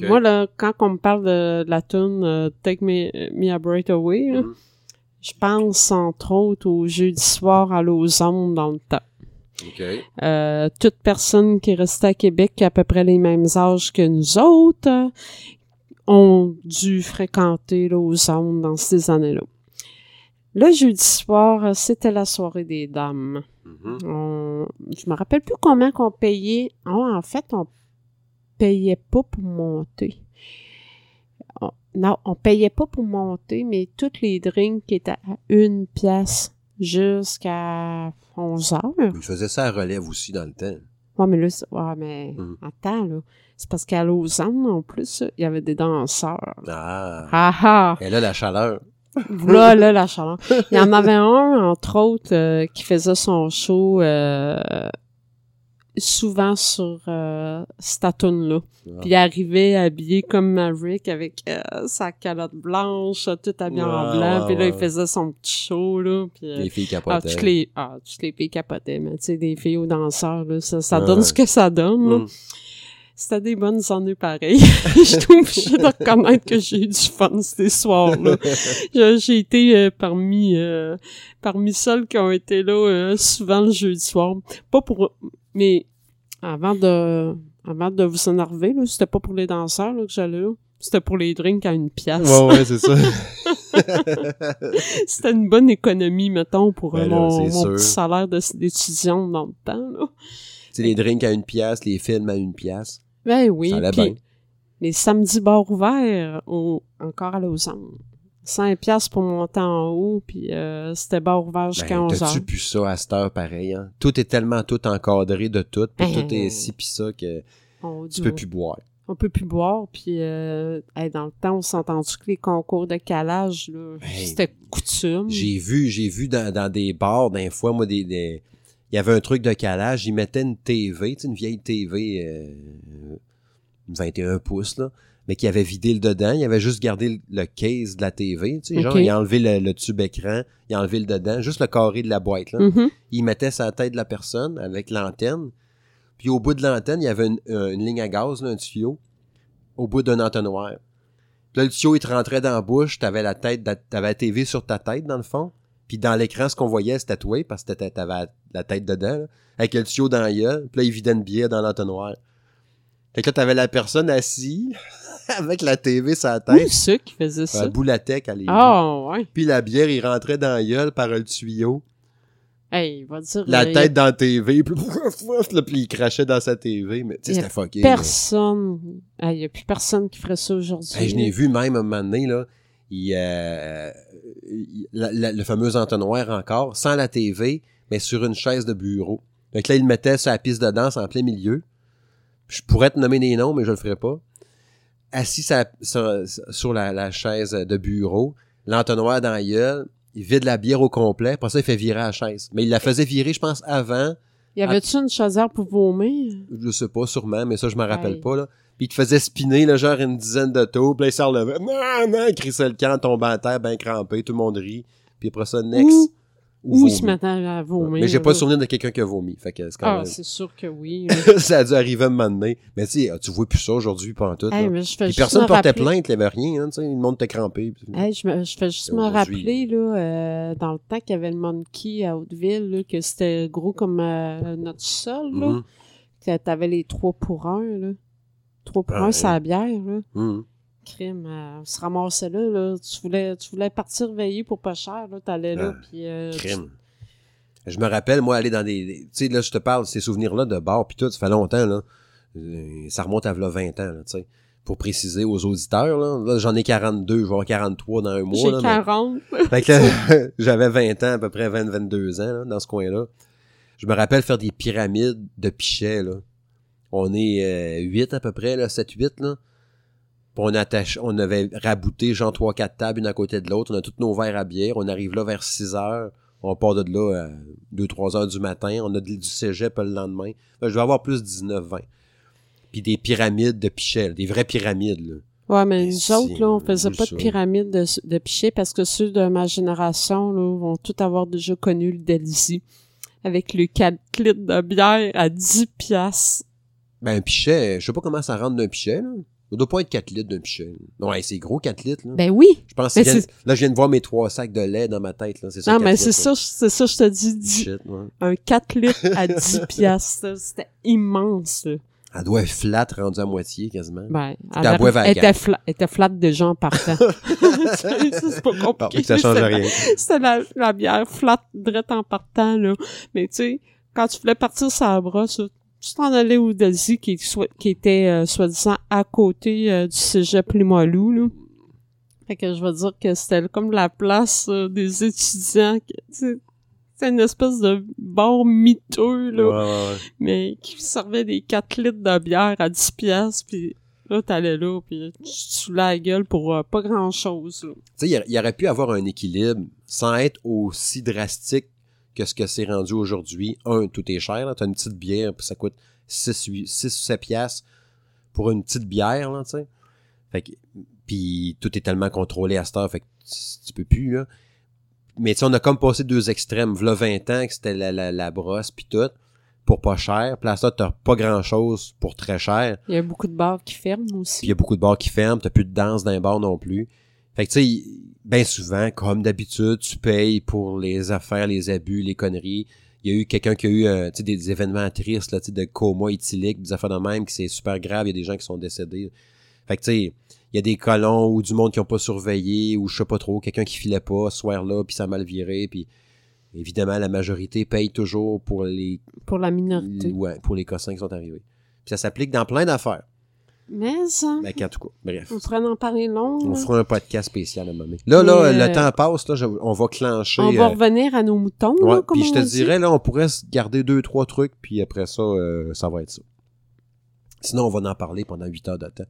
Moi, là, quand on me parle de, de la tune euh, Take Me, Me a Breath Away, Mhm. je pense entre autres au jeudi soir à Lausanne dans le temps. OK. Euh, toute personne qui est restée à Québec qui a à peu près les mêmes âges que nous autres ont dû fréquenter Lausanne dans ces années-là. Le jeudi soir, c'était la soirée des dames. Mhm. On- je me rappelle plus combien qu'on payait. Oh, en fait, on payait pas pour monter. On- non, on payait pas pour monter, mais toutes les drinks étaient à une pièce jusqu'à 11 heures. Il faisait ça à relève aussi dans le temps. Ouais, mais là, ouais, mais Mhm. attends, là. C'est parce qu'à Lausanne, en plus, il y avait des danseurs. Ah. Ah ah! Et là, la chaleur. Voilà, là, la chaleur. Il y en avait un, entre autres, euh, qui faisait son show euh, souvent sur euh, cette tune-là. Ah. Puis arrivait habillé comme Maverick avec euh, sa calotte blanche, tout habillé en blanc. ouais, puis là, il faisait son petit show, là. Puis, euh, Les filles ah, capotaient. toutes les, ah, toutes les filles capotaient, mais tu sais, des filles aux danseurs, là, ça, ça donne ce que ça donne, là. Mhm. C'était des bonnes années pareilles. Je suis obligée de reconnaître que j'ai eu du fun ces soirs-là. J'ai j'ai été euh, parmi euh, parmi celles qui ont été là euh, souvent le jeudi soir. Pas pour mais avant de avant de vous énerver, là, c'était pas pour les danseurs là, que j'allais là. C'était pour les drinks à une pièce. Ouais, ouais, c'est ça. C'était une bonne économie, mettons, pour euh, Ben là, mon, petit salaire de- d'étudiante dans le temps. Là. tu sais, les drinks à une pièce, les films à une pièce. Ben oui. Ça allait puis bien. les samedis bars ouverts, au, encore à Lausanne. 5 piastres pour monter en haut, puis euh, c'était bar ouvert jusqu'à Ben, 11 heures. T'as-tu pu ça à cette heure pareil, hein? Tout est tellement tout encadré de tout, puis Ben, tout est si pis ça que On, tu peux plus boire. on peut plus boire, puis euh, hey, dans le temps, on s'est entendu que les concours de calage, c'était coutume. J'ai vu, j'ai vu dans, dans des bars, d'un fois, moi, des, des- il y avait un truc de calage, ils mettaient une TV, une vieille TV, euh, 21 pouces, là, mais qui avait vidé le dedans, il avait juste gardé le, case de la TV, tu sais, genre, il a enlevé le, le tube écran, il a enlevé le dedans, juste le carré de la boîte, là. Mhm. il mettait sa tête de la personne avec l'antenne. Puis au bout de l'antenne, il y avait une, euh, une ligne à gaz, là, un tuyau, au bout d'un entonnoir. Puis là, le tuyau, il te rentrait dans la bouche, t'avais la tête, t'avais la TV sur ta tête, dans le fond. Puis dans l'écran, ce qu'on voyait, c'était toi, parce que t'avais la tête dedans, là, avec le tuyau dans la gueule. Puis là, il vidait une bière dans l'entonnoir. Fait que là, t'avais la personne assise, avec la TV sur la tête. ça qui faisait À ça? À l'époque. Ah, ouais. Puis la bière, il rentrait dans la gueule par le tuyau. Hey, il va dire... la euh, tête dans la TV, puis, il crachait dans sa TV, mais tu sais, c'était fucké. personne... Il n'y a plus personne qui ferait ça aujourd'hui. Hey, je n'ai vu même un moment donné, là, il, euh, il- la- la- le fameux entonnoir encore, sans la TV, mais sur une chaise de bureau. Fait que là, il le mettait sur la piste de danse en plein milieu. Je pourrais te nommer des noms, mais je le ferai pas. Assis sur, la, la chaise de bureau, l'entonnoir dans la gueule, il vide la bière au complet, après ça, il fait virer la chaise. Mais il la faisait virer, je pense, avant, Y avait-tu une chaudière pour vomir? je sais pas, sûrement, mais ça, je me rappelle pas, là. Puis il te faisait spinner, là, genre une dizaine de tours, puis là, il s'en. Non, non, il crissait le camp, tombait à terre, ben crampé, tout le monde rit. Puis après ça, next. Ou se mettent à vomir. Mais j'ai pas souvenir de quelqu'un qui a vomi. Fait que c'est quand Ah, même... c'est sûr que oui. ça a dû arriver à un moment donné. Mais tu sais, tu vois plus ça aujourd'hui, pas en tout. Hey, personne me portait rappeler- plainte, il y avait rien, hein, tu sais, le monde était crampé. Hey, je, me, je fais juste me rappeler, là, euh, dans le temps qu'il y avait le Monkey à Hauteville, là, que c'était gros comme euh, notre sol, là. Que t'avais les trois pour un, là. Trois pour Ah, un, ouais. c'est la bière, là. mhm. Crime, euh, on se ramassait là, là. Tu voulais, tu voulais partir veiller pour pas cher, là. T'allais là, Ah, puis... euh, tu- Crime. Je me rappelle, moi, aller dans des... des- Tu sais, là, je te parle, ces souvenirs-là de bar, puis tout, ça fait longtemps, là. Euh, Ça remonte à v'là 20 ans, là, tu sais. Pour préciser aux auditeurs, là, là j'en ai 42, je vais avoir 43 dans un mois. J'ai là, mais- 40. Fait que là, j'avais 20 ans, à peu près 20, 22 ans, là, dans ce coin-là. Je me rappelle faire des pyramides de pichets, là. On est 8 à peu près, là, 7-8, là. Puis on attache, on avait rabouté genre 3-4 tables une à côté de l'autre. On a tous nos verres à bière. On arrive là vers 6 heures. On part de là à 2-3 heures du matin. On a du cégep le lendemain. Que je vais avoir plus 19-20. Puis des pyramides de pichets, des vraies pyramides, là. Ouais, mais nous autres, là, on faisait pas ça. de pyramide de, de pichets parce que ceux de ma génération, là, vont tout avoir déjà connu le délicie. Avec le 4 litres de bière à 10 piastres. Ben, un pichet, je sais pas comment ça rentre d'un pichet, là. Ça doit pas être 4 litres d'un pichet. là. Ouais, c'est gros 4 litres, là. Ben oui! je pense que c'est- là, je viens de voir mes trois sacs de lait dans ma tête, là. C'est ça. Non, 4 mais c'est ça, c'est ça, je te dis, dix- Shit, ouais. un 4 litres à 10 piastres. C'était immense, là. Elle doit être flat, rendue à moitié, quasiment. Ben, elle, la elle était, fla elle était flat déjà en partant. c'est pas Bon, compliqué. que ça change C'était- rien. C'était la, la bière flat direct en partant, là. Mais tu sais, quand tu voulais partir sur la brosse, tu t'en allais au Delzy qui, qui était, euh, soi-disant, à côté euh, du cégep Limoilou, là? Fait que je veux dire que c'était comme la place euh, des étudiants. tu C'est une espèce de bar miteux, là, Ouais, ouais, ouais. mais qui servait des 4 litres de bière à 10 piastres, puis là, t'allais là, puis tu te saoulais la gueule pour pas grand-chose. Tu sais, il aurait pu avoir un équilibre sans être aussi drastique que ce que c'est rendu aujourd'hui. Un, tout est cher, là. T'as une petite bière, puis ça coûte 6, 8, 6 ou 7 piastres pour une petite bière, là, tu sais. Fait que, puis tout est tellement contrôlé à cette heure, fait que tu, tu peux plus, là. Mais tu sais, on a comme passé deux extrêmes. V'là 20 ans, que c'était la, la, la brosse, puis tout, pour pas cher. Puis là, ça, t'as pas grand-chose pour très cher. Il y a beaucoup de bars qui ferment Puis il aussi. y a beaucoup de bars qui ferment, t'as plus de danse dans les bars non plus. Fait que tu sais, bien souvent, comme d'habitude, tu payes pour les affaires, les abus, les conneries. Il y a eu quelqu'un qui a eu euh, tu sais, des événements tristes, là, de coma éthylique, des affaires de même, qui c'est super grave, il y a des gens qui sont décédés. Fait que tu sais, il y a des colons ou du monde qui ont pas surveillé, ou je sais pas trop, quelqu'un qui filait pas ce soir-là, puis ça a mal viré, puis évidemment, la majorité paye toujours pour les, Pour la minorité. ouais, pour les cossins qui sont arrivés. Puis ça s'applique dans plein d'affaires. Mais ça, Mais en tout cas, bref. on pourrait en parler long. On là. fera un podcast spécial à un moment. Là, là, Mais, euh, le temps passe, là, je- on va clencher. On va euh, revenir à nos moutons, ouais, là, comme puis je te on dit. dirais, là, on pourrait garder deux, trois trucs, puis après ça, euh, ça va être ça. Sinon, on va en parler pendant huit heures de temps.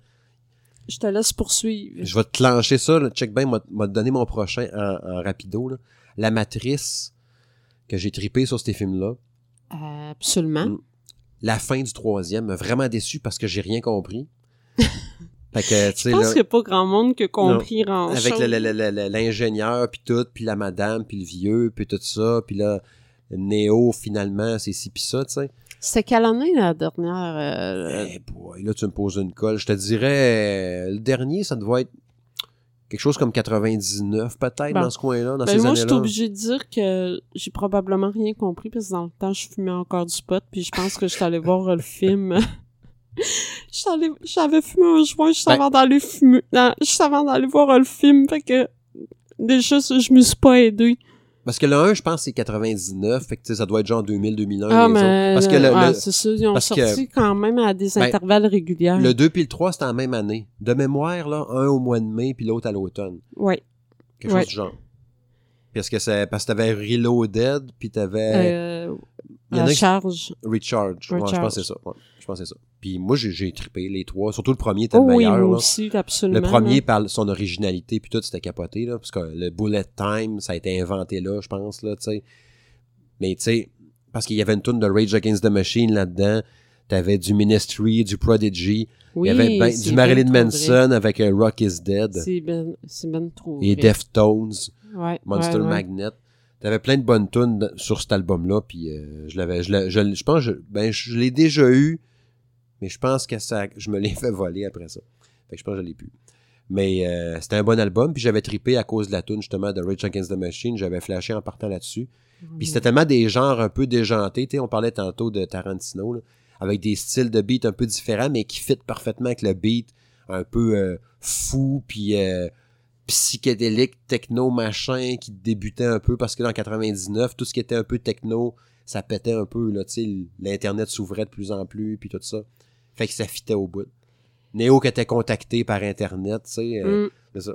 Je te laisse poursuivre. Je vais te clencher ça, là, check bien, m'a donné mon prochain en, en rapido. Là. La Matrice, que j'ai tripé sur ces films-là. Absolument. Mm. La fin du troisième m'a vraiment déçu parce que j'ai rien compris. Fait que, tu Je pense là, qu'il n'y a pas grand monde qui a compris grand avec l'ingénieur puis tout puis la madame puis le vieux puis tout ça puis là Néo finalement c'est ci puis ça tu sais C'était quelle année, la dernière? euh, Eh boy, là tu me poses une colle je te dirais euh, le dernier ça devait être quelque chose comme 99 peut-être Bon. dans ce coin-là dans Ben, ces moi, je suis années-là obligée de dire que j'ai probablement rien compris parce que dans le temps, je fumais encore du pot puis je pense que je suis allée voir le film. J'avais fumé un joint juste Ben- avant d'aller fumer, non, juste avant d'aller voir le film, fait que déjà, je me suis pas aidée. parce que le 1 je pense c'est 99 fait que tu sais, ça doit être genre 2000 2001 Ah, mais autres. parce que le, ouais, le- c'est ça, ils ont parce sorti quand même à des Ben, intervalles réguliers. le 2 puis le 3 c'était en même année de mémoire là un au mois de mai puis l'autre à l'automne Ouais. quelque Ouais. chose du genre parce que c'est parce que t'avais Reloaded puis t'avais Euh, il y en à a qui- charge. Recharge. Ouais, je Recharge. pense que c'est ça. Ouais, je pense que c'est ça. Puis moi, j'ai, trippé les trois. Surtout le premier était Oh le oui, meilleur. moi là. aussi, absolument. Le premier, là. par son originalité, puis tout, c'était capoté, là, parce que le bullet time, ça a été inventé là, je pense, là, tu sais. Mais, tu sais, parce qu'il y avait une tune de Rage Against the Machine là-dedans, t'avais du Ministry, du Prodigy, Oui, il y avait ben- du Marilyn. Manson avec euh, Rock is Dead, C'est ben, ben trop et. Deftones, Ouais, Monster ouais. Magnet. T'avais plein de bonnes tunes sur cet album-là, puis euh, je l'avais, je, l'ai- je, je pense, je, ben, je l'ai déjà eu, mais je pense que ça, je me l'ai fait voler après ça. Fait que je pense que je l'ai plus. Mais euh, c'était un bon album, puis j'avais trippé à cause de la tune justement de Rage Against the Machine. J'avais flashé en partant là-dessus. Puis c'était tellement des genres un peu déjantés. Tu sais, on parlait tantôt de Tarantino, là, avec des styles de beat un peu différents, mais qui fit parfaitement avec le beat un peu euh, fou, puis psychédélique, techno, machin, qui débutait un peu, parce que dans 99, tout ce qui était un peu techno, ça pétait un peu, là, tu sais, l'Internet s'ouvrait de plus en plus, puis tout ça. Fait que ça fitait au bout. Néo qui était contacté par Internet, tu sais, euh, Mm. c'est ça.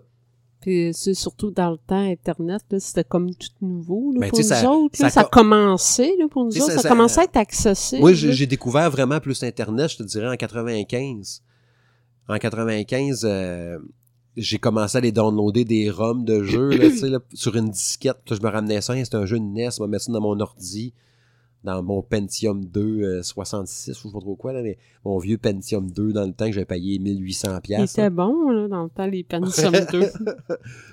Puis c'est surtout dans le temps Internet, là, c'était comme tout nouveau là, Ben, pour nous ça- autres. là. ça Ça, co- commençait là, pour nous autres. ça- Ça, ça- commençait à être accessible. Moi, j'ai découvert vraiment plus Internet, je te dirais, en 95. En 95, euh, j'ai commencé à les downloader des ROM de jeux là, sur une disquette. Puis je me ramenais ça, c'était un jeu de NES, je me mettais ça dans mon ordi, dans mon Pentium 2 euh, 66, ou je sais pas trop quoi, là, mais mon vieux Pentium 2 dans le temps que j'avais payé 1800 Il pièces. était bon là, dans le temps, les Pentium 2.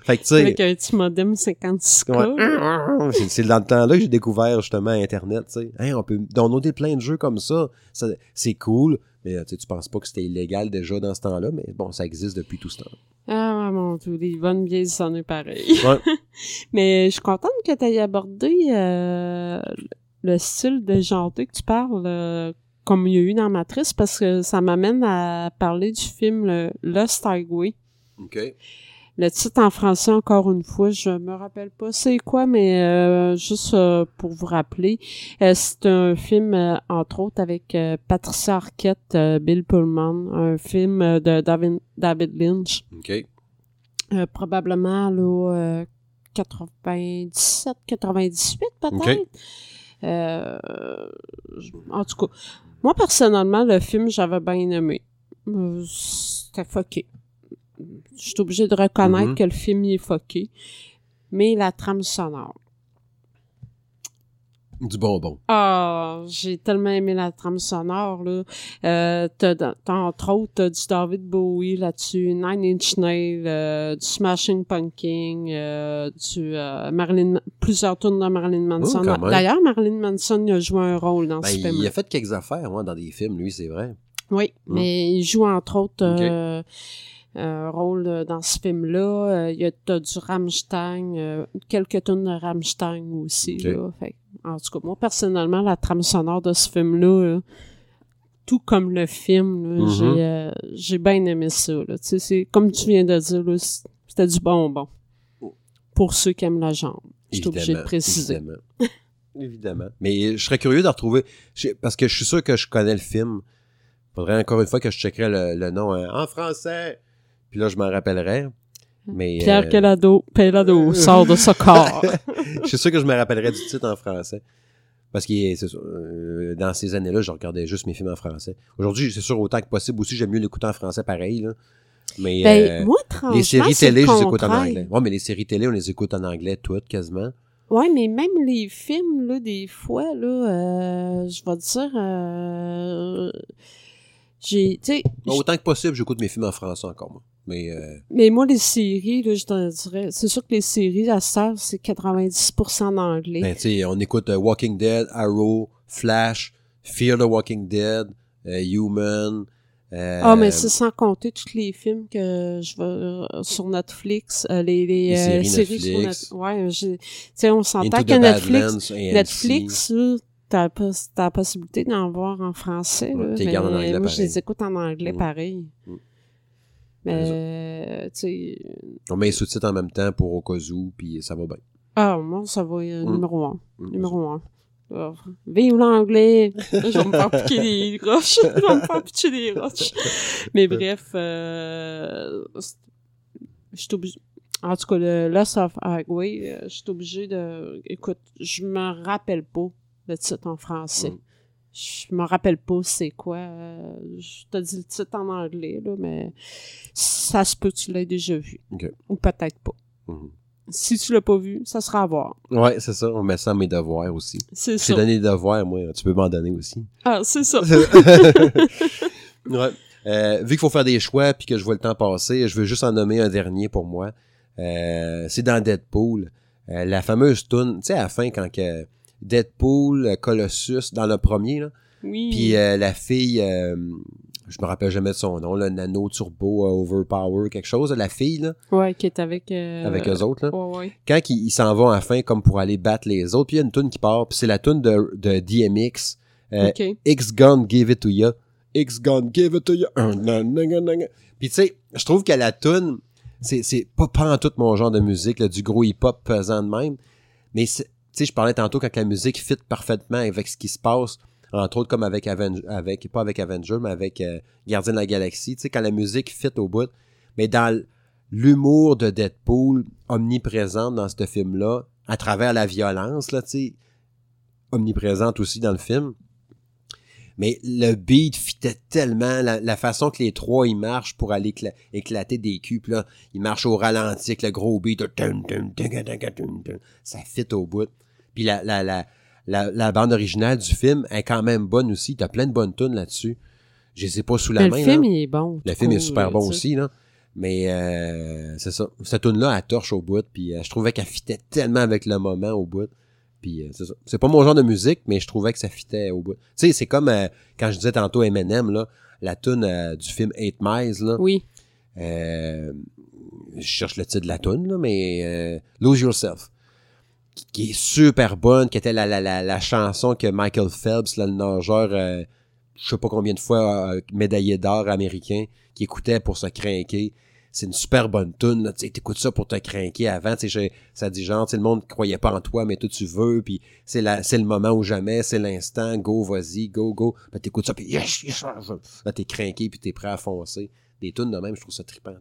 Fait que avec un petit modem 56K. là. Ouais. C'est- dans le temps-là que j'ai découvert justement Internet. Hein, on peut downloader plein de jeux comme ça. Ça- c'est cool, mais euh, tu penses pas que c'était illégal déjà dans ce temps-là, mais bon, ça existe depuis tout ce temps. Ah mon dieu, les bonnes vieilles sonnées pareil. Ouais. Mais je suis contente que tu aies abordé euh, le style déjanté que tu parles, euh, comme il y a eu dans Matrice, parce que ça m'amène à parler du film le Lost Highway. OK. Le titre en français, encore une fois, je me rappelle pas c'est quoi, mais euh, juste euh, pour vous rappeler, euh, c'est un film, entre autres, avec Patricia Arquette, Bill Pullman, un film de David, David Lynch, OK. probablement là, euh, 97, 98 peut-être. Euh, en tout cas, moi personnellement, le film, j'avais bien aimé. Euh, C'était fucké. Je suis obligée de reconnaître Mhm. que le film il est fucké. Mais la trame sonore. Du bonbon. Ah, j'ai tellement aimé la trame sonore, là. Euh, t'as, t'as, entre autres, t'as du David Bowie là-dessus, Nine Inch Nails, euh, du Smashing Pumpkin, euh, du euh, Marilyn, plusieurs tours de Marilyn Manson. Oh. D'ailleurs, Marilyn Manson il a joué un rôle dans Ben, ce il, film. a fait quelques affaires, moi, dans des films, lui, c'est vrai. Oui, Mm. mais il joue entre autres euh, un rôle euh, dans ce film-là. Euh, Il y a t'as du Rammstein, quelques tonnes de Rammstein aussi. Là, Fait en tout cas, moi, personnellement, la trame sonore de ce film-là, là, tout comme le film, Mhm. j'ai, euh, j'ai bien aimé ça. C'est, comme tu viens de dire, c'était du bonbon. Pour ceux qui aiment la jambe. Je suis obligé de préciser. Évidemment. Évidemment. Mais je serais curieux de retrouver. Parce que je suis sûr que je connais le film. Faudrait encore une fois que je checkerais le, le nom hein, en français. Puis là, je m'en rappellerais. Mais. Pierre euh, Calado, Pelado sort de ce corps. je suis sûr que je me rappellerais du titre en français. Parce que c'est sûr, euh, dans ces années-là, je regardais juste mes films en français. Aujourd'hui, c'est sûr, autant que possible aussi, j'aime mieux l'écouter en français pareil. Là. Mais Ben, euh, moi, les séries télé, le je les écoute en anglais. Ouais, mais les séries télé, on les écoute en anglais toutes, quasiment. Ouais, mais même les films, là, des fois, là, euh, je vais te dire, euh, j'ai, tu sais, Bon, autant que possible, j'écoute mes films en français encore, moi. Mais euh, mais moi, les séries, là, je te dirais, c'est sûr que les séries, à heure, c'est 90% d'anglais. ben, tu sais, on écoute euh, Walking Dead, Arrow, Flash, Fear the Walking Dead, euh, Human. euh, Ah, mais c'est sans compter tous les films que je vais euh, sur Netflix, les, les, Les séries sur Netflix. Net- Ouais, tu sais, on s'entend que Netflix, Badlands. Netflix, là, t'as la possibilité d'en voir en français. Ouais, là, t'es mais en anglais moi, je les écoute en anglais Mm. pareil. Mm. Mais, euh, tu. On met les sous-titres en même temps pour au cas où, puis ça va bien. Ah, moi, ça va, euh, Mm. numéro un. Mm. Numéro un. Ah, Vive l'anglais! je vais me faire piquer des roches. je vais me faire piquer des roches. Mais bref, euh, je suis obligée... En tout cas, le Lost of Highway, euh, je suis obligée de... Écoute, je me rappelle pas le titre en français. Mm. Je me rappelle pas c'est quoi. euh, je te dis le titre en anglais, là, mais ça se peut que tu l'aies déjà vu. Ou peut-être pas. Mhm. Si tu l'as pas vu, ça sera à voir. Ouais, c'est ça. On met ça à mes devoirs aussi. C'est C'est ça. donner des devoirs, moi. Tu peux m'en donner aussi. Ah, c'est ça. ouais. Euh, vu qu'il faut faire des choix puis que je vois le temps passer, je veux juste en nommer un dernier pour moi. Euh, c'est dans Deadpool. Euh, la fameuse tune, tu sais, à la fin, quand que Deadpool, euh, Colossus, dans le premier, là, Oui. puis euh, la fille, euh, je me rappelle jamais de son nom, là, Nano Turbo, euh, Overpower, quelque chose, la fille, là, Ouais, qui est avec... avec eux autres, là. Ouais, ouais. quand ils ils s'en vont à la fin comme pour aller battre les autres, puis il y a une tune qui part, puis c'est la tune de, de DMX. X Gun Give It To Ya, X Gun Give It To Ya, puis tu sais, je trouve que la tune, c'est pas pas en tout mon genre de musique, là, du gros hip-hop pesant de même, mais c'est- sais, je parlais tantôt quand la musique fit parfaitement avec ce qui se passe, entre autres comme avec Avenger, avec, pas avec Avenger, mais avec euh, Gardien de la Galaxie, tu sais, quand la musique fit au bout, mais dans l'humour de Deadpool omniprésente dans ce film-là, à travers la violence, là, tu omniprésente aussi dans le film. Mais le beat fitait tellement, la, façon que les trois, ils marchent pour aller écla- éclater des culs, là, ils marchent au ralenti avec le gros beat, ça fit au bout. Puis la, la, la, la, la bande originale du film est quand même bonne aussi, t'as plein de bonnes tunes là-dessus. Je les ai pas sous la Mais main, le film, là. il est bon. Le film est super là, bon aussi, là. Mais euh, c'est ça. Cette tune-là, elle torche au bout. Puis euh, je trouvais qu'elle fitait tellement avec le moment au bout. Puis euh, c'est ça. C'est pas mon genre de musique, mais je trouvais que ça fitait au bout. Tu sais, c'est comme euh, quand je disais tantôt Eminem, là, la tune euh, du film Eight Miles, là. Oui. Euh, je cherche le titre de la tune, là, mais euh, Lose Yourself. Qui, est super bonne, qui était la, la, la, la chanson que Michael Phelps, là, le nageur, euh, je sais pas combien de fois euh, médaillé d'or américain, qui écoutait pour se craquer. C'est une super bonne tune, là, tu sais, t'écoutes ça pour te craquer avant, ça dit genre, le monde croyait pas en toi, mais toi tu veux, puis c'est le moment ou jamais, c'est l'instant, go, vas-y, go, go, ben t'écoutes ça, puis yes, yes, yes. là t'es craqué, puis t'es prêt à foncer. Des tunes de même, je trouve ça trippant.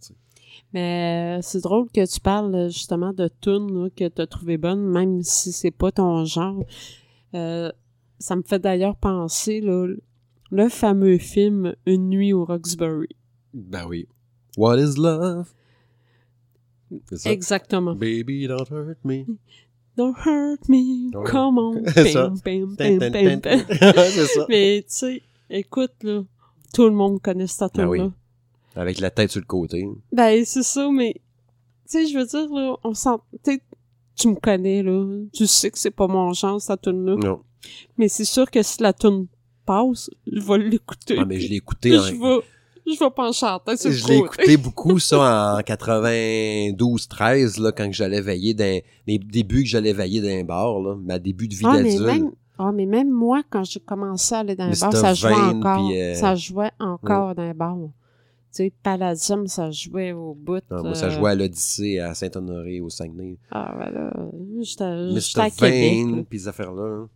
Mais euh, c'est drôle que tu parles euh, justement de tunes là, que tu as trouvé bonnes, même si c'est pas ton genre. Euh, ça me fait d'ailleurs penser là, le fameux film Une nuit au Roxbury. Ben oui. What is love? Ça. Exactement. Baby, don't hurt me. Don't hurt me, Ouais. come on. C'est ça. Bam, bam, bam, ça. Mais tu sais, écoute là, tout le monde connaît cette Ben tune oui. Avec la tête sur le côté. Ben, c'est ça, mais, tu sais, je veux dire, là, on sent, tu tu me connais, là, tu sais que c'est pas mon genre, cette tune-là. Non. Mais c'est sûr que si la tune passe, je vais l'écouter. Ah, mais je l'ai écouté en... je vais, je vais pencher la tête sur le Je l'ai écouté beaucoup, ça, en 92-13, là, quand j'allais veiller dans... Les débuts que j'allais veiller dans un bar, là. Ma début de vie Ah, mais même, ah, mais même moi, quand j'ai commencé à aller dans les bars, ça jouait encore. euh, Ça jouait encore dans les bars. Tu sais, Palladium, ça jouait au bout. Non, moi, ça euh, jouait à l'Odyssée, à Saint-Honoré, au Saguenay. Ah, voilà. J'étais à Québec, pis ces affaires-là. hein.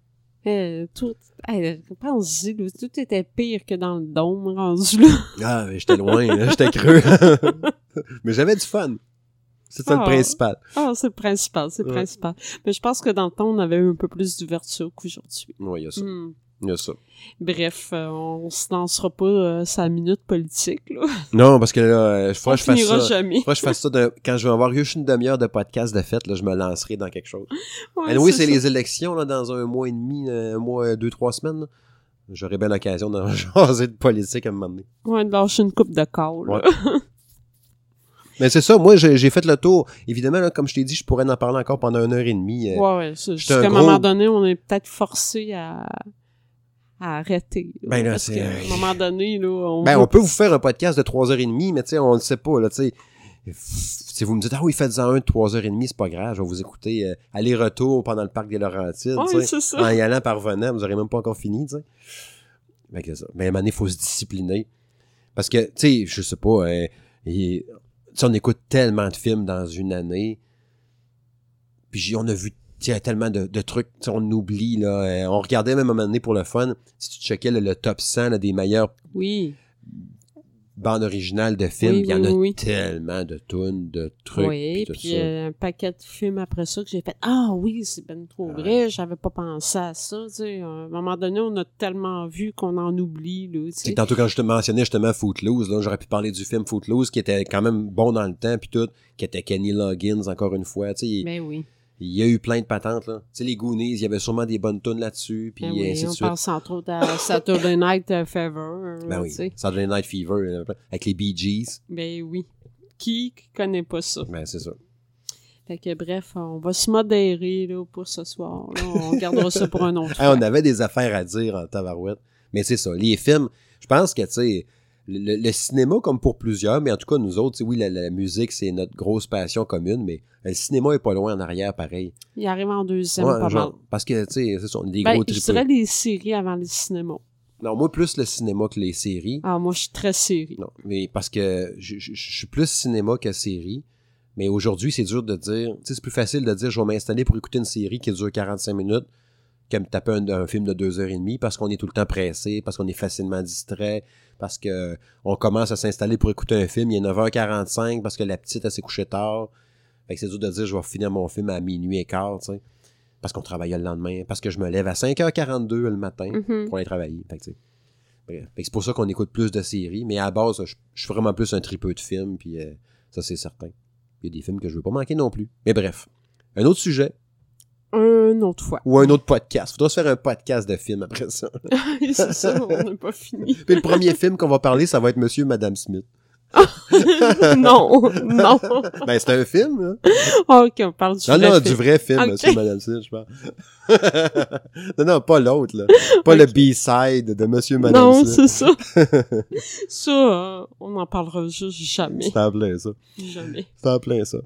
Euh, tout, hey, pense-y, là, tout était pire que dans le dôme rendu là. Ah, mais j'étais loin, j'étais creux. mais j'avais du fun. C'est ça le Ah. principal. Ah, c'est le principal, c'est le Ouais. principal. Mais je pense que dans le temps, on avait eu un peu plus d'ouverture qu'aujourd'hui. Oui, il y a ça. Hmm. Il y a ça. Bref, euh, on se lancera pas euh, sa minute politique, là. Non, parce que là, euh, faut on que je fasse ça. jamais. Faut que je fasse ça de- quand je vais avoir juste une demi-heure de podcast de fête, là, je me lancerai dans quelque chose. Ouais, oui, c'est les élections, là, dans un mois et demi, euh, un mois, deux, trois semaines. J'aurai bien l'occasion de jaser de politique à un moment donné. Ouais, de lâcher une coupe de corps, là. Ouais. Mais c'est ça, moi, j'ai fait le tour. Évidemment, là, comme je t'ai dit, je pourrais en parler encore pendant une heure et demie. euh, Ouais, ouais. Jusqu'à un un moment gros- donné, on est peut-être forcé à, à arrêter. là, Ben là, parce c'est- qu'à un moment donné, là, on, Ben, on peut vous faire un podcast de 3h30, mais tu sais, on le sait pas, là, tu sais. Si vous me dites, ah oui, faites-en un de 3h30, c'est pas grave, je vais vous écouter euh, aller-retour pendant le parc des Laurentides, c'est ça. En y allant par venant, vous aurez même pas encore fini, tu sais. Fait que ça. Mais à un moment donné, il faut se discipliner. Parce que, tu sais, je sais pas, tu sais, on écoute tellement de films dans une année, puis on a vu tu sais, tellement de, de trucs, on oublie, là. euh, on regardait même à un moment donné pour le fun, si tu checkais le, le top 100 là, des meilleurs Oui. bandes originales de films, Oui, il y en oui, a tellement de tunes, de trucs, oui, puis euh, un paquet de films après ça que j'ai fait Ah oui, c'est ben trop vrai, j'avais pas pensé à ça. Tu sais. À un moment donné, on a tellement vu qu'on en oublie. Là, tu C'est sais. que tantôt quand je te mentionnais justement Footloose, là, j'aurais pu parler du film Footloose qui était quand même bon dans le temps puis tout, qui était Kenny Loggins encore une fois, tu sais, il, Ben oui. Il y a eu plein de patentes là. Tu sais les Goonies, il y avait sûrement des bonnes tunes là-dessus puis Ben oui, ainsi de on suite. pense entre autres à Saturday Night Fever. Ben oui. Saturday Night Fever avec les Bee Gees. Ben oui. Qui connaît pas ça? Ben c'est ça. Fait que bref, on va se modérer là, pour ce soir. là. On gardera ça pour un autre Hey, on avait des affaires à dire en tabarouette. Mais c'est ça, les films, je pense que, tu sais, le, le cinéma, comme pour plusieurs, mais en tout cas, nous autres, oui, la, la musique, c'est notre grosse passion commune, mais le cinéma est pas loin en arrière, pareil. Il arrive en deuxième, Ouais, pas genre, mal. parce que, tu sais, c'est des Ben, gros je dirais les séries avant les cinémas. Non, moi, plus le cinéma que les séries. Ah, moi, je suis très série. Non, mais parce que je, je- je suis plus cinéma que série. Mais aujourd'hui, c'est dur de dire. Tu sais, c'est plus facile de dire je vais m'installer pour écouter une série qui dure 45 minutes que me taper un, un film de 2h30 parce qu'on est tout le temps pressé, parce qu'on est facilement distrait, parce que on commence à s'installer pour écouter un film, il est 9h45 parce que la petite, elle s'est couchée tard. Fait que c'est dur de dire je vais finir mon film à minuit et quart, tu sais. Parce qu'on travaille le lendemain, parce que je me lève à 5h42 le matin Mhm. pour aller travailler. Fait que c'est pour ça qu'on écoute plus de séries. Mais à la base, je, je suis vraiment plus un tripeux de films, puis euh, ça, c'est certain. Il y a des films que je veux pas manquer non plus. Mais bref. Un autre sujet Une autre fois. ou un autre podcast. Faudra se faire un podcast de films après ça. c'est ça, on n'a pas fini. Puis le premier film qu'on va parler, ça va être Monsieur et Madame Smith. non, non. Ben, c'est un film, là. Ok, on parle du Non, vrai non, film. du vrai film. Monsieur et Madame Smith, je parle. non, non, pas l'autre, là. Pas le B-side de Monsieur et Madame Non, Smith. c'est ça. ça, euh, on n'en parlera juste jamais. C'est en plein ça. Jamais. C'est en plein ça.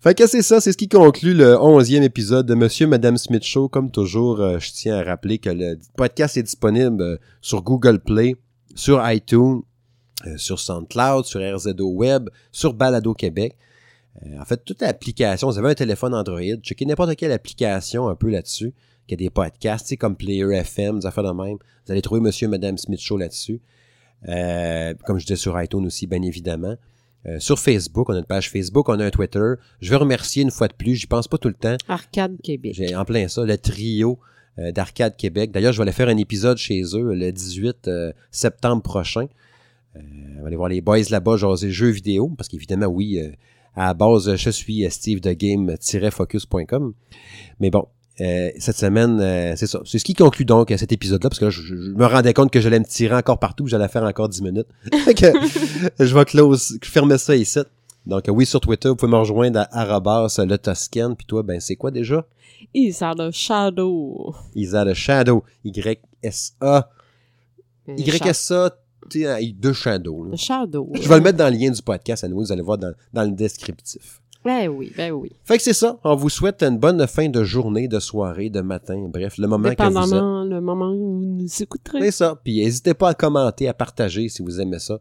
Fait que c'est ça, c'est ce qui conclut le onzième épisode de Monsieur Madame Smith Show. Comme toujours, euh, je tiens à rappeler que le podcast est disponible euh, sur Google Play, sur iTunes, euh, sur SoundCloud, sur RZO Web, sur Balado Québec. En fait, toute l'application, vous avez un téléphone Android, checkez n'importe quelle application un peu là-dessus, qui a des podcasts, comme Player FM, des affaires de même. Vous allez trouver Monsieur Madame Smith Show là-dessus. Comme je disais sur iTunes aussi, bien évidemment. Euh, sur Facebook, on a une page Facebook, on a un Twitter. Je veux remercier une fois de plus, j'y pense pas tout le temps. Arcade Québec. J'ai en plein ça, le trio euh, d'Arcade Québec. D'ailleurs, je vais aller faire un épisode chez eux le 18 euh, septembre prochain. On va aller voir les boys là-bas jaser jeux vidéo, parce qu'évidemment, oui, à la base, je suis Steve de game-focus.com. Mais bon, euh, cette semaine, euh, c'est ça. C'est ce qui conclut donc euh, cet épisode-là, parce que là, je, je me rendais compte que j'allais me tirer encore partout, que j'allais faire encore 10 minutes. Que je vais close, fermer ça ici. Donc euh, oui, sur Twitter, vous pouvez me rejoindre à arrobas le Toscan. Puis toi, ben c'est quoi déjà? Isa le Shadow. Isa de Shadow. Y-S-A. Le Y-S-A. tu sais, De Shadow. Le Shadow. Je vais le mettre dans le lien du podcast à nous. Vous allez voir dans, dans le descriptif. Ben oui, ben oui. Fait que c'est ça. On vous souhaite une bonne fin de journée, de soirée, de matin. Bref, le moment que vous êtes. Le moment où vous nous écouterez. C'est ça. Puis n'hésitez pas à commenter, à partager si vous aimez ça.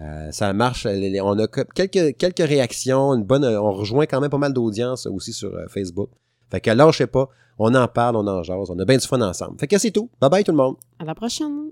Euh, ça marche. On a que- quelques, quelques réactions, une bonne. On rejoint quand même pas mal d'audience aussi sur euh, Facebook. Fait que lâchez pas. On en parle, on en jase. On a bien du fun ensemble. Fait que c'est tout. Bye bye tout le monde. À la prochaine.